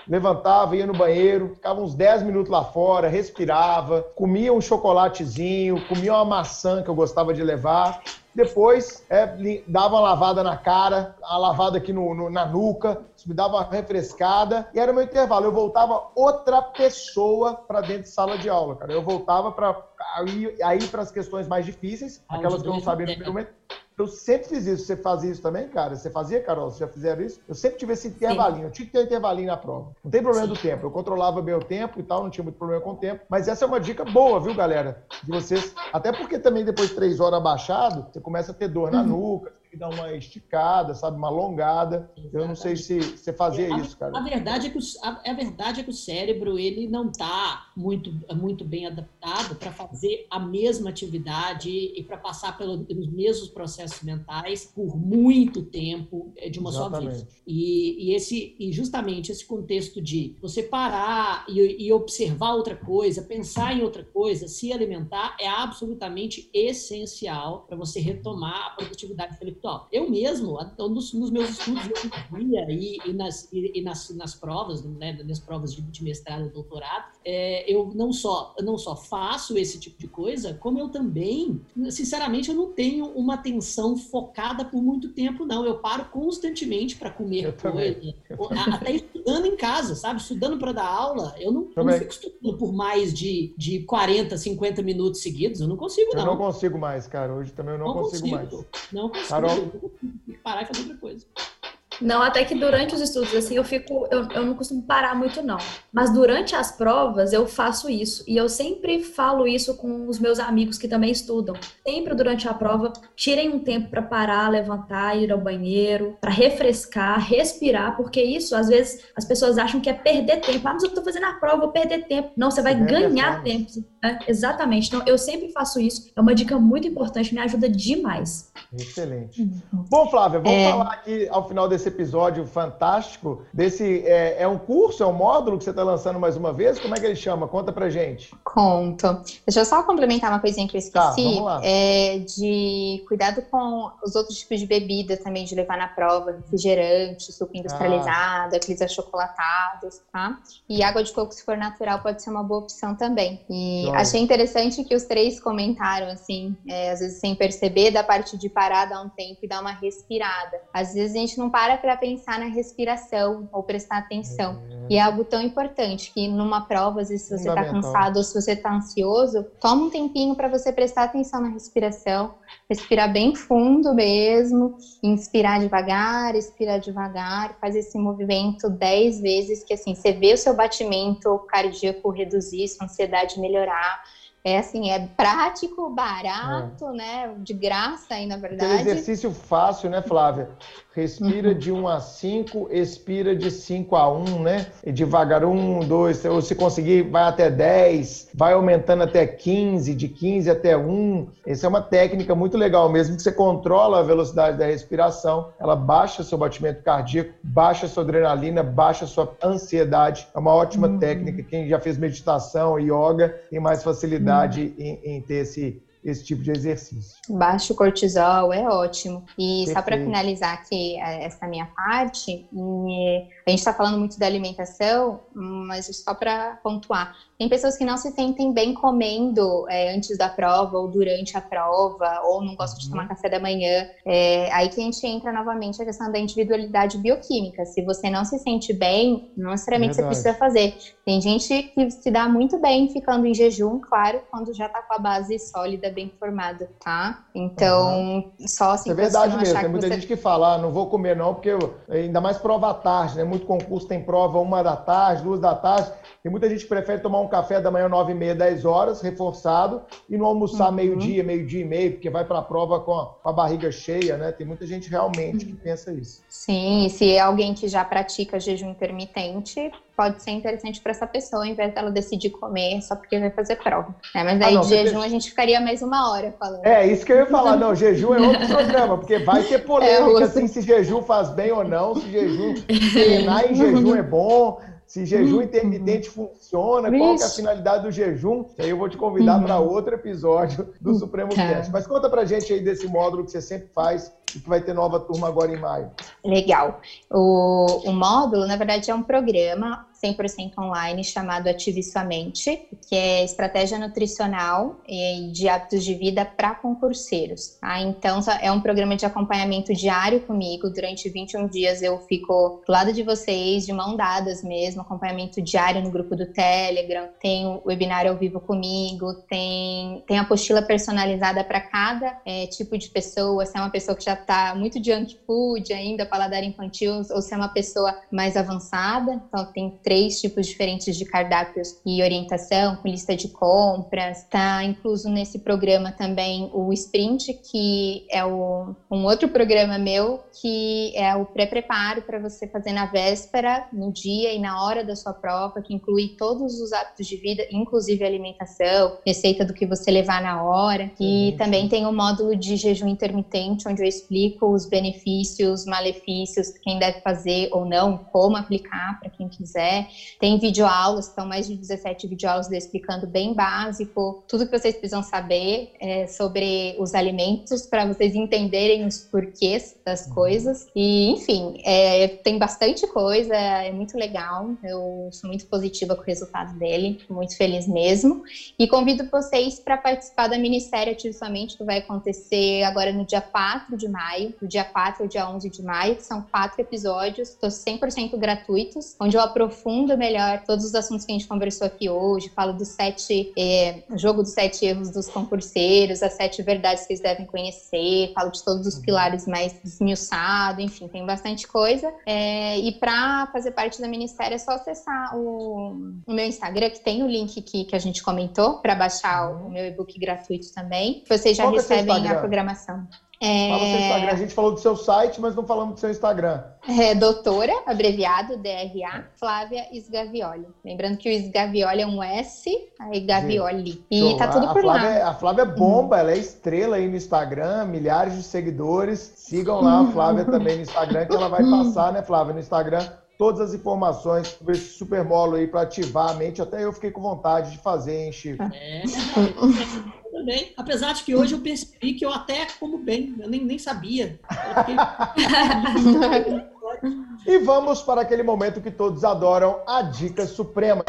levantava, ia no banheiro, ficava uns 10 minutos lá fora, respirava, comia um chocolatezinho, comia uma maçã que eu gostava de levar. Depois é, dava uma lavada na cara, a lavada aqui no, no, na nuca, me dava uma refrescada e era o meu intervalo. Eu voltava outra pessoa para dentro de sala de aula, cara. Eu voltava para aí, aí para as questões mais difíceis, aquelas que eu não sabia no primeiro momento. Eu sempre fiz isso. Você fazia isso também, cara? Você fazia, Carol? Você já fizeram isso? Eu sempre tive esse intervalinho. Sim. Eu tinha que ter um intervalinho na prova. Não tem problema Sim. do tempo. Eu controlava bem o tempo e tal, não tinha muito problema com o tempo. Mas essa é uma dica boa, viu, galera? De vocês. Até porque também depois de três horas abaixado, você começa a ter dor na uhum. nuca, que dar uma esticada, sabe, uma alongada. Exatamente. Eu não sei se você fazia a, isso, cara. A verdade é que o, a, a, verdade é que o cérebro ele não está muito, muito bem adaptado para fazer a mesma atividade e para passar pelos mesmos processos mentais por muito tempo eh, de uma Exatamente. só vez. E, e, esse e justamente esse contexto de você parar e, e observar outra coisa, pensar em outra coisa, se alimentar é absolutamente essencial para você retomar a produtividade intelectual intelectual. Eu mesmo, nos, nos meus estudos de economia e, e, nas, e, e nas, nas provas, né, nas provas de, de mestrado e doutorado, é, eu não só, não só faço esse tipo de coisa, como eu também, sinceramente, eu não tenho uma atenção focada por muito tempo, não. Eu paro constantemente para comer eu coisa, até estudando em casa, sabe? Estudando para dar aula, eu não, eu não fico estudando por mais de, de 40, 50 minutos seguidos, eu não consigo, não. Eu não consigo mais, cara. Hoje também eu não, não consigo, consigo, mais. Não consigo. Carol, tem que parar e fazer outra coisa. Não, até que durante os estudos, assim, eu fico. Eu, eu não costumo parar muito, não. Mas durante as provas, eu faço isso. E eu sempre falo isso com os meus amigos que também estudam. Sempre durante a prova, tirem um tempo para parar, levantar, ir ao banheiro, para refrescar, respirar, porque isso, às vezes, as pessoas acham que é perder tempo. Ah, mas eu tô fazendo a prova, vou perder tempo. Não, você vai ganhar tempo. É, exatamente. Então, eu sempre faço isso. É uma dica muito importante, me ajuda demais. Excelente. Uhum. Bom, Flávia, vamos é... falar aqui ao final desse episódio fantástico desse. É, é um curso, é um módulo que você está lançando mais uma vez? Como é que ele chama? Conta pra gente. Conto. Deixa eu só complementar uma coisinha que eu tá, esqueci. Tá, é de cuidado com os outros tipos de bebida também, de levar na prova, refrigerante, suco industrializado, ah. aqueles achocolatados, tá? E água de coco, se for natural, pode ser uma boa opção também. E achei interessante que os três comentaram, assim, é, às vezes sem perceber, da parte de parar, dar um tempo e dar uma respirada. Às vezes a gente não para para pensar na respiração ou prestar atenção. É. E é algo tão importante que numa prova, às vezes, se você está cansado ou se você está ansioso, toma um tempinho para você prestar atenção na respiração, respirar bem fundo mesmo, inspirar devagar, expirar devagar, faz esse movimento dez vezes que assim, você vê o seu batimento cardíaco reduzir, sua ansiedade melhorar é assim, é prático, barato, é. né? De graça aí, na verdade. Aquele exercício fácil, né, Flávia? Respira de 1 a 5, expira de 5 a 1, né? E devagar, 1, 2, ou se conseguir, vai até 10, vai aumentando até 15, de 15 até 1. Essa é uma técnica muito legal mesmo, que você controla a velocidade da respiração, ela baixa seu batimento cardíaco, baixa sua adrenalina, baixa sua ansiedade. É uma ótima uhum. técnica. Quem já fez meditação e yoga tem mais facilidade uhum. em, em ter esse esse tipo de exercício. Baixo cortisol é ótimo. E Perfeito. só para finalizar aqui é, essa minha parte, a gente está falando muito da alimentação, mas só para pontuar, tem pessoas que não se sentem bem comendo é, antes da prova ou durante a prova, ou não gostam uhum. de tomar café da manhã. É, aí que a gente entra novamente a questão da individualidade bioquímica. Se você não se sente bem, não necessariamente Verdade. você precisa fazer. Tem gente que se dá muito bem ficando em jejum, claro, quando já está com a base sólida, bem formada, tá? Então, uhum. só assim. É verdade mesmo. Tem muita você... gente que fala, ah, não vou comer não, porque eu, ainda mais prova à tarde, né? Muito concurso tem prova uma da tarde, duas da tarde. Tem muita gente que prefere tomar um café da manhã, nove e meia, dez horas, reforçado, e não almoçar uhum. meio-dia, meio-dia e meio, porque vai para a prova com a, com a, barriga cheia, né? Tem muita gente realmente que pensa isso. Sim, se é alguém que já pratica jejum intermitente, pode ser interessante para essa pessoa, ao invés dela decidir comer só porque vai fazer prova. É, mas aí ah, não, de jejum a gente ficaria mais uma hora falando. É, isso que eu ia falar. Não, jejum é outro [laughs] programa, porque vai ter polêmica, é, assim, se jejum faz bem ou não, se jejum [laughs] treinar em jejum é bom, se jejum uhum. intermitente funciona, qual é a finalidade do jejum. Aí eu vou te convidar uhum. para outro episódio do Supremo tá. Cast. Mas conta pra gente aí desse módulo que você sempre faz e que vai ter nova turma agora em maio. Legal. O, o módulo, na verdade, é um programa 100% online chamado Ative Sua Mente, que é estratégia nutricional e de hábitos de vida para concurseiros. Tá? Então, é um programa de acompanhamento diário comigo. Durante 21 dias eu fico do lado de vocês, de mão dadas mesmo, acompanhamento diário no grupo do Telegram, tem o webinário ao vivo comigo, tem, tem apostila personalizada para cada é, tipo de pessoa, se é uma pessoa que já está muito junk food ainda, paladar infantil, ou se é uma pessoa mais avançada. Então, tem três tipos diferentes de cardápios e orientação, com lista de compras. Está incluso nesse programa também o Sprint, que é o, um outro programa meu, que é o pré-preparo para você fazer na véspera, no dia e na hora da sua prova, que inclui todos os hábitos de vida, inclusive alimentação, receita do que você levar na hora. E uhum. também tem o módulo de jejum intermitente, onde eu explico os benefícios, malefícios, quem deve fazer ou não, como aplicar para quem quiser. Tem videoaulas, são mais de 17 videoaulas explicando bem básico, tudo que vocês precisam saber é, sobre os alimentos, para vocês entenderem os porquês das uhum. coisas. E, enfim, é, tem bastante coisa, é muito legal. Eu sou muito positiva com o resultado dele, muito feliz mesmo. E convido vocês para participar da Ministério Ativamente, que vai acontecer agora no dia 4 de maio, do dia 4 ao dia 11 de maio, que são quatro episódios, estou 100% gratuitos, onde eu aprofundo melhor todos os assuntos que a gente conversou aqui hoje, falo dos sete, é, jogo dos sete erros dos concurseiros, as sete verdades que eles devem conhecer, falo de todos os uhum. pilares mais desmiuçados, enfim, tem bastante coisa. É, e para fazer parte da Ministério é só acessar o, o, meu Instagram, que tem o link que, que a gente comentou, para baixar o, o meu e-book gratuito também. Vocês já Qual é recebem é a programação. É... Fala seu Instagram. A gente falou do seu site, mas não falamos do seu Instagram. É doutora, abreviado, DRA, Flávia Isgavioli. Lembrando que o Isgavioli é um S, aí Gavioli. E Show. tá tudo a, por Flávia, lá. É, a Flávia é bomba, ela é estrela aí no Instagram, milhares de seguidores. Sigam lá a Flávia também no Instagram, que ela vai passar, né, Flávia, no Instagram todas as informações sobre esse supermolo aí para ativar a mente. Até eu fiquei com vontade de fazer, hein, Chico? É, também. Apesar de que hoje eu percebi que eu até como bem, eu nem, nem sabia. [laughs] E vamos para aquele momento que todos adoram, a dica suprema.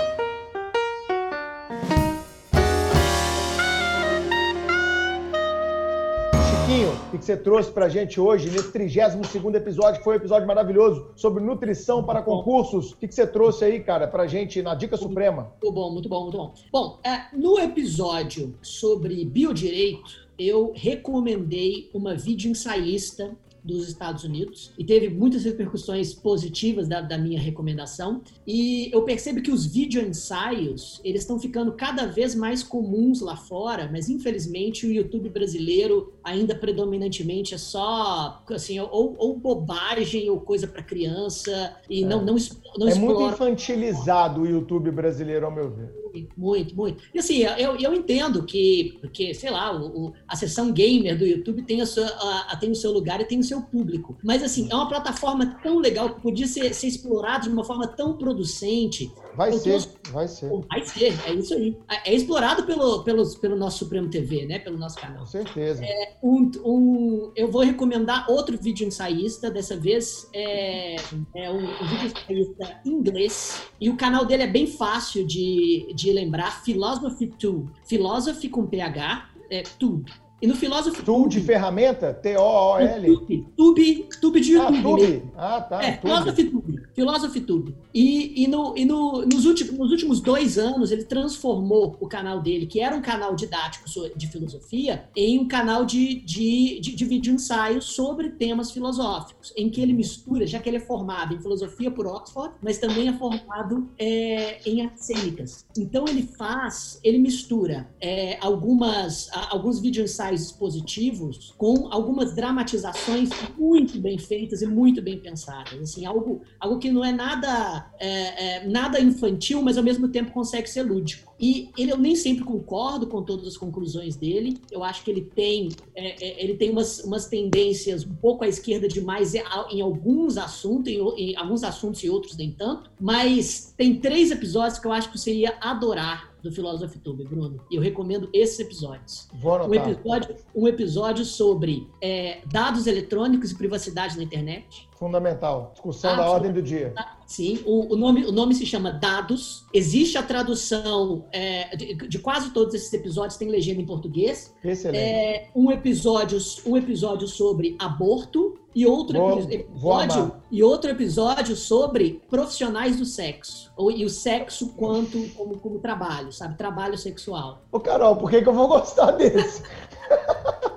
Que você trouxe para a gente hoje, nesse 32 episódio, que foi um episódio maravilhoso, sobre nutrição para concursos. O que você trouxe aí, cara, para a gente na Dica Suprema? Muito bom, muito bom, muito bom. Bom, é, no episódio sobre biodireito, eu recomendei uma vídeo ensaísta dos Estados Unidos e teve muitas repercussões positivas da, da minha recomendação. E eu percebo que os videoensaios eles estão ficando cada vez mais comuns lá fora, mas infelizmente o YouTube brasileiro ainda predominantemente é só assim ou, ou bobagem ou coisa para criança e é. não não, não é explora... muito infantilizado o YouTube brasileiro ao meu ver muito, muito. E assim, eu, eu entendo que, porque, sei lá, o, o, a sessão gamer do YouTube tem, a sua, a, tem o seu lugar e tem o seu público. Mas, assim, é uma plataforma tão legal que podia ser, ser explorada de uma forma tão producente. Vai ser, vai ser. Vai ser, é isso aí. É, é explorado pelo, pelo, pelo nosso Supremo TV, né? Pelo nosso canal. Com certeza. É, um, um, eu vou recomendar outro vídeo ensaísta, dessa vez é, é um, um vídeo ensaísta em inglês. E o canal dele é bem fácil de, de lembrar, Philosophy Tube. Philosophy com PH, é Tube. E no Philosophy Tool de ferramenta? T-O-O-L? Tube, tube, tube de YouTube. Ah, tube. Ah, tá. É. Philosophy Tube. Philosophy Tube. E, e, no, e no, nos, últimos, nos últimos dois anos, ele transformou o canal dele, que era um canal didático de filosofia, em um canal de, de, de, de vídeo ensaio sobre temas filosóficos, em que ele mistura, já que ele é formado em filosofia por Oxford, mas também é formado é, em artes cênicas. Então ele faz, ele mistura é, algumas, alguns vídeo ensaios sociais expositivos com algumas dramatizações muito bem feitas e muito bem pensadas. Assim, algo, algo que não é nada, é, é, nada infantil, mas ao mesmo tempo consegue ser lúdico. E ele, eu nem sempre concordo com todas as conclusões dele. Eu acho que ele tem, é, é ele tem umas, umas tendências um pouco à esquerda demais em alguns assuntos, em, em alguns assuntos e outros nem tanto. Mas tem três episódios que eu acho que você ia adorar do Philosophy Tube, Bruno. E eu recomendo esses episódios. Vou um episódio, um episódio sobre é, dados eletrônicos e privacidade na internet. Fundamental. Discussão da ordem do dia. Sim, o, o, nome, o nome se chama Dados. Existe a tradução é, de, de, quase todos esses episódios, tem legenda em português. Excelente. É, um, episódio, um episódio sobre aborto e outro vou, episódio vou e outro episódio sobre profissionais do sexo ou, e o sexo quanto como, como trabalho, sabe? Trabalho sexual. Ô, Carol, por que, que eu vou gostar desse? [laughs]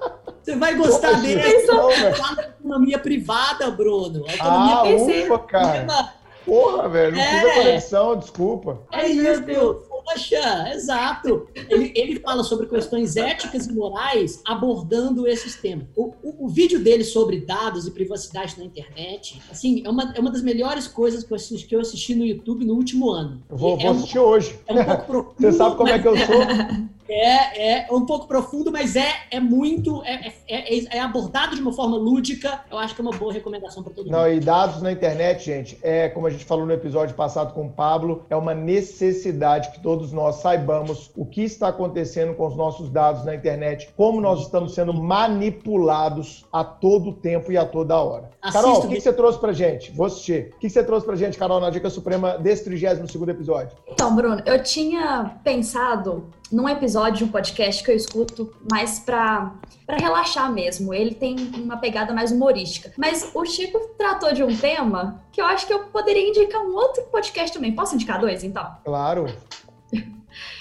Você vai gostar dele. Fala de economia privada, Bruno. Economia ah, ufa, cara. Porra, velho, não é. fiz a conexão, desculpa. É isso, Deus. Poxa, exato. Ele, ele fala sobre questões éticas e morais abordando esses temas. O, o, o, vídeo dele sobre dados e privacidade na internet, assim, é uma, é uma das melhores coisas que eu, assisti, que eu assisti no YouTube no último ano. Eu vou, é vou assistir um, hoje. É um pouco [laughs] profundo. Você sabe como é que eu sou? [laughs] É, é um pouco profundo, mas é, é muito. É, é, é, abordado de uma forma lúdica. Eu acho que é uma boa recomendação para todo mundo. Não, e dados na internet, gente, é como a gente falou no episódio passado com o Pablo, é uma necessidade que todos nós saibamos o que está acontecendo com os nossos dados na internet, como nós estamos sendo manipulados a todo tempo e a toda hora. Assisto Carol, o que, que, você trouxe pra gente? Vou assistir. O que, que você trouxe pra gente, Carol, na Dica Suprema desse 32 episódio? Então, Bruno, eu tinha pensado num episódio de um podcast que eu escuto mais para relaxar mesmo. Ele tem uma pegada mais humorística. Mas o Chico tratou de um tema que eu acho que eu poderia indicar um outro podcast também. Posso indicar dois, então? Claro.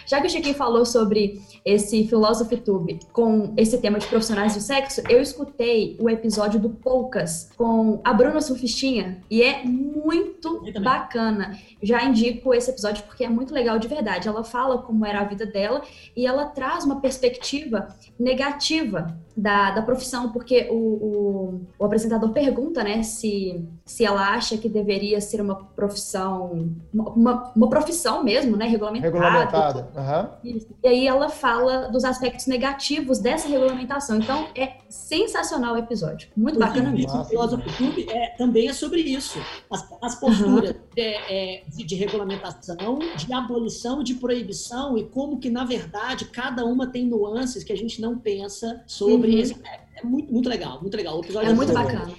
Já que o Chiquinho falou sobre esse Philosophy Tube com esse tema de profissionais do sexo, eu escutei o episódio do Poucas com a Bruna Surfistinha e é muito bacana. Já indico esse episódio porque é muito legal de verdade. Ela fala como era a vida dela e ela traz uma perspectiva negativa da, da profissão, porque o, o, o, apresentador pergunta, né, se, se ela acha que deveria ser uma profissão, uma, uma profissão mesmo, né, regulamentada. Regulamentada, uhum. E aí ela fala dos aspectos negativos dessa regulamentação. Então, é sensacional o episódio. Muito bacana mesmo. O Filósofo Clube é, também é sobre isso. As, as posturas uhum. de, é, de, de regulamentação, de abolição, de proibição e como que, na verdade, cada uma tem nuances que a gente não pensa sobre uhum. esse. É, é, muito, muito legal, muito legal. O episódio é, é muito bacana.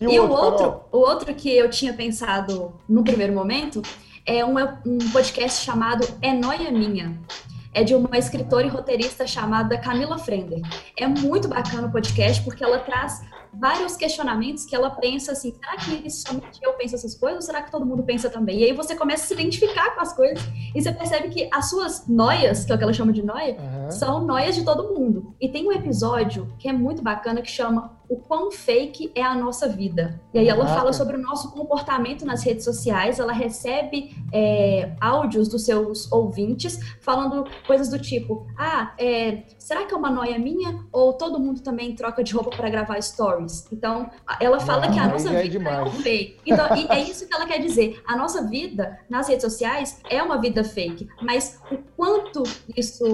E, e o, outro, o outro que eu tinha pensado no primeiro momento é um, um podcast chamado É Noia Minha é de uma escritora e roteirista chamada Camila Frender. É muito bacana o podcast porque ela traz vários questionamentos que ela pensa assim, será que somente eu penso essas coisas ou será que todo mundo pensa também? E aí você começa a se identificar com as coisas e você percebe que as suas noias, que é o que ela chama de noia, uhum. são noias de todo mundo. E tem um episódio que é muito bacana que chama o quão fake é a nossa vida. E aí ela ah, fala sobre o nosso comportamento nas redes sociais, ela recebe é, áudios dos seus ouvintes falando coisas do tipo: ah, é, será que é uma noia minha? Ou todo mundo também troca de roupa para gravar stories? Então, ela fala ah, que a nossa é vida é, é um fake. Então, é isso que ela quer dizer. A nossa vida nas redes sociais é uma vida fake, mas o quanto isso.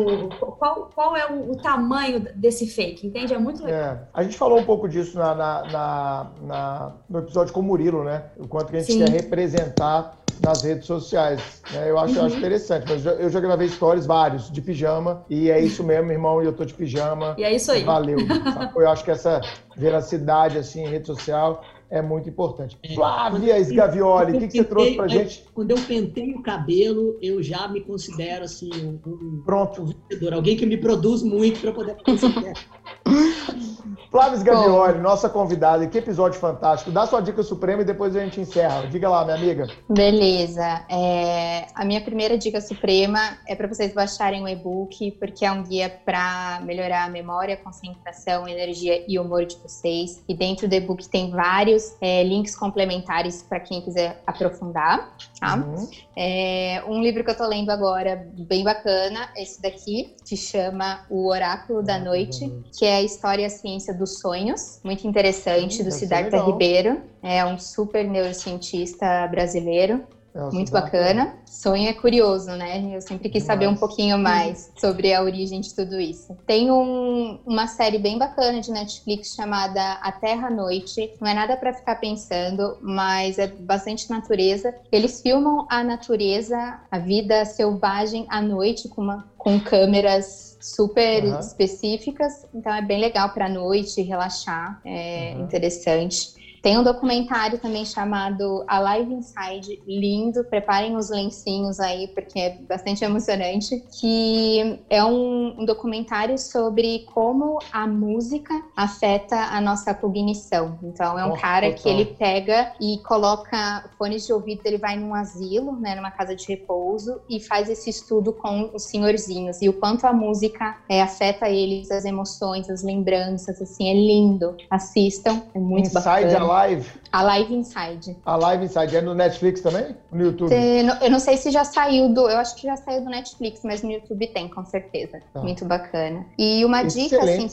Qual, qual é o, o tamanho desse fake? Entende? É muito legal. É, a gente falou um pouco disso na, na, na, no episódio com o Murilo, né? O quanto que a gente Sim. quer representar nas redes sociais. Né? Eu, acho, uhum. eu acho uhum. interessante. Mas eu já gravei stories vários de pijama e é isso mesmo, irmão. E eu tô de pijama. E é isso aí. Valeu. [laughs] eu acho que essa veracidade assim em rede social é muito importante. É, Flávia Sgavioli, o que, que você trouxe pra gente? Quando eu penteio o cabelo, eu já me considero assim um, Pronto. Um vendedor, alguém que me produz muito para poder considerar. [laughs] Flávia Sgavioli, nossa convidada, que episódio fantástico. Dá sua dica suprema e depois a gente encerra. Diga lá, minha amiga. Beleza. É, a minha primeira dica suprema é para vocês baixarem o e-book, porque é um guia para melhorar a memória, concentração, energia e humor de vocês. E dentro do e-book tem vários é, links complementares para quem quiser aprofundar. Tá? Uhum. É, um livro que eu tô lendo agora, bem bacana, esse daqui, que chama O Oráculo da Noite, que é a História e a Ciência dos Sonhos, muito interessante, Hum, do ser Siddhartha. Ribeiro. É um super neurocientista brasileiro. É, o Muito bacana. Sonho é curioso, né? Eu sempre quis saber um pouquinho mais sobre a origem de tudo isso. Tem um- uma série bem bacana de Netflix chamada A Terra à Noite. Não é nada para ficar pensando, mas é bastante natureza. Eles filmam a natureza, a vida selvagem à noite com, uma- com câmeras super Aham. específicas. Então é bem legal para noite relaxar. É Uhum. interessante. Tem um documentário também chamado Alive Inside, lindo. Preparem os lencinhos aí, porque é bastante emocionante. Que é um, um documentário sobre como a música afeta a nossa cognição. Então, é um Oh, cara que total. ele pega e coloca fones de ouvido, ele vai num asilo, né, numa casa de repouso, e faz esse estudo com os senhorzinhos. E o quanto a música é, afeta eles, as emoções, as lembranças, assim, é lindo. Assistam, é muito Inside bacana. Alive. A Live Inside. A Live Inside é no Netflix também? No YouTube? Cê- Eu não sei se já saiu do. Eu acho que já saiu do Netflix, mas no YouTube tem, com certeza. Tá. Muito bacana. E uma dica, assim,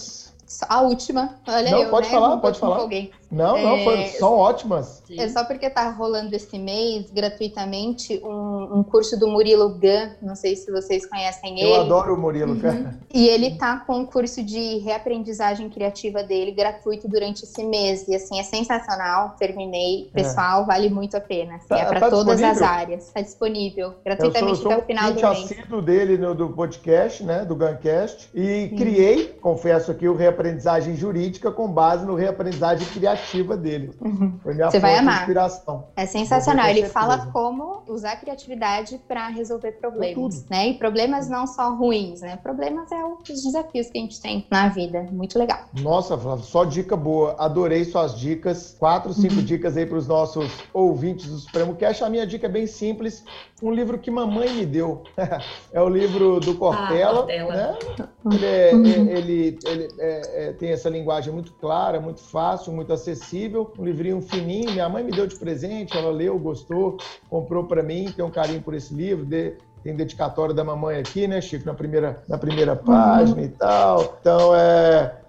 a última. Olha Não, eu, pode né? falar, pode falar. empolguei. Não, não, É, foi, são ótimas. É só porque tá rolando esse mês, gratuitamente, um, um curso do Murilo Gun. Não sei se vocês conhecem Eu ele. adoro o Murilo, Uhum. cara. [laughs] E ele tá com um curso de reaprendizagem criativa dele gratuito durante esse mês. E assim, é sensacional. Terminei. Pessoal, vale muito a pena. Assim, Tá- é para tá todas as disponível? árias. Tá disponível Eu sou, gratuitamente eu sou até o final do mês. assíduo dele no, do podcast, né, do Guncast, e Sim. criei, confesso aqui, o reaprendizagem jurídica com base no reaprendizagem criativa dele. Uhum. Foi minha Você vai amar. inspiração. É sensacional. Ele fala como usar a criatividade para resolver problemas, né? E problemas não só ruins, né? Problemas é os desafios que a gente tem na vida. Muito legal. Nossa, Flávio, só dica boa. Adorei suas dicas. Quatro, cinco Uhum. dicas aí para os nossos ouvintes do Supremo Cash. A minha dica é bem simples. Um livro que mamãe me deu. [laughs] é o livro do Cortella. Cortella. né? Ele, é- Uhum. é- ele- ele, é- é- tem essa linguagem muito clara, muito fácil, muito acessível. Um livrinho fininho. Minha mãe me deu de presente. Ela leu, gostou, comprou para mim. Tem um carinho por esse livro. de- tem dedicatória da mamãe aqui, né, Chico, na primeira, na primeira página e tal. Então, é,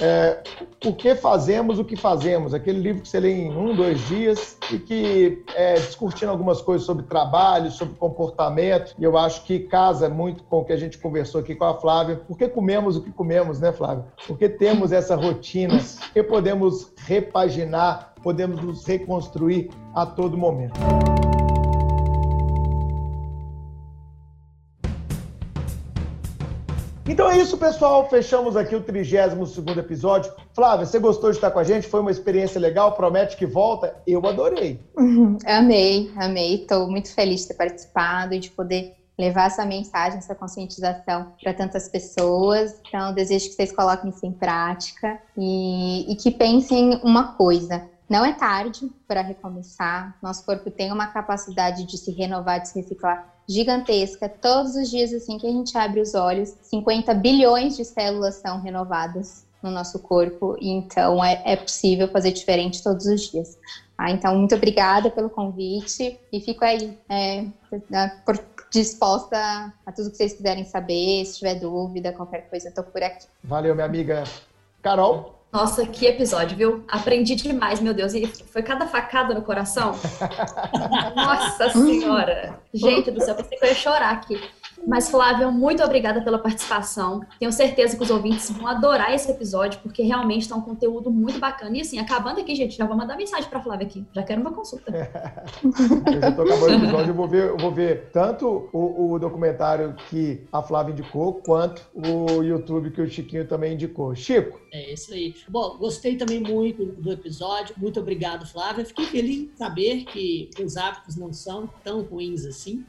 é, Por que fazemos o que fazemos? Aquele livro que você lê em um, dois dias e que é discutindo algumas coisas sobre trabalho, sobre comportamento, e eu acho que casa muito com o que a gente conversou aqui com a Flávia. Por que comemos o que comemos, né, Flávia? Porque temos essa rotina, porque podemos repaginar, podemos nos reconstruir a todo momento. Então é isso, pessoal. Fechamos aqui o 32 episódio. Flávia, você gostou de estar com a gente? Foi uma experiência legal? Promete que volta? Eu adorei. [laughs] Amei, amei. Estou muito feliz de ter participado e de poder levar essa mensagem, essa conscientização para tantas pessoas. Então, desejo que vocês coloquem isso em prática e, e que pensem uma coisa. Não é tarde para recomeçar. Nosso corpo tem uma capacidade de se renovar, de se reciclar gigantesca. Todos os dias, assim que a gente abre os olhos, 50 bilhões de células são renovadas no nosso corpo. Então é, é possível fazer diferente todos os dias. Ah, então, muito obrigada pelo convite e fico aí é, por, disposta a tudo que vocês quiserem saber. Se tiver dúvida, qualquer coisa, tô por aqui. Valeu, minha amiga Carol. Nossa, que episódio, viu? Aprendi demais, meu Deus. E foi cada facada no coração. [laughs] Nossa Senhora! Gente do céu, pensei que eu ia chorar aqui. Mas, Flávia, muito obrigada pela participação. Tenho certeza que os ouvintes vão adorar esse episódio, porque realmente está um conteúdo muito bacana. E assim, acabando aqui, gente, já vou mandar mensagem para Flávia aqui. Já quero uma consulta. [laughs] Eu já tô acabando o episódio, eu vou ver, eu vou ver tanto o, o documentário que a Flávia indicou, quanto o YouTube que o Chiquinho também indicou. Chico, É isso aí. Bom, gostei também muito do episódio. Muito obrigado, Flávia. Fiquei feliz em saber que os hábitos não são tão ruins assim.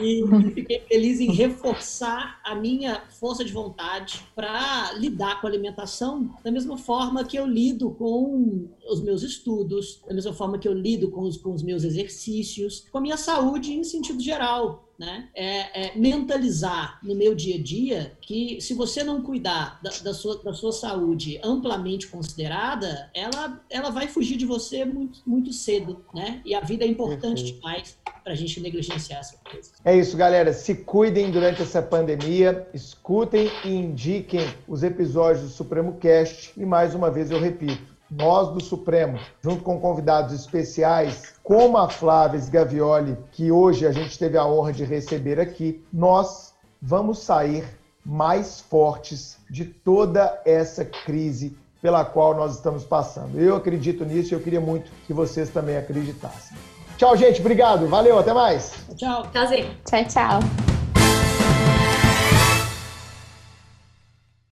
E fiquei feliz em reforçar a minha força de vontade para lidar com a alimentação da mesma forma que eu lido com os meus estudos, da mesma forma que eu lido com os, com os meus exercícios, com a minha saúde em sentido geral. Né, é, é mentalizar no meu dia a dia que se você não cuidar da, da, sua, da sua saúde amplamente considerada, ela, ela vai fugir de você muito, muito cedo, né? E a vida é importante Perfeito. demais para a gente negligenciar essa coisa. É isso, galera. Se cuidem durante essa pandemia, escutem e indiquem os episódios do Supremo Cast. E mais uma vez eu repito, nós do Supremo, junto com convidados especiais, como a Flávia Sgavioli, que hoje a gente teve a honra de receber aqui, nós vamos sair mais fortes de toda essa crise pela qual nós estamos passando. Eu acredito nisso e eu queria muito que vocês também acreditassem. Tchau, gente. Obrigado. Valeu. Até mais. Tchau. Tchauzinho. Tchau, tchau.